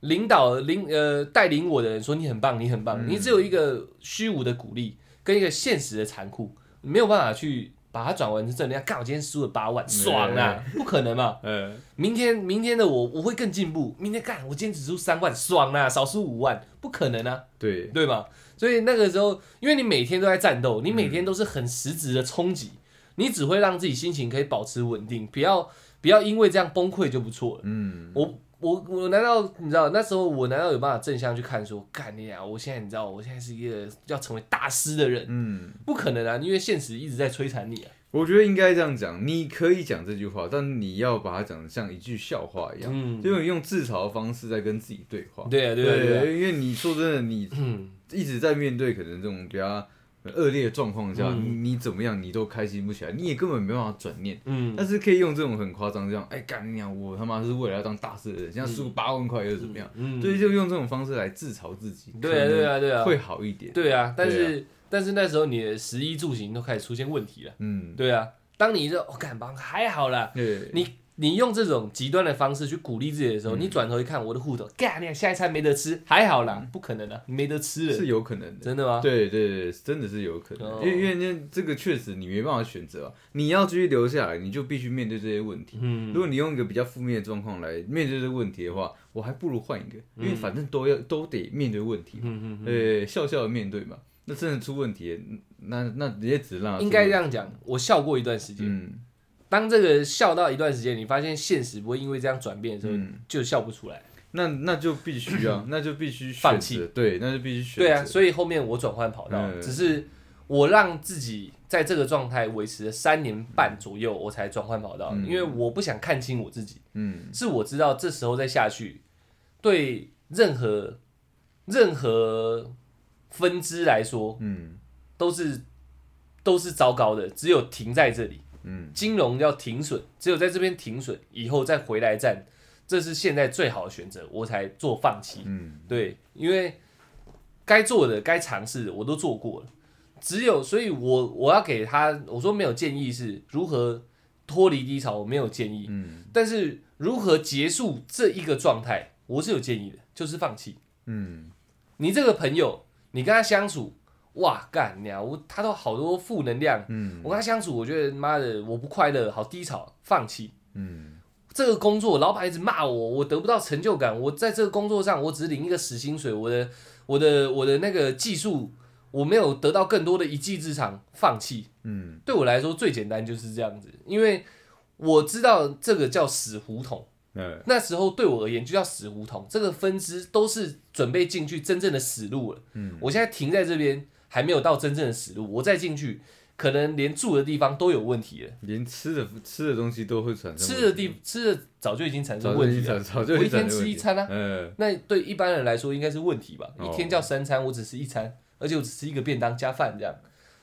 Speaker 1: 领导领呃带领我的人说你很棒，你很棒，
Speaker 2: 嗯。
Speaker 1: 你只有一个虚无的鼓励跟一个现实的残酷，你没有办法去把它转换成正能量。干，我今天输了八万，爽啊！不可能嘛！
Speaker 2: 嗯，
Speaker 1: 明天明天的我我会更进步，明天干，我今天只输三万，爽啊！少输五万，不可能啊！
Speaker 2: 对，
Speaker 1: 对吧？所以那个时候，因为你每天都在战斗，你每天都是很实质的冲击，你只会让自己心情可以保持稳定，不要不要因为这样崩溃就不错了。
Speaker 2: 嗯，
Speaker 1: 我我我难道你知道那时候我难道有办法正向去看说，干你啊！我现在你知道我现在是一个要成为大师的人，
Speaker 2: 嗯，
Speaker 1: 不可能啊！因为现实一直在摧残你啊。
Speaker 2: 我觉得应该这样讲，你可以讲这句话，但你要把它讲的像一句笑话一样，
Speaker 1: 嗯，
Speaker 2: 就用自嘲的方式在跟自己对话。
Speaker 1: 对啊对啊对啊，
Speaker 2: 因为你说真的，你
Speaker 1: 嗯
Speaker 2: 一直在面对可能这种比较恶劣的状况下，
Speaker 1: 嗯
Speaker 2: 你你怎么样，你都开心不起来，你也根本没办法转念。
Speaker 1: 嗯
Speaker 2: 但是可以用这种很夸张这样，哎，干你娘！我他妈是为了要当大事的人，现在输八万块又怎么样？
Speaker 1: 嗯，
Speaker 2: 所以就用这种方式来自嘲自己，
Speaker 1: 对啊对啊对啊，
Speaker 2: 会好一点。
Speaker 1: 对啊，但
Speaker 2: 对
Speaker 1: 是但是那时候你的食衣住行都开始出现问题了。
Speaker 2: 嗯，
Speaker 1: 对啊，当你这我干吧还好啦，
Speaker 2: 对，
Speaker 1: 你你用这种极端的方式去鼓励自己的时候，
Speaker 2: 嗯。
Speaker 1: 你转头一看我的户头，干你下一餐没得吃，还好啦，不可能啊，你没得吃了，
Speaker 2: 是有可能的。
Speaker 1: 真的吗？
Speaker 2: 对对对，真的是有可能，
Speaker 1: 哦。
Speaker 2: 因为因为那这个确实你没办法选择啊，你要继续留下来，你就必须面对这些问题。
Speaker 1: 嗯。
Speaker 2: 如果你用一个比较负面的状况来面对这个问题的话，我还不如换一个，因为反正都要都得面对问题，
Speaker 1: 嗯嗯嗯，
Speaker 2: 呃，笑笑的面对嘛。那真的出问题，那那也只让
Speaker 1: 应该这，样讲，我笑过一段时间，
Speaker 2: 嗯
Speaker 1: 当这个笑到一段时间，你发现现实不会因为这样转变的时候，
Speaker 2: 嗯，
Speaker 1: 就笑不出来。
Speaker 2: 那那就必须啊，那就必须
Speaker 1: 放弃，
Speaker 2: 对，那就必须选。
Speaker 1: 对啊，所以后面我转换跑道，只是我让自己在这个状态维持了三年半左右，我才转换跑道，因为我不想看清我自己。嗯，是我知道这时候再下去，对任何任何分支来说，嗯，都是都是糟糕的，只有停在这里。嗯，金融要停损，只有在这边停损，以后再回来站。这是现在最好的选择，我才做放弃。嗯，对，因为该做的、该尝试的我都做过了，只有，所以我我要给他，我说没有建议是如何脱离低潮，我没有建议。嗯，但是如何结束这一个状态，我是有建议的，就是放弃。嗯，你这个朋友，你跟他相处，哇，干娘，我他都好多负能量。嗯，我跟他相处，我觉得妈的我不快乐，好低潮，放弃。嗯。这个工作，老板一直骂我，我得不到成就感。我在这个工作上，我只领一个死薪水。我的、我的、我的那个技术，我没有得到更多的一技之长，放弃。嗯，对我来说最简单就是这样子，因为我知道这个叫死胡同。嗯，那时候对我而言就叫死胡同，这个分支都是准备进去真正的死路了。嗯，我现在停在这边，还没有到真正的死路，我再进去。可能连住的地方都有问题了，
Speaker 2: 连吃的吃的东西都会产生。
Speaker 1: 吃的地吃的早就已经产生问题了，我一天吃一餐啊，嗯，那对一般人来说应该是问题吧？一天叫三餐，我只吃一餐，而且我只吃一个便当加饭这样，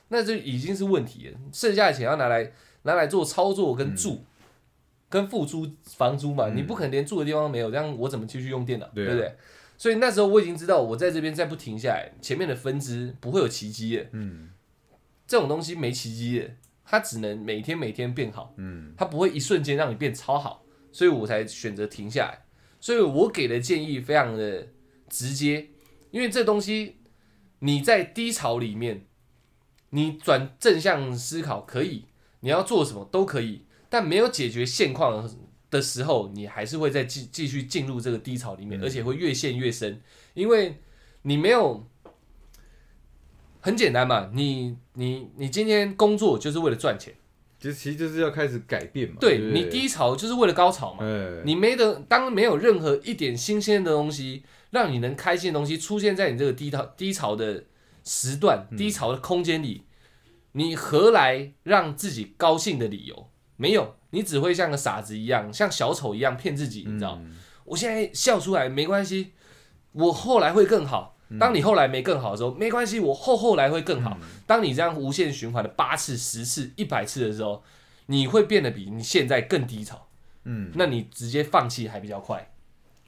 Speaker 1: 那就已经是问题了。剩下的钱要拿来拿来做操作跟住，跟付租房租嘛，你不可能连住的地方都没有，这样我怎么继续用电脑？对不对？所以那时候我已经知道，我在这边再不停下来，前面的分支不会有奇迹的，嗯。这种东西没奇迹的，它只能每天每天变好，嗯，它不会一瞬间让你变超好，所以我才选择停下来。所以我给的建议非常的直接，因为这东西你在低潮里面，你转正向思考可以，你要做什么都可以，但没有解决现况的时候，你还是会再继继续进入这个低潮里面，而且会越陷越深，因为你没有。很简单嘛，你你你今天工作就是为了赚钱，
Speaker 2: 其实其实就是要开始改变嘛。
Speaker 1: 对你低潮就是为了高潮嘛。你没得当没有任何一点新鲜的东西，让你能开心的东西出现在你这个低潮低潮的时段、低潮的空间里，你何来让自己高兴的理由？没有，你只会像个傻子一样，像小丑一样骗自己。你知道，我现在笑出来没关系，我后来会更好。当你后来没更好的时候，没关系，我后后来会更好。当你这样无限循环的八次、十次、一百次的时候，你会变得比你现在更低潮。嗯，那你直接放弃还比较快。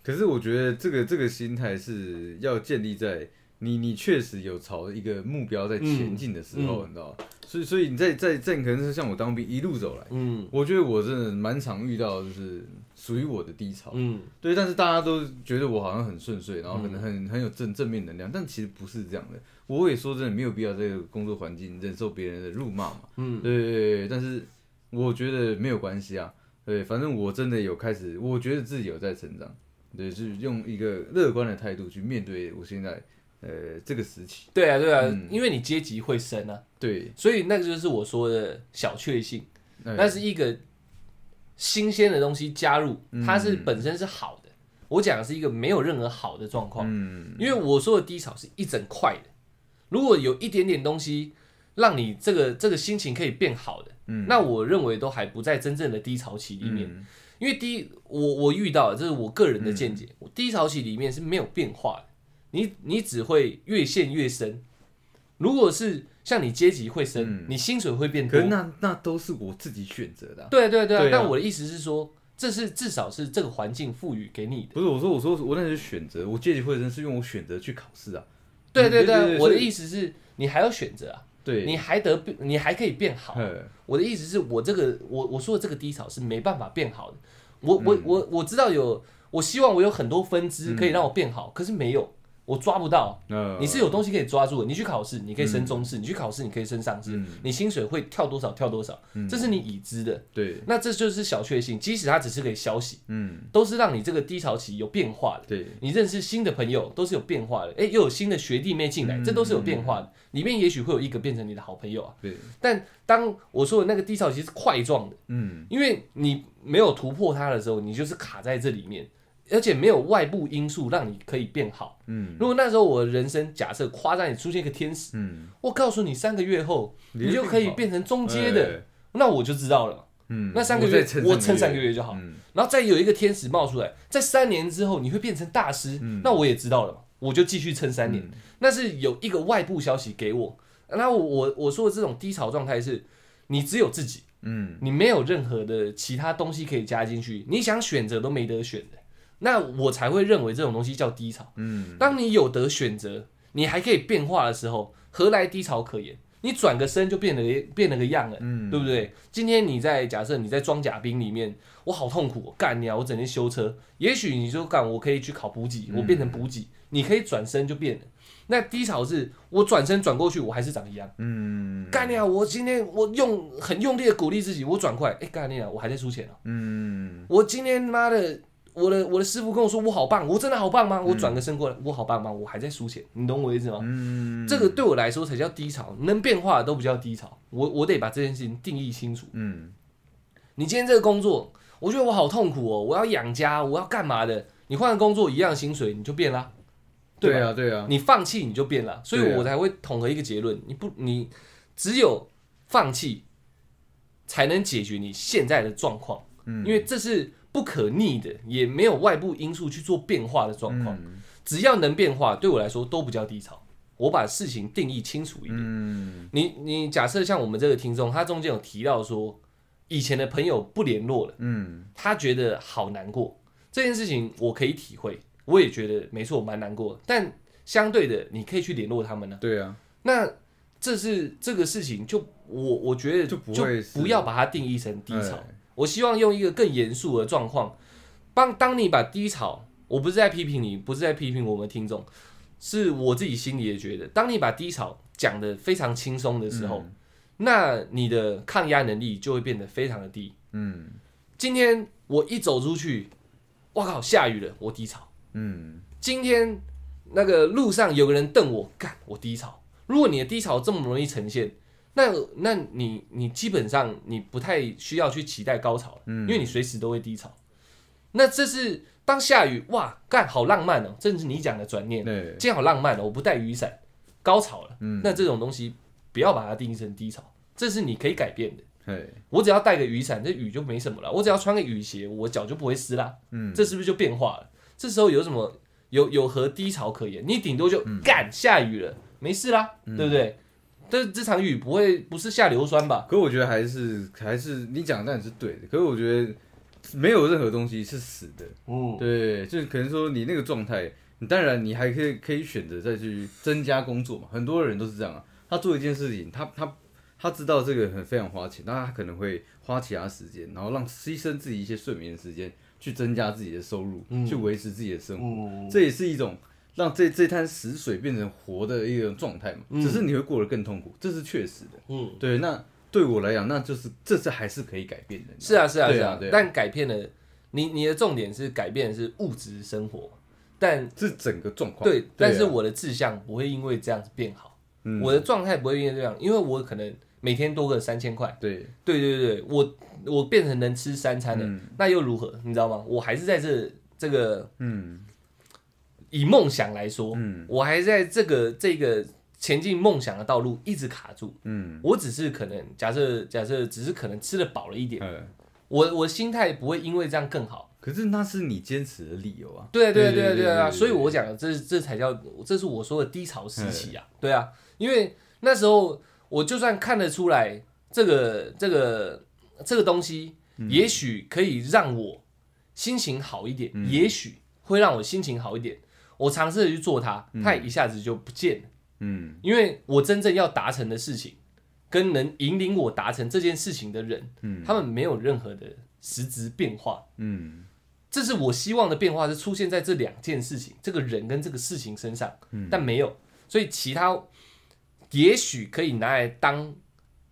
Speaker 2: 可是我觉得这个这个心态是要建立在你你确实有朝一个目标在前进的时候，你知道所以所以你在在在可能是像我当兵一路走来，嗯，我觉得我真的蛮常遇到就是。属于我的低潮，嗯，对，但是大家都觉得我好像很顺遂，然后可能很很有正正面能量，但其实不是这样的。我也说真的，没有必要这个工作环境忍受别人的辱骂嘛，嗯，对对对。但是我觉得没有关系啊，对，反正我真的有开始，我觉得自己有在成长，对，是用一个乐观的态度去面对我现在呃这个时期。
Speaker 1: 对啊，对啊，因为你阶级会升啊，
Speaker 2: 对，
Speaker 1: 所以那个就是我说的小确幸，那是一个。新鲜的东西加入，它是本身是好的。我讲的是一个没有任何好的状况，嗯。因为我说的低潮是一整块的。如果有一点点东西让你这个这个心情可以变好的，嗯。那我认为都还不在真正的低潮期里面。因为低，我我遇到这是我个人的见解，低潮期里面是没有变化的，你你只会越陷越深。如果是像你阶级会升，你薪水会变多，
Speaker 2: 可那那都是我自己选择的。
Speaker 1: 对对对，但我的意思是说，这是至少是这个环境赋予给你的。
Speaker 2: 不是我说我说我那是选择，我阶级会升是用我选择去考试啊。
Speaker 1: 对对对，我的意思是你还要选择啊，
Speaker 2: 对，
Speaker 1: 你还得你还可以变好。我的意思是我这个我我说的这个低潮是没办法变好的。我我我我知道有，我希望我有很多分支可以让我变好，可是没有。我抓不到，你是有东西可以抓住的。你去考试，你可以升中试；你去考试，你可以升上试。你薪水会跳多少，跳多少，这是你已知的。
Speaker 2: 对，
Speaker 1: 那这就是小确幸，即使它只是个消息，嗯，都是让你这个低潮期有变化的。
Speaker 2: 对，
Speaker 1: 你认识新的朋友都是有变化的。哎，又有新的学弟妹进来，这都是有变化的。里面也许会有一个变成你的好朋友啊。
Speaker 2: 对，
Speaker 1: 但当我说的那个低潮期是块状的，嗯，因为你没有突破它的时候，你就是卡在这里面。而且没有外部因素让你可以变好。
Speaker 2: 嗯。
Speaker 1: 如果那时候我的人生假设夸张，你出现一个天使，
Speaker 2: 嗯，
Speaker 1: 我告诉你三个月后
Speaker 2: 你
Speaker 1: 你就可以变成中阶的，
Speaker 2: 哎，
Speaker 1: 那我就知道了。
Speaker 2: 嗯，
Speaker 1: 那三个月
Speaker 2: 我撑
Speaker 1: 三个月。就好，
Speaker 2: 嗯。
Speaker 1: 然后再有一个天使冒出来，在三年之后你会变成大师，
Speaker 2: 嗯。
Speaker 1: 那我也知道了嘛，我就继续撑三年。那是有一个外部消息给我，那我我我说的这种低潮状态是，你只有自己，
Speaker 2: 嗯。
Speaker 1: 你没有任何的其他东西可以加进去，你想选择都没得选的，那我才会认为这种东西叫低潮。
Speaker 2: 嗯
Speaker 1: 当你有得选择，你还可以变化的时候，何来低潮可言？你转个身就变了个变了个样了，
Speaker 2: 嗯
Speaker 1: 对不对？今天你在假设你在装甲兵里面，我好痛苦、哦，干你啊！我整天修车，也许你就干，我可以去考补给，我变成补给，你可以转身就变了。那低潮是我转身转过去，我还是长一样。
Speaker 2: 嗯
Speaker 1: 干你啊！我今天我用很用力的鼓励自己，我转快，哎、干你啊！我还在输钱啊！
Speaker 2: 嗯
Speaker 1: 我今天妈的，我的我的师傅跟我说我好棒，我真的好棒吗？我转个身过来，我好棒吗？我还在输钱，你懂我意思吗？
Speaker 2: 嗯，
Speaker 1: 这个对我来说才叫低潮，能变化的都不叫低潮。我我得把这件事情定义清楚。
Speaker 2: 嗯
Speaker 1: 你今天这个工作，我觉得我好痛苦哦，我要养家，我要干嘛的？你换个工作一样薪水，你就变啦，对
Speaker 2: 啊对啊，
Speaker 1: 你放弃你就变了，所以我才会统合一个结论：你不，你只有放弃，才能解决你现在的状况，
Speaker 2: 嗯
Speaker 1: 因为这是不可逆的，也没有外部因素去做变化的状况。
Speaker 2: 嗯
Speaker 1: 只要能变化，对我来说都不叫低潮。我把事情定义清楚一点。
Speaker 2: 嗯
Speaker 1: 你你假设像我们这个听众，他中间有提到说，以前的朋友不联络了，
Speaker 2: 嗯
Speaker 1: 他觉得好难过。这件事情我可以体会，我也觉得没错，蛮难过的。但相对的，你可以去联络他们呢、
Speaker 2: 对啊，
Speaker 1: 那这是这个事情就，我我觉得
Speaker 2: 就不
Speaker 1: 要把它定义成低潮。
Speaker 2: 哎
Speaker 1: 我希望用一个更严肃的状况，帮当你把低潮，我不是在批评你，不是在批评我们听众，是我自己心里也觉得，当你把低潮讲得非常轻松的时候，
Speaker 2: 嗯
Speaker 1: 那你的抗压能力就会变得非常的低。
Speaker 2: 嗯
Speaker 1: 今天我一走出去，哇靠，下雨了，我低潮。
Speaker 2: 嗯
Speaker 1: 今天那个路上有个人瞪我，干，我低潮。如果你的低潮这么容易呈现，那那你你基本上你不太需要去期待高潮了，
Speaker 2: 嗯
Speaker 1: 因为你随时都会低潮。那这是当下雨，哇，干，好浪漫哦，正是你讲的转念，
Speaker 2: 对，
Speaker 1: 今天好浪漫哦，我不带雨伞，高潮了。
Speaker 2: 嗯
Speaker 1: 那这种东西不要把它定义成低潮，这是你可以改变的。
Speaker 2: 嘿，
Speaker 1: 我只要带个雨伞，这雨就没什么了。我只要穿个雨鞋，我脚就不会湿啦。
Speaker 2: 嗯
Speaker 1: 这是不是就变化了？这时候有什么有有何低潮可言？你顶多就干、下雨了，没事啦，对不对？但是这场雨不会不是下硫酸吧？
Speaker 2: 可我觉得还是还是你讲的当然是对的，可是我觉得没有任何东西是死的，
Speaker 1: 嗯，
Speaker 2: 对，就是可能说你那个状态，你当然你还可以可以选择再去增加工作嘛，很多人都是这样啊，他做一件事情，他他他知道这个很非常花钱，那他可能会花其他时间，然后让牺牲自己一些睡眠时间，去增加自己的收入，
Speaker 1: 嗯。
Speaker 2: 去维持自己的生活，
Speaker 1: 嗯，
Speaker 2: 这也是一种让这这滩死水变成活的一种状态嘛，
Speaker 1: 嗯
Speaker 2: 只是你会过得更痛苦，这是确实的。
Speaker 1: 嗯，
Speaker 2: 对，那对我来讲，那就是这是还是可以改变的。
Speaker 1: 是啊，是啊，是
Speaker 2: 啊对啊
Speaker 1: 但改变了你你的重点是改变的是物质生活，但
Speaker 2: 是整个状况。
Speaker 1: 对，但是
Speaker 2: 啊
Speaker 1: 我的志向不会因为这样子变好，
Speaker 2: 嗯
Speaker 1: 我的状态不会因为这样，因为我可能每天多个三千块，
Speaker 2: 对，
Speaker 1: 对对对，我我变成能吃三餐了，
Speaker 2: 嗯
Speaker 1: 那又如何？你知道吗？我还是在这这个
Speaker 2: 嗯
Speaker 1: 以梦想来说，
Speaker 2: 嗯
Speaker 1: 我还在这个这个前进梦想的道路一直卡住。
Speaker 2: 嗯，
Speaker 1: 我只是可能假设假设只是可能吃的饱了一点，
Speaker 2: 嗯，
Speaker 1: 我我心态不会因为这样更好。
Speaker 2: 可是那是你坚持的理由啊。
Speaker 1: 对对
Speaker 2: 对对
Speaker 1: 啊！所以我讲的这这才叫这是我说的低潮时期啊，对啊，因为那时候我就算看得出来这个这个这个东西，
Speaker 2: 嗯
Speaker 1: 也许可以让我心情好一点，也许会让我心情好一点。我尝试着去做它，它也一下子就不见了，
Speaker 2: 嗯。
Speaker 1: 因为我真正要达成的事情，跟能引领我达成这件事情的人，
Speaker 2: 嗯。
Speaker 1: 他们没有任何的实质变化。
Speaker 2: 嗯。
Speaker 1: 这是我希望的变化，是出现在这两件事情，这个人跟这个事情身上，但没有，所以其他也许可以拿来当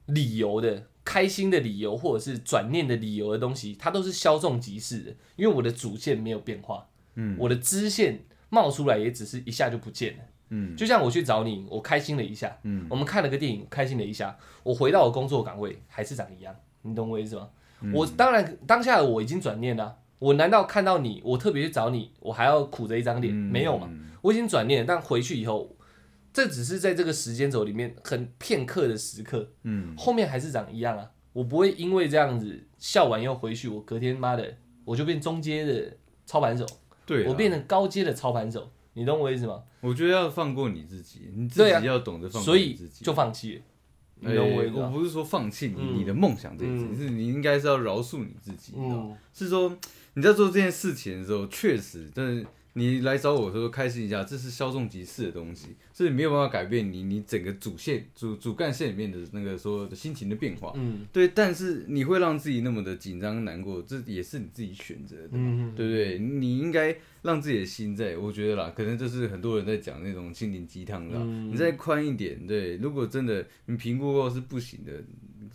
Speaker 1: 理由的、开心的理由，或者是转念的理由的东西，它都是稍纵即逝的，因为我的主线没有变化，
Speaker 2: 嗯。
Speaker 1: 我的支线冒出来也只是一下就不见了。
Speaker 2: 嗯。
Speaker 1: 就像我去找你，我开心了一下，
Speaker 2: 嗯。
Speaker 1: 我们看了个电影，开心了一下，我回到我工作岗位还是长一样，你懂我意思吗？
Speaker 2: 嗯。
Speaker 1: 我当然当下我已经转念了，我难道看到你，我特别去找你，我还要苦着一张脸？没有嘛，我已经转念了。但回去以后，这只是在这个时间轴里面很片刻的时刻，嗯，后面还是长一样啊。我不会因为这样子笑完又回去，我隔天妈的我就变中阶的操盘手，
Speaker 2: 对
Speaker 1: 我变成高阶的操盘手，你懂我意思吗？
Speaker 2: 我觉得要放过你自己，你自己要懂得放过自己，
Speaker 1: 就放弃。
Speaker 2: 你懂，我我不是说放弃你你的梦想这件事，是你应该是要饶恕你自己，是说你在做这件事情的时候，确实，但是。你来找我说开心一下，这是稍纵即逝的东西，是没有办法改变你你整个主线主主干线里面的那个说的心情的变化。嗯，对，但是你会让自己那么的紧张难过，这也是你自己选择的，嗯对不对？你应该让自己的心在，我觉得啦，可能就是很多人在讲那种心灵鸡汤的，你再宽一点。对，如果真的你评估过是不行的，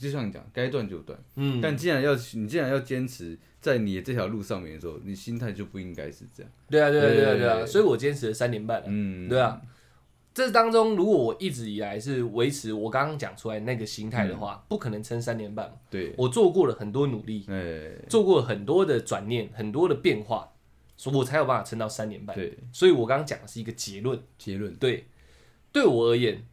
Speaker 2: 就像你讲，该断就断。嗯，但既然要你既然要坚持。在你的这条路上面的时候，你心态就不应该是这样。
Speaker 1: 对啊，对啊，对啊，对啊，所以我坚持了三年半了。嗯，对啊。这当中，如果我一直以来是维持我刚刚讲出来那个心态的话，不可能撑三年半。
Speaker 2: 对，
Speaker 1: 我做过了很多努力，做过很多的转念，很多的变化，所以我才有办法撑到三年半。
Speaker 2: 对，
Speaker 1: 所以我刚刚讲的是一个结论。
Speaker 2: 结论。
Speaker 1: 对，对我而言，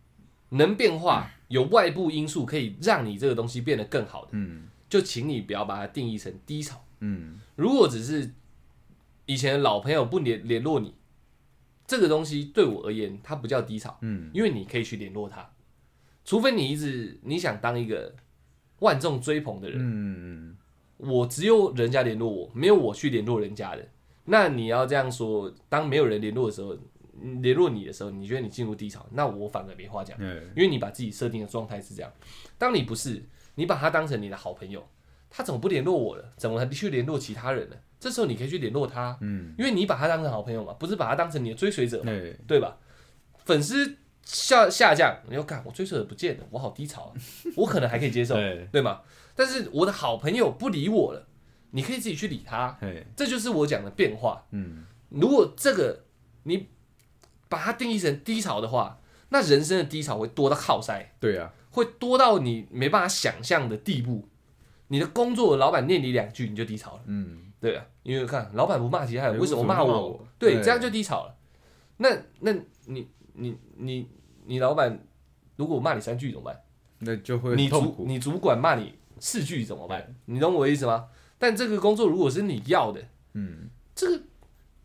Speaker 1: 能变化，有外部因素可以让你这个东西变得更好的，嗯，就请你不要把它定义成低潮。嗯，如果只是以前的老朋友不联联络你，这个东西对我而言，它不叫低潮。嗯，因为你可以去联络他，除非你一直你想当一个万众追捧的人。嗯我只有人家联络我，没有我去联络人家的。那你要这样说，当没有人联络的时候，联络你的时候，你觉得你进入低潮，那我反而没话讲。因为你把自己设定的状态是这样。当你不是，你把他当成你的好朋友。他怎么不联络我了？怎么还去联络其他人呢？这时候你可以去联络他，嗯，因为你把他当成好朋友嘛，不是把他当成你的追随者嘛，对吧？粉丝下下降，你要看我追随者不见了，我好低潮啊，我可能还可以接受，对吗？但是我的好朋友不理我了，你可以自己去理他，这就是我讲的变化。嗯，如果这个你把它定义成低潮的话，那人生的低潮会多到靠塞，
Speaker 2: 对啊，
Speaker 1: 会多到你没办法想象的地步。你的工作，老板念你两句，你就低潮了。嗯，对啊，因为看老板不骂其他人，为什么骂我？对，这样就低潮了。那那你你你你老板如果骂你三句怎么办？
Speaker 2: 那就会
Speaker 1: 你主你主管骂你四句怎么办？你懂我意思吗？但这个工作如果是你要的，嗯，这个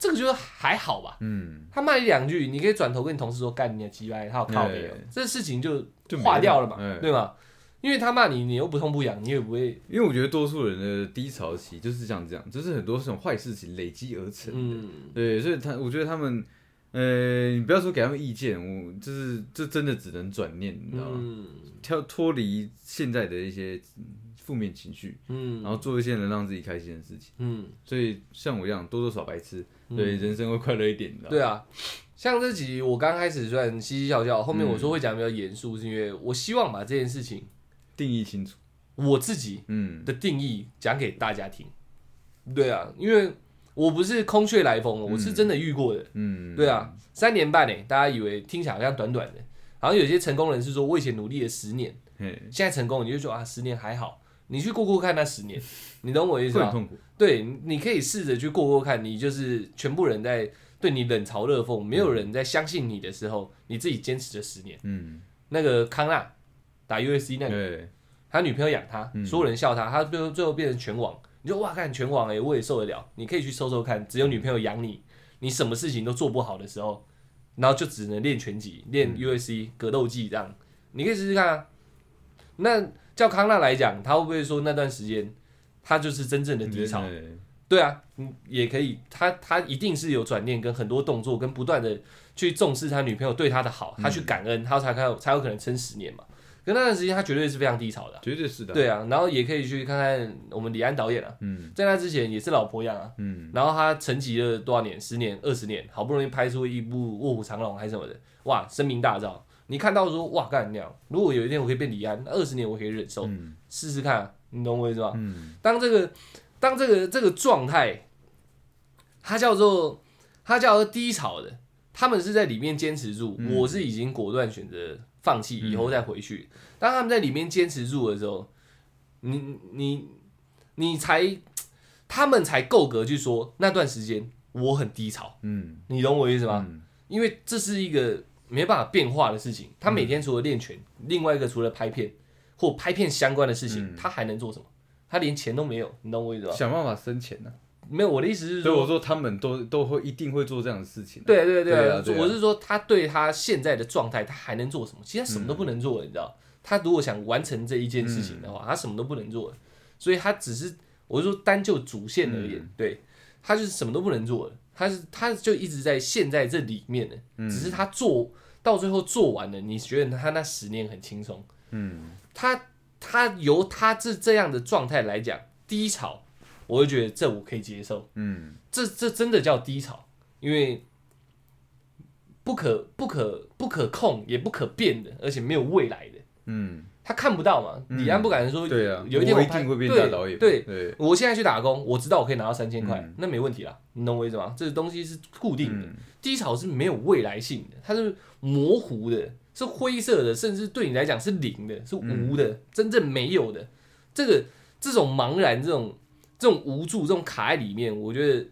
Speaker 1: 这个就是还好吧。嗯，他骂你两句，你可以转头跟你同事说干你的鸡巴，他有靠没有？这事情就就化掉了嘛，对吗？因为他骂你，你又不痛不痒，你也不会。
Speaker 2: 因为我觉得多数人的低潮期就是这样，这样就是很多这种坏事情累积而成的。对，所以他我觉得他们，呃，你不要说给他们意见，我就是这真的只能转念，你知道吗？跳脱离现在的一些负面情绪，嗯，然后做一些能让自己开心的事情，嗯。所以像我一样多多少白痴，对人生会快乐一点的。
Speaker 1: 对啊，像这集我刚开始虽然嘻嘻笑笑，后面我说会讲比较严肃，是因为我希望把这件事情。
Speaker 2: 定义清楚，
Speaker 1: 我自己嗯。的定义讲给大家听，对啊，因为我不是空穴来风，我是真的遇过的，嗯，对啊，三年半呢，大家以为听起来好像短短的，好像有些成功人士说，我以前努力了十年，现在成功，你就说啊，十年还好，你去过过看那十年，你懂我意思吗？
Speaker 2: 痛苦，
Speaker 1: 对，你可以试着去过过看，你就是全部人在对你冷嘲热讽，没有人在相信你的时候，你自己坚持了十年，嗯，那个康纳。打 USC 那个，他女朋友养他，所有人笑他，他最后最后变成拳王。你说哇，看拳王哎，我也受得了。你可以去搜搜看，只有女朋友养你，你什么事情都做不好的时候，然后就只能练拳击、练 USC 格斗技这样。你可以试试看啊。那叫康纳来讲，他会不会说那段时间他就是真正的低潮？对啊，嗯，也可以。他他一定是有转念，跟很多动作，跟不断的去重视他女朋友对他的好，他去感恩，他才开才有可能撑十年嘛。可那段时间，他绝对是非常低潮的，
Speaker 2: 绝对是的。
Speaker 1: 对啊，然后也可以去看看我们李安导演啊，嗯，在那之前也是老婆样啊，嗯，然后他沉寂了多少年？十年、二十年，好不容易拍出一部《卧虎藏龙》还是什么的，哇，声名大噪。你看到说，哇，干那样，如果有一天我可以变李安，二十年我可以忍受，试试看，你懂我意思吧？嗯，当这个，当这个这个状态，它叫做它叫做低潮的，他们是在里面坚持住，我是已经果断选择。放弃以后再回去，当他们在里面坚持住的时候，你你你才，他们才够格去说那段时间我很低潮。嗯，你懂我意思吗？因为这是一个没办法变化的事情。他每天除了练拳，另外一个除了拍片或拍片相关的事情，他还能做什么？他连钱都没有，你懂我意思吧？
Speaker 2: 想办法生钱呢？
Speaker 1: 没有，我的意思是
Speaker 2: 说，所以我说他们都都会一定会做这样的事情。
Speaker 1: 对对对，我是说他对他现在的状态，他还能做什么？其实他什么都不能做，你知道？他如果想完成这一件事情的话，他什么都不能做。所以他只是，我是说单就主线而言，对他就是什么都不能做的。他是他就一直在现在这里面的，只是他做到最后做完了，你觉得他那十年很轻松？嗯，他他由他这这样的状态来讲低潮，我会觉得这我可以接受。嗯，这这真的叫低潮，因为不可不可不可控也不可变的，而且没有未来的。嗯。他看不到嘛？李安不敢说，
Speaker 2: 对啊，
Speaker 1: 有一天我
Speaker 2: 一定会变大导演。
Speaker 1: 对对，我现在去打工，我知道我可以拿到三千块，那没问题啦。你懂我意思吗？这个东西是固定的，低潮是没有未来性的，它是模糊的，是灰色的，甚至对你来讲是零的，是无的，真正没有的。这个这种茫然，这种这种无助，这种卡在里面，我觉得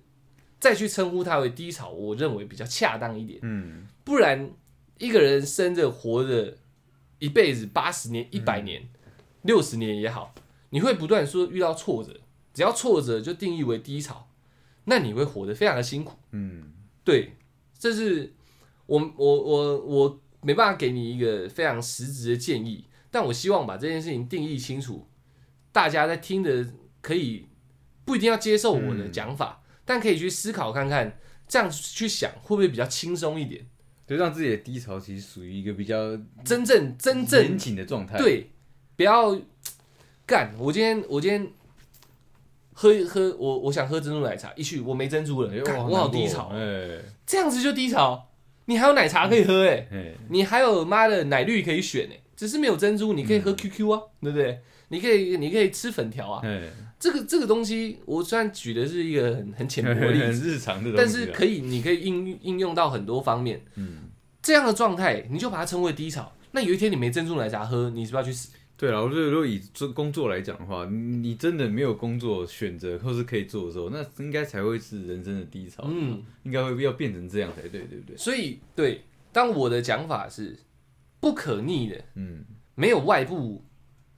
Speaker 1: 再去称呼它为低潮，我认为比较恰当一点。嗯，不然一个人生着活着。一辈子八十年、一百年、六十年也好，你会不断说遇到挫折，只要挫折就定义为低潮，那你会活得非常的辛苦。嗯，对，这是我我我我没办法给你一个非常实质的建议，但我希望把这件事情定义清楚，大家在听的可以不一定要接受我的讲法，但可以去思考看看，这样去想会不会比较轻松一点。
Speaker 2: 就让自己的低潮其实属于一个比较
Speaker 1: 真正真正
Speaker 2: 严谨的状态。
Speaker 1: 对，不要干。我今天我今天喝喝我我想喝珍珠奶茶，一去我没珍珠了，我好低潮。哎，这样子就低潮。你还有奶茶可以喝哎，你还有妈的奶绿可以选哎，只是没有珍珠，你可以喝 QQ 啊，对不对？你可以你可以吃粉条啊。这个这个东西，我虽然举的是一个很很浅薄的例子，
Speaker 2: 日常的，
Speaker 1: 但是可以，你可以应应用到很多方面。嗯，这样的状态，你就把它称为低潮。那有一天你没珍珠奶茶喝，你是不是要去死？
Speaker 2: 对啊，我觉得如果以做工作来讲的话，你真的没有工作选择或是可以做的时候，那应该才会是人生的低潮。嗯，应该会要变成这样才对，对不对？
Speaker 1: 所以，对，当我的讲法是不可逆的，嗯，没有外部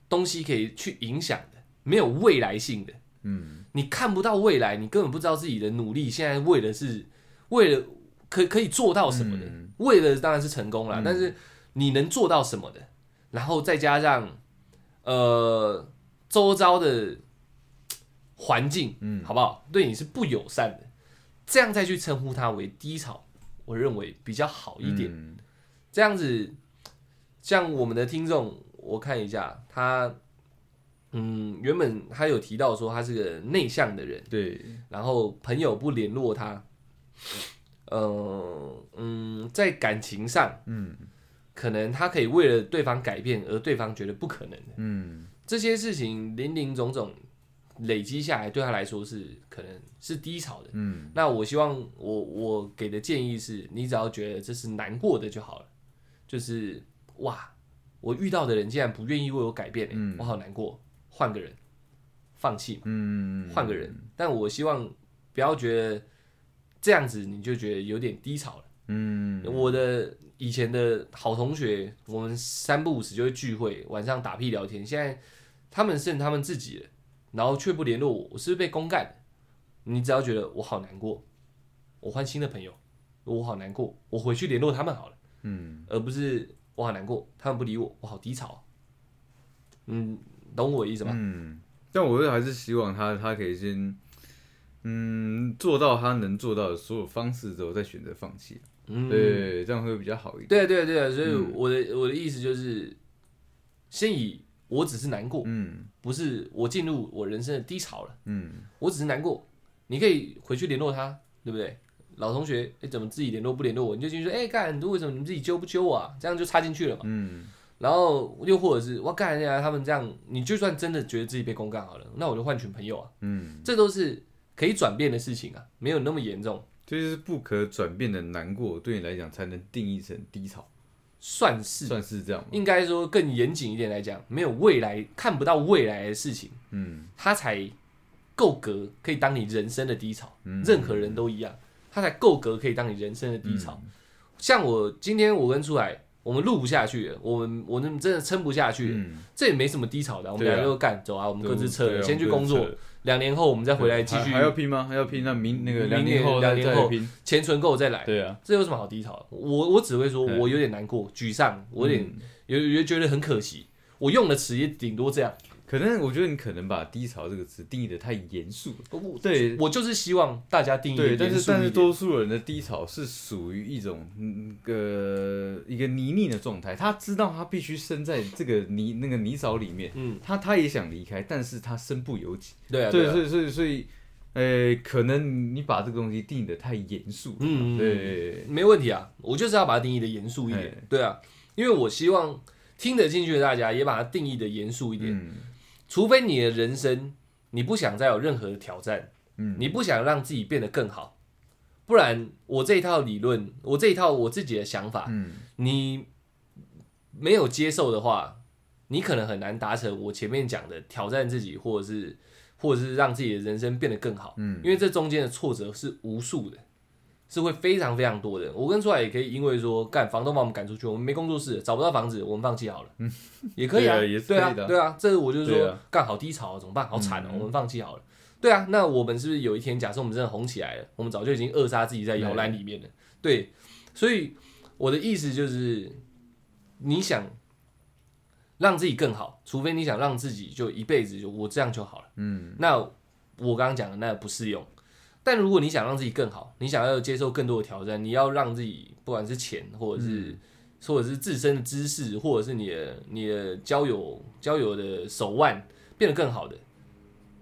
Speaker 1: 东西可以去影响。没有未来性的，嗯，你看不到未来，你根本不知道自己的努力现在为的是为了可可以做到什么的，为了当然是成功了，但是你能做到什么的，然后再加上呃周遭的环境，嗯，好不好？对你是不友善的，这样再去称呼它为低潮，我认为比较好一点。这样子，像我们的听众，我看一下他。嗯，原本他有提到说他是个内向的人，
Speaker 2: 对，
Speaker 1: 然后朋友不联络他，呃，嗯，在感情上，嗯，可能他可以为了对方改变，而对方觉得不可能的，嗯，这些事情林林总总累积下来，对他来说是可能是低潮的，嗯，那我希望我我给的建议是，你只要觉得这是难过的就好了，就是哇，我遇到的人竟然不愿意为我改变，嗯，我好难过。换个人，放弃，嗯，换个人。但我希望不要觉得这样子你就觉得有点低潮了。嗯，我的以前的好同学，我们三不五时就会聚会，晚上打屁聊天。现在他们剩他们自己了，然后却不联络我，我是不是被公干的？你只要觉得我好难过，我换新的朋友，我好难过，我回去联络他们好了。嗯，而不是我好难过，他们不理我，我好低潮。嗯。懂我意思吗？
Speaker 2: 嗯，但我还是希望他，他可以先，嗯，做到他能做到的所有方式之后，再选择放弃。嗯，对，这样会比较好一点。
Speaker 1: 对对对，所以我的我的意思就是，先以我只是难过，嗯，不是我进入我人生的低潮了，嗯，我只是难过，你可以回去联络他，对不对？老同学，哎，怎么自己联络不联络我？你就进去说，哎，干，为什么你们自己揪不揪我啊？这样就插进去了嘛，嗯。然后又或者是我干人家他们这样，你就算真的觉得自己被公干好了，那我就换群朋友啊。嗯，这都是可以转变的事情啊，没有那么严重。
Speaker 2: 这就是不可转变的难过，对你来讲才能定义成低潮，
Speaker 1: 算是
Speaker 2: 算是这样。
Speaker 1: 应该说更严谨一点来讲，没有未来看不到未来的事情，嗯，它才够格可以当你人生的低潮，任何人都一样，他才够格可以当你人生的低潮。像我今天我跟出来，我们录不下去了，我们我们真的撑不下去了，这也没什么低潮的，我们两个就干走啊，我们各自撤，先去工作，两年后我们再回来继续。
Speaker 2: 还要拼吗？还要拼？那明那个
Speaker 1: 两
Speaker 2: 年后
Speaker 1: 两年后
Speaker 2: 拼，
Speaker 1: 钱存够再来。
Speaker 2: 对啊，
Speaker 1: 这有什么好低潮的？我我只会说，我有点难过、沮丧，我有点有有觉得很可惜。我用的词也顶多这样。
Speaker 2: 可能我觉得你可能把低潮这个词定义的太严肃了。对，
Speaker 1: 我就是希望大家定义
Speaker 2: 对，但是但是多数人的低潮是属于一种个一个泥泞的状态，他知道他必须生在这个泥那个泥沼里面，嗯，他他也想离开，但是他身不由己。
Speaker 1: 对啊，
Speaker 2: 对，所以所以所以，呃，可能你把这个东西定义的太严肃。嗯，对，
Speaker 1: 没问题啊，我就是要把它定义的严肃一点。对啊，因为我希望听得进去的大家也把它定义的严肃一点。除非你的人生你不想再有任何的挑战，嗯，你不想让自己变得更好，不然我这一套理论，我这一套我自己的想法，嗯，你没有接受的话，你可能很难达成我前面讲的挑战自己，或者是或者是让自己的人生变得更好，嗯，因为这中间的挫折是无数的。是会非常非常多的。我跟出来也可以，因为说干房东把我们赶出去，我们没工作室，找不到房子，我们放弃好了。嗯，也可以啊，对啊，对啊，这我就是说干好低潮怎么办？好惨哦，我们放弃好了。对啊，那我们是不是有一天，假设我们真的红起来了，我们早就已经扼杀自己在摇篮里面了？对，所以我的意思就是，你想让自己更好，除非你想让自己就一辈子就我这样就好了。嗯，那我刚刚讲的那不适用。但如果你想让自己更好，你想要接受更多的挑战，你要让自己不管是钱，或者是或者是自身的知识，或者是你的你的交友交友的手腕变得更好的，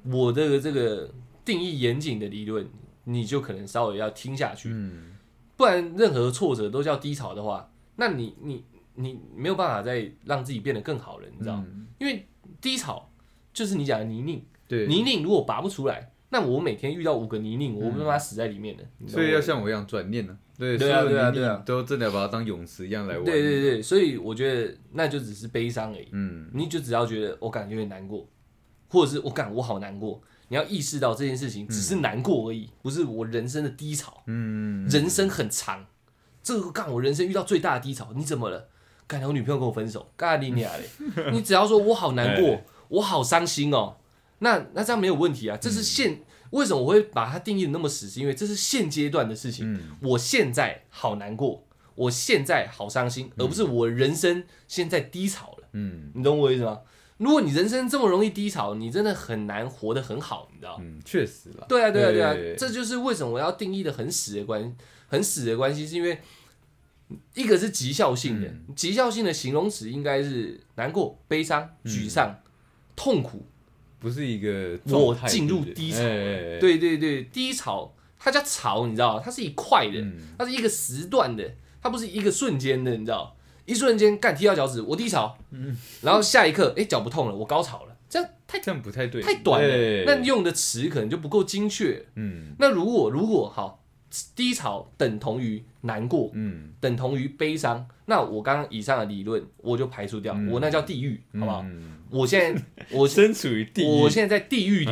Speaker 1: 我的这个定义严谨的理论，你就可能稍微要听下去。嗯，不然任何挫折都叫低潮的话，那你你你没有办法再让自己变得更好了，你知道因为低潮就是你讲的泥泞，
Speaker 2: 对，
Speaker 1: 泥泞如果拔不出来。那我每天遇到五个泥泞，我不他妈死在里面的。
Speaker 2: 所以要像我一样转念呢。对对啊对啊对啊，都真的要把它当泳池一样来玩。
Speaker 1: 对对对，所以我觉得那就只是悲伤而已。嗯，你就只要觉得我感觉有点难过，或者是我感我好难过，你要意识到这件事情只是难过而已，不是我人生的低潮。嗯，人生很长，这个干我人生遇到最大的低潮，你怎么了？感觉我女朋友跟我分手，干你娘嘞！你只要说我好难过，我好伤心哦。那那这样没有问题啊，这是现为什么我会把它定义的那么死？是因为这是现阶段的事情。我现在好难过，我现在好伤心，而不是我人生现在低潮了。嗯，你懂我意思吗？如果你人生这么容易低潮，你真的很难活得很好，你知道
Speaker 2: 嗯，确实了。
Speaker 1: 对啊，对啊，对啊，这就是为什么我要定义的很死的关，很死的关系，是因为一个是极效性的，极效性的形容词应该是难过、悲伤、沮丧、痛苦。
Speaker 2: 不是一个
Speaker 1: 我进入低潮，对对对，低潮它叫潮，你知道它是一块的，它是一个时段的，它不是一个瞬间的，你知道？一瞬间干踢到脚趾，我低潮，然后下一刻哎脚不痛了，我高潮了，这样太
Speaker 2: 这样不太对，
Speaker 1: 太短了，那用的词可能就不够精确。嗯，那如果如果好。低潮等同于难过，嗯，等同于悲伤。那我刚刚以上的理论，我就排除掉，我那叫地狱，好不好？我现在 我
Speaker 2: 身处于地狱。
Speaker 1: 我现在在地狱里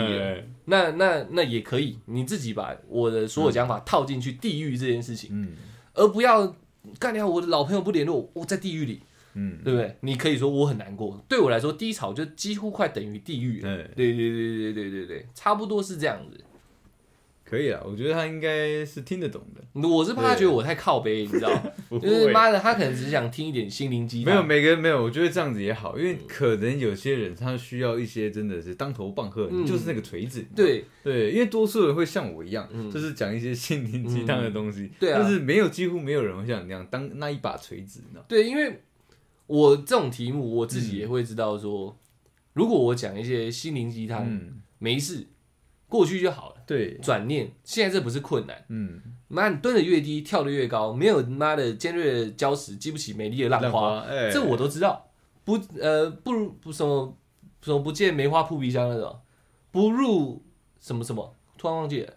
Speaker 1: 那那那也可以你自己把我的所有讲法套进去地狱这件事情而不要干掉我的老朋友不联络我在地狱里嗯。对不对？你可以说我很难过。对我来说低潮就几乎快等于地狱了。对对对对对对对差不多是这样子。
Speaker 2: 可以啊，我觉得他应该是听得懂的。
Speaker 1: 我是怕他觉得我太靠背，你知道？就是妈的，他可能只是想听一点心灵鸡
Speaker 2: 汤。没有，每个人没有，我觉得这样子也好，因为可能有些人他需要一些真的是当头棒喝，就是那个锤子。
Speaker 1: 对
Speaker 2: 对，因为多数人会像我一样，就是讲一些心灵鸡汤的东西。
Speaker 1: 对啊。
Speaker 2: 但是没有，几乎没有人会像你那样当那一把锤子，你知道？
Speaker 1: 对，因为我这种题目，我自己也会知道说，如果我讲一些心灵鸡汤，没事。过去就好了。
Speaker 2: 对，
Speaker 1: 转念，现在这不是困难。嗯，妈，你蹲的越低，跳的越高，没有妈的尖锐的礁石激不起美丽的浪花。这我都知道。不，呃，不如不什么什么不见梅花扑鼻香那种，不入什么什么，突然忘记了。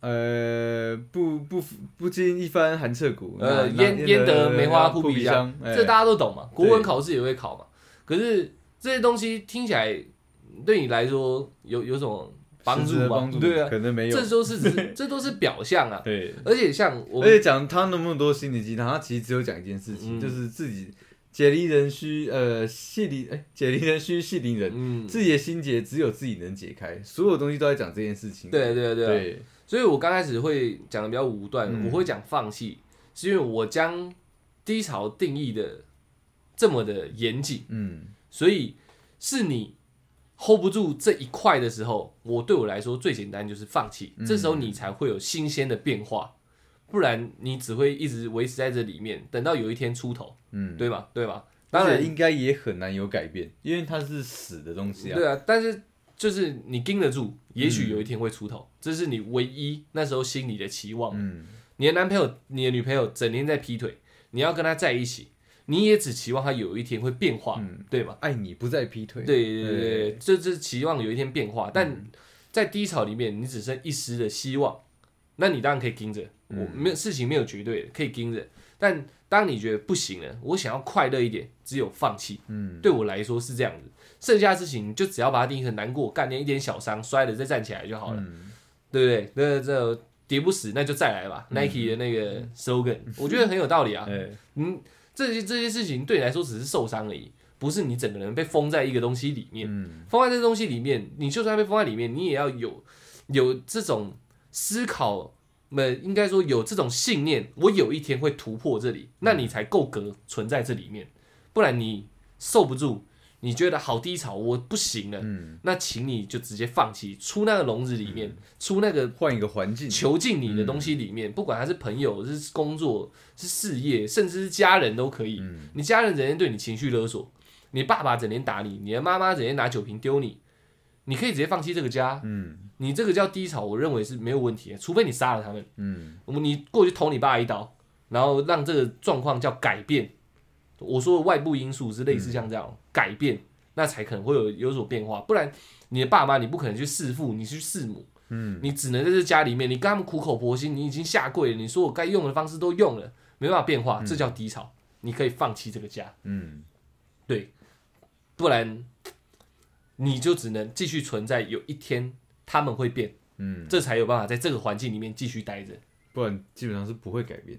Speaker 2: 呃，不不不经一番寒彻骨。
Speaker 1: 呃，焉焉得梅花扑鼻香？这大家都懂嘛，国文考试也会考嘛。可是这些东西听起来对你来说有有什么？帮助吗？对啊，
Speaker 2: 可能没有，
Speaker 1: 这都是只 这都是表象啊。
Speaker 2: 对，
Speaker 1: 而且像我，
Speaker 2: 而且讲他那么多心理鸡汤，他其实只有讲一件事情，就是自己解离人虚，呃，系离哎，解离人虚，系离人，嗯，自己的心结只有自己能解开，所有东西都在讲这件事情。
Speaker 1: 对对对，所以我刚开始会讲的比较武断，我会讲放弃，是因为我将低潮定义的这么的严谨，嗯，所以是你。Hold 不住这一块的时候，我对我来说最简单就是放弃。这时候你才会有新鲜的变化，不然你只会一直维持在这里面，等到有一天出头，嗯，对吧？对吧？
Speaker 2: 当然应该也很难有改变，因为它是死的东西啊。
Speaker 1: 对啊，但是就是你盯得住，也许有一天会出头，这是你唯一那时候心里的期望。嗯，你的男朋友、你的女朋友整天在劈腿，你要跟他在一起。你也只期望他有一天会变化，对吧？
Speaker 2: 爱你不再劈腿，
Speaker 1: 对对对，这这期望有一天变化，但在低潮里面，你只剩一丝的希望，那你当然可以盯着，我没有事情没有绝对的，可以盯着。但当你觉得不行了，我想要快乐一点，只有放弃。嗯，对我来说是这样子，剩下的事情就只要把它定义成难过，干点一点小伤，摔了再站起来就好了，对不对？那这跌不死，那就再来吧。Nike 的那个 slogan，我觉得很有道理啊。嗯。这些这些事情对你来说只是受伤而已，不是你整个人被封在一个东西里面。封在这东西里面，你就算被封在里面，你也要有有这种思考，们应该说有这种信念，我有一天会突破这里，那你才够格存在这里面，不然你受不住。你觉得好低潮，我不行了，嗯，那请你就直接放弃，出那个笼子里面，出那个
Speaker 2: 换一个环境，
Speaker 1: 囚禁你的东西里面，不管他是朋友、是工作、是事业，甚至是家人都可以。你家人整天对你情绪勒索，你爸爸整天打你，你的妈妈整天拿酒瓶丢你，你可以直接放弃这个家，嗯，你这个叫低潮，我认为是没有问题的，除非你杀了他们，嗯，你过去捅你爸一刀，然后让这个状况叫改变。我说的外部因素是类似像这样改变，那才可能会有有所变化。不然你的爸妈你不可能去弑父，你去弑母，嗯，你只能在这家里面，你跟他们苦口婆心，你已经下跪了，你说我该用的方式都用了，没办法变化，这叫低潮。你可以放弃这个家，嗯，对，不然你就只能继续存在。有一天他们会变，嗯，这才有办法在这个环境里面继续待着，
Speaker 2: 不然基本上是不会改变。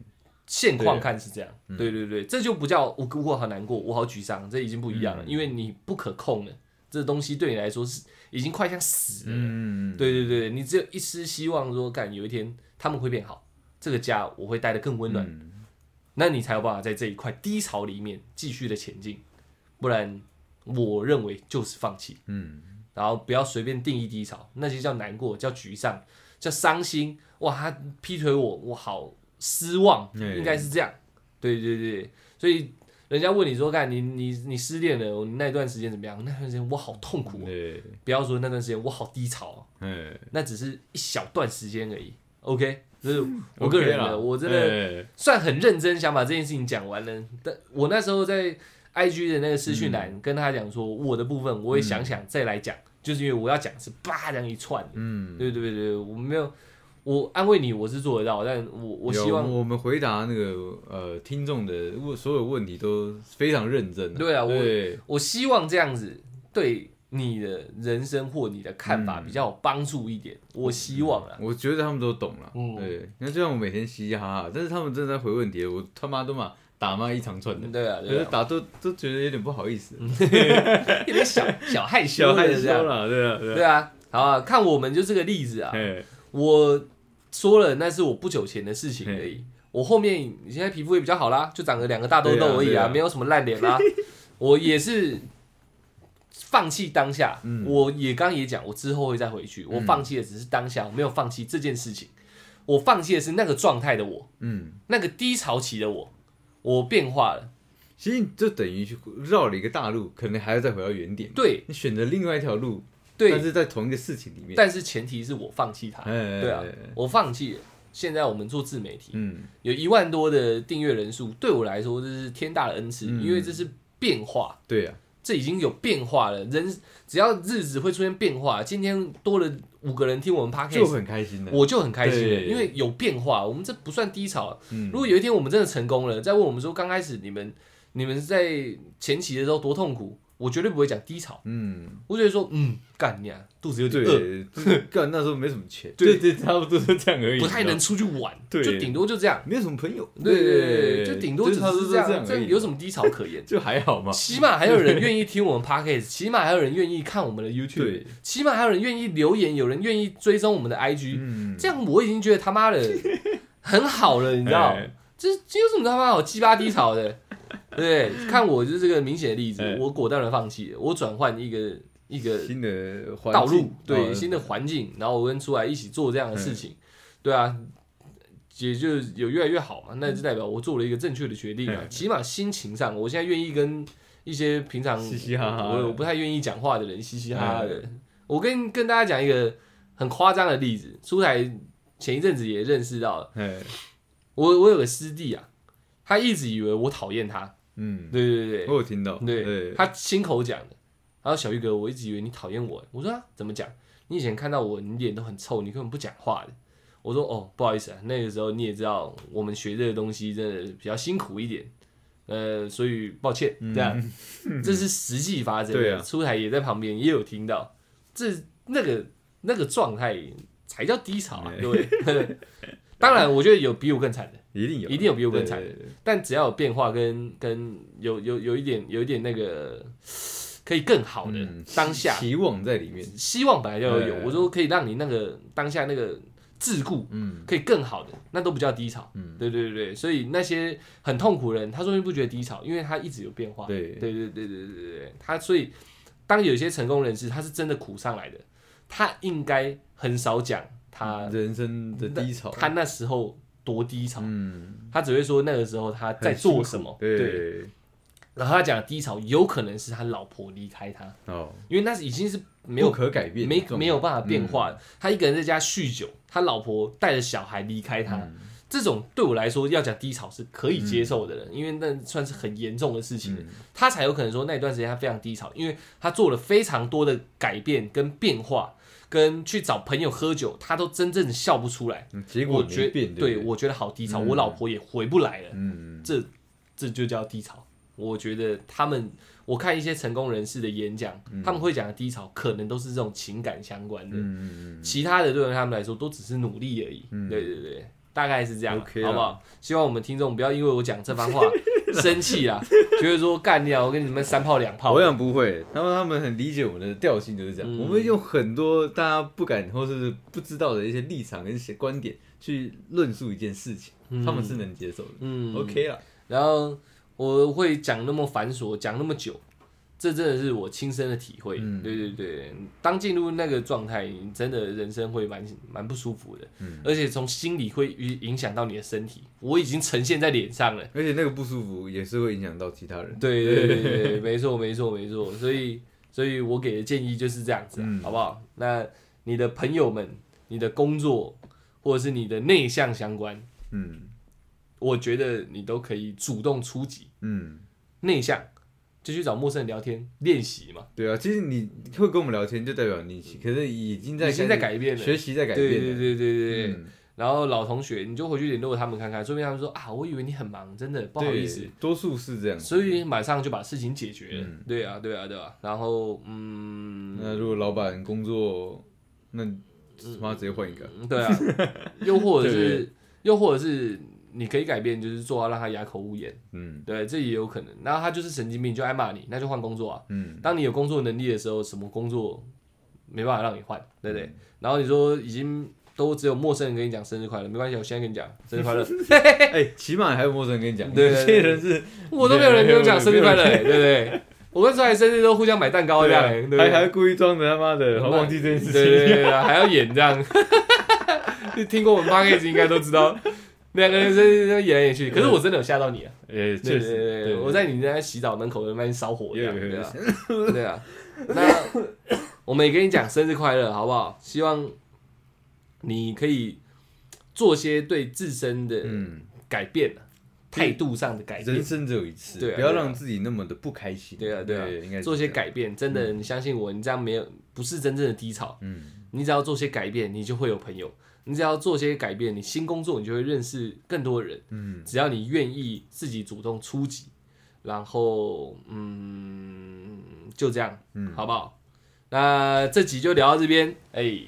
Speaker 1: 现况看是这样，对对对，这就不叫我我好难过，我好沮丧，这已经不一样了，因为你不可控了，这东西对你来说是已经快像死了，嗯对对对，你只有一丝希望说，干有一天他们会变好，这个家我会待得更温暖，那你才有办法在这一块低潮里面继续的前进，不然我认为就是放弃，嗯，然后不要随便定义低潮，那就叫难过，叫沮丧，叫伤心，哇，他劈腿我，我好。失望应该是这样，对对对，所以人家问你说，看你你你失恋了，那段时间怎么样？那段时间我好痛苦，不要说那段时间我好低潮，那只是一小段时间而已。OK，就是我个人的，我真的算很认真想把这件事情讲完了。但我那时候在 IG 的那个私讯栏跟他讲说，我的部分我会想想再来讲，就是因为我要讲是叭这样一串，嗯，对对对对，我没有。我安慰你，我是做得到，但我我希望
Speaker 2: 我们回答那个呃听众的问所有问题都非常认真。
Speaker 1: 对啊，我我希望这样子对你的人生或你的看法比较有帮助一点。我希望啊，
Speaker 2: 我觉得他们都懂了。对，那就像我每天嘻嘻哈哈，但是他们正在回问题，我他妈都嘛打骂一长串的。
Speaker 1: 对啊，
Speaker 2: 就是打都都觉得有点不好意思，
Speaker 1: 有点小小害羞
Speaker 2: 害羞了，对啊，
Speaker 1: 对啊，好啊，看我们就这个例子啊。我说了，那是我不久前的事情而已。我后面你现在皮肤也比较好啦，就长了两个大痘痘而已啊，没有什么烂脸啦。我也是放弃当下，我也刚也讲，我之后会再回去。我放弃的只是当下，我没有放弃这件事情。我放弃的是那个状态的我，嗯，那个低潮期的我，我变化了。
Speaker 2: 其实就等于绕了一个大路，可能还要再回到原点。
Speaker 1: 对
Speaker 2: 你选择另外一条路。但是在同一个事情里面，
Speaker 1: 但是前提是我放弃它。对啊，我放弃。现在我们做自媒体，嗯，有一万多的订阅人数，对我来说这是天大的恩赐，因为这是变化。
Speaker 2: 对啊，
Speaker 1: 这已经有变化了。人只要日子会出现变化，今天多了五个人听我们 podcast，
Speaker 2: 就很开心的，
Speaker 1: 我就很开心，因为有变化。我们这不算低潮。如果有一天我们真的成功了，再问我们说刚开始你们你们在前期的时候多痛苦。我绝对不会讲低潮，
Speaker 2: 嗯，
Speaker 1: 我觉得说，嗯，干你啊，肚子有点饿，
Speaker 2: 对，干那时候没什么钱，
Speaker 1: 对
Speaker 2: 对，差不多是这样而已，
Speaker 1: 不太能出去玩，
Speaker 2: 对
Speaker 1: 就顶多就这样，
Speaker 2: 没有什么朋友，
Speaker 1: 对对对，就顶多只是这样，
Speaker 2: 这
Speaker 1: 有什么低潮可言？
Speaker 2: 就还好嘛，
Speaker 1: 起码还有人愿意 听我们 podcast，起码还有人愿意看我们的 YouTube，
Speaker 2: 对，
Speaker 1: 起码还有人愿意留言，有人愿意追踪我们的 IG，
Speaker 2: 嗯，
Speaker 1: 这样我已经觉得他妈的很好了，你知道？
Speaker 2: 哎
Speaker 1: 这这有什么他妈好鸡巴低潮的？对，看我就是这个明显的例子
Speaker 2: 哎，
Speaker 1: 我果断的放弃，我转换一个一个
Speaker 2: 新的环
Speaker 1: 道路，对
Speaker 2: 哦
Speaker 1: 新的环境，然后我跟出来一起做这样的事情，对啊，也就有越来越好嘛，那就代表我做了一个正确的决定啊，
Speaker 2: 嗯
Speaker 1: 起码心情上，我现在愿意跟一些平常
Speaker 2: 嘻嘻哈哈
Speaker 1: 我我不太愿意讲话的人嘻嘻哈哈的
Speaker 2: 嗯。
Speaker 1: 我跟跟大家讲一个很夸张的例子，出台前一阵子也认识到了，
Speaker 2: 哎，
Speaker 1: 我我有个师弟啊，他一直以为我讨厌他，
Speaker 2: 嗯，
Speaker 1: 对对对
Speaker 2: 我有听到，
Speaker 1: 对，
Speaker 2: 对，
Speaker 1: 他亲口讲的。然后小玉哥，我一直以为你讨厌我，我说、啊、怎么讲？你以前看到我，你脸都很臭，你根本不讲话的。我说哦，不好意思啊，那个时候你也知道，我们学这个东西真的比较辛苦一点，呃，所以抱歉，这样，这是实际发生的。出台也在旁边，也有听到，这那个那个状态才叫低潮啊，
Speaker 2: 哎
Speaker 1: 各位。当然，我觉得有比我更惨的，
Speaker 2: 一定有
Speaker 1: 一定有比我更惨。的但只要有变化跟跟有有有一点有一点那个可以更好的当下。
Speaker 2: 希望在里面。
Speaker 1: 希望本来就要有我说可以让你那个当下那个桎梏可以更好的那都不叫低潮。对对对所以那些很痛苦的人他说不觉得低潮因为他一直有变化。
Speaker 2: 对。
Speaker 1: 对对对对对他所以当有些成功人士他是真的苦上来的他应该很少讲他
Speaker 2: 人生的低潮。
Speaker 1: 他那时候多低潮，
Speaker 2: 嗯，
Speaker 1: 他只会说那个时候他在做什么。对，
Speaker 2: 对，
Speaker 1: 然后他讲低潮有可能是他老婆离开他，
Speaker 2: 哦，
Speaker 1: 因为那是已经是没有
Speaker 2: 可改变
Speaker 1: 没，没有办法变化。的。他一个人在家酗酒，他老婆带着小孩离开他，
Speaker 2: 嗯。
Speaker 1: 这种对我来说要讲低潮是可以接受的人，因为那算是很严重的事情，
Speaker 2: 嗯。
Speaker 1: 他才有可能说那一段时间他非常低潮，因为他做了非常多的改变跟变化，跟去找朋友喝酒，他都真正笑不出来。
Speaker 2: 嗯结果
Speaker 1: 我觉对我觉得好低潮，
Speaker 2: 嗯
Speaker 1: 我老婆也回不来了，
Speaker 2: 嗯，
Speaker 1: 这这就叫低潮。我觉得他们，我看一些成功人士的演讲，他们会讲的低潮，可能都是这种情感相关的。
Speaker 2: 嗯嗯
Speaker 1: 其他的对于他们来说都只是努力而已。
Speaker 2: 嗯
Speaker 1: 对对对，大概是这样好不好？希望我们听众不要因为我讲这番话 生气啦，觉得说干掉我跟你们三炮两炮
Speaker 2: 我。想不会，他们他们很理解我们的调性就是这样，
Speaker 1: 嗯
Speaker 2: 我们用很多大家不敢或是不知道的一些立场跟一些观点去论述一件事情，
Speaker 1: 嗯
Speaker 2: 他们是能接受的。
Speaker 1: 嗯
Speaker 2: OK 了，
Speaker 1: 然后我会讲那么繁琐，讲那么久，这真的是我亲身的体会。
Speaker 2: 嗯
Speaker 1: 对对对，当进入那个状态，你真的人生会蛮蛮不舒服的，
Speaker 2: 嗯
Speaker 1: 而且从心里会影影响到你的身体。我已经呈现在脸上了。
Speaker 2: 而且那个不舒服也是会影响到其他人。
Speaker 1: 对对对对对，没错没错没错，所以所以我给的建议就是这样子、啊，
Speaker 2: 嗯
Speaker 1: 好不好？那你的朋友们、你的工作或者是你的内向相关，
Speaker 2: 嗯
Speaker 1: 我觉得你都可以主动出击。
Speaker 2: 嗯，
Speaker 1: 内向就去找陌生人聊天练习嘛，
Speaker 2: 对啊，其实你会跟我们聊天，就代表你可是已经在
Speaker 1: 已经在改变了，
Speaker 2: 学习在改
Speaker 1: 对
Speaker 2: 变了。
Speaker 1: 对对对对对。
Speaker 2: 嗯
Speaker 1: 然后老同学，你就回去联络他们看看，说不定他们说啊，我以为你很忙，真的不好意思，
Speaker 2: 多数是这样。
Speaker 1: 所以马上就把事情解决了。
Speaker 2: 嗯
Speaker 1: 对啊，对啊，对啊。然后嗯，
Speaker 2: 那如果老板工作，那他妈直接换一个。
Speaker 1: 嗯对啊，又或者是又或者是你可以改变，就是做到让他哑口无言，
Speaker 2: 嗯
Speaker 1: 对，这也有可能。然后他就是神经病，就爱骂你，那就换工作啊。
Speaker 2: 嗯
Speaker 1: 当你有工作能力的时候，什么工作没办法让你换，对不对？然后你说已经都只有陌生人跟你讲生日快乐，没关系，我现在跟你讲生日快乐，
Speaker 2: 哎，起码还有陌生人跟你讲，
Speaker 1: 对对
Speaker 2: 有些人是
Speaker 1: 我都没有人跟我讲生日快乐、欸，对不对？我跟出来生日都互相买蛋糕这样？
Speaker 2: 还还故意装的他妈的，好忘记这件事
Speaker 1: 对对
Speaker 2: 情。
Speaker 1: 对对，还要演这样。就听过我们 p o d c a s 应该都知道，两个人在在演来演去。可是我真的有吓到你啊！
Speaker 2: 哎，
Speaker 1: 对对
Speaker 2: 确实，
Speaker 1: 我在你那洗澡门口那边烧火这样，对啊，对啊。那我们也跟你讲生日快乐，好不好？希望你可以做些对自身的，改变态度上的改变。
Speaker 2: 人生只有一次，不要让自己那么的不开心。
Speaker 1: 对啊，对啊，
Speaker 2: 应该
Speaker 1: 做些。改变，真的，你相信我，你这样没有不是真正的低潮。
Speaker 2: 嗯
Speaker 1: 你只要做些改变，你就会有朋友；你只要做些改变，你新工作你就会认识更多人。
Speaker 2: 嗯
Speaker 1: 只要你愿意自己主动出击，然后嗯，就这样，嗯，好不好？那这集就聊到这边，哎，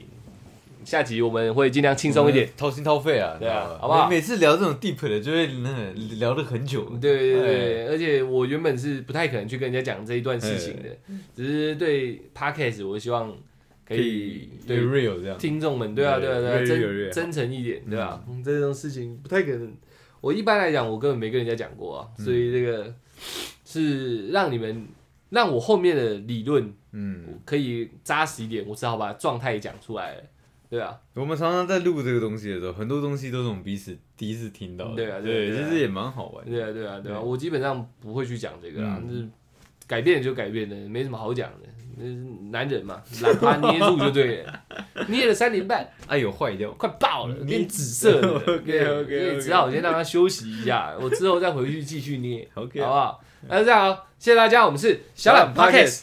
Speaker 1: 下集我们会尽量轻松一点，
Speaker 2: 掏心掏肺啊，
Speaker 1: 对啊，好不好？
Speaker 2: 每次聊这种 deep 的，就会那聊了很久。
Speaker 1: 对对对，而且我原本是不太可能去跟人家讲这一段事情的，只是对 podcast，我希望可以
Speaker 2: 对 real 这样，
Speaker 1: 听众们，对啊对啊对啊，真真诚一点，对吧？这种事情不太可能。我一般来讲，我根本没跟人家讲过啊，所以这个是让你们让我后面的理论，嗯，可以扎实一点，我只好把状态讲出来，对啊。
Speaker 2: 我们常常在录这个东西的时候，很多东西都是我们彼此第一次听到的，
Speaker 1: 对啊，
Speaker 2: 对啊，其实也蛮好玩，
Speaker 1: 对啊，对啊，对啊。我基本上不会去讲这个啊，是改变就改变的，没什么好讲的。男人嘛，懒趴捏住就对了，捏了三年半，
Speaker 2: 哎呦坏掉，
Speaker 1: 快爆了，变紫色了。OK OK，只好先让他休息一下，我之后再回去继续捏，OK，好不好？那这样，谢谢大家，我们是小懒 Pockets。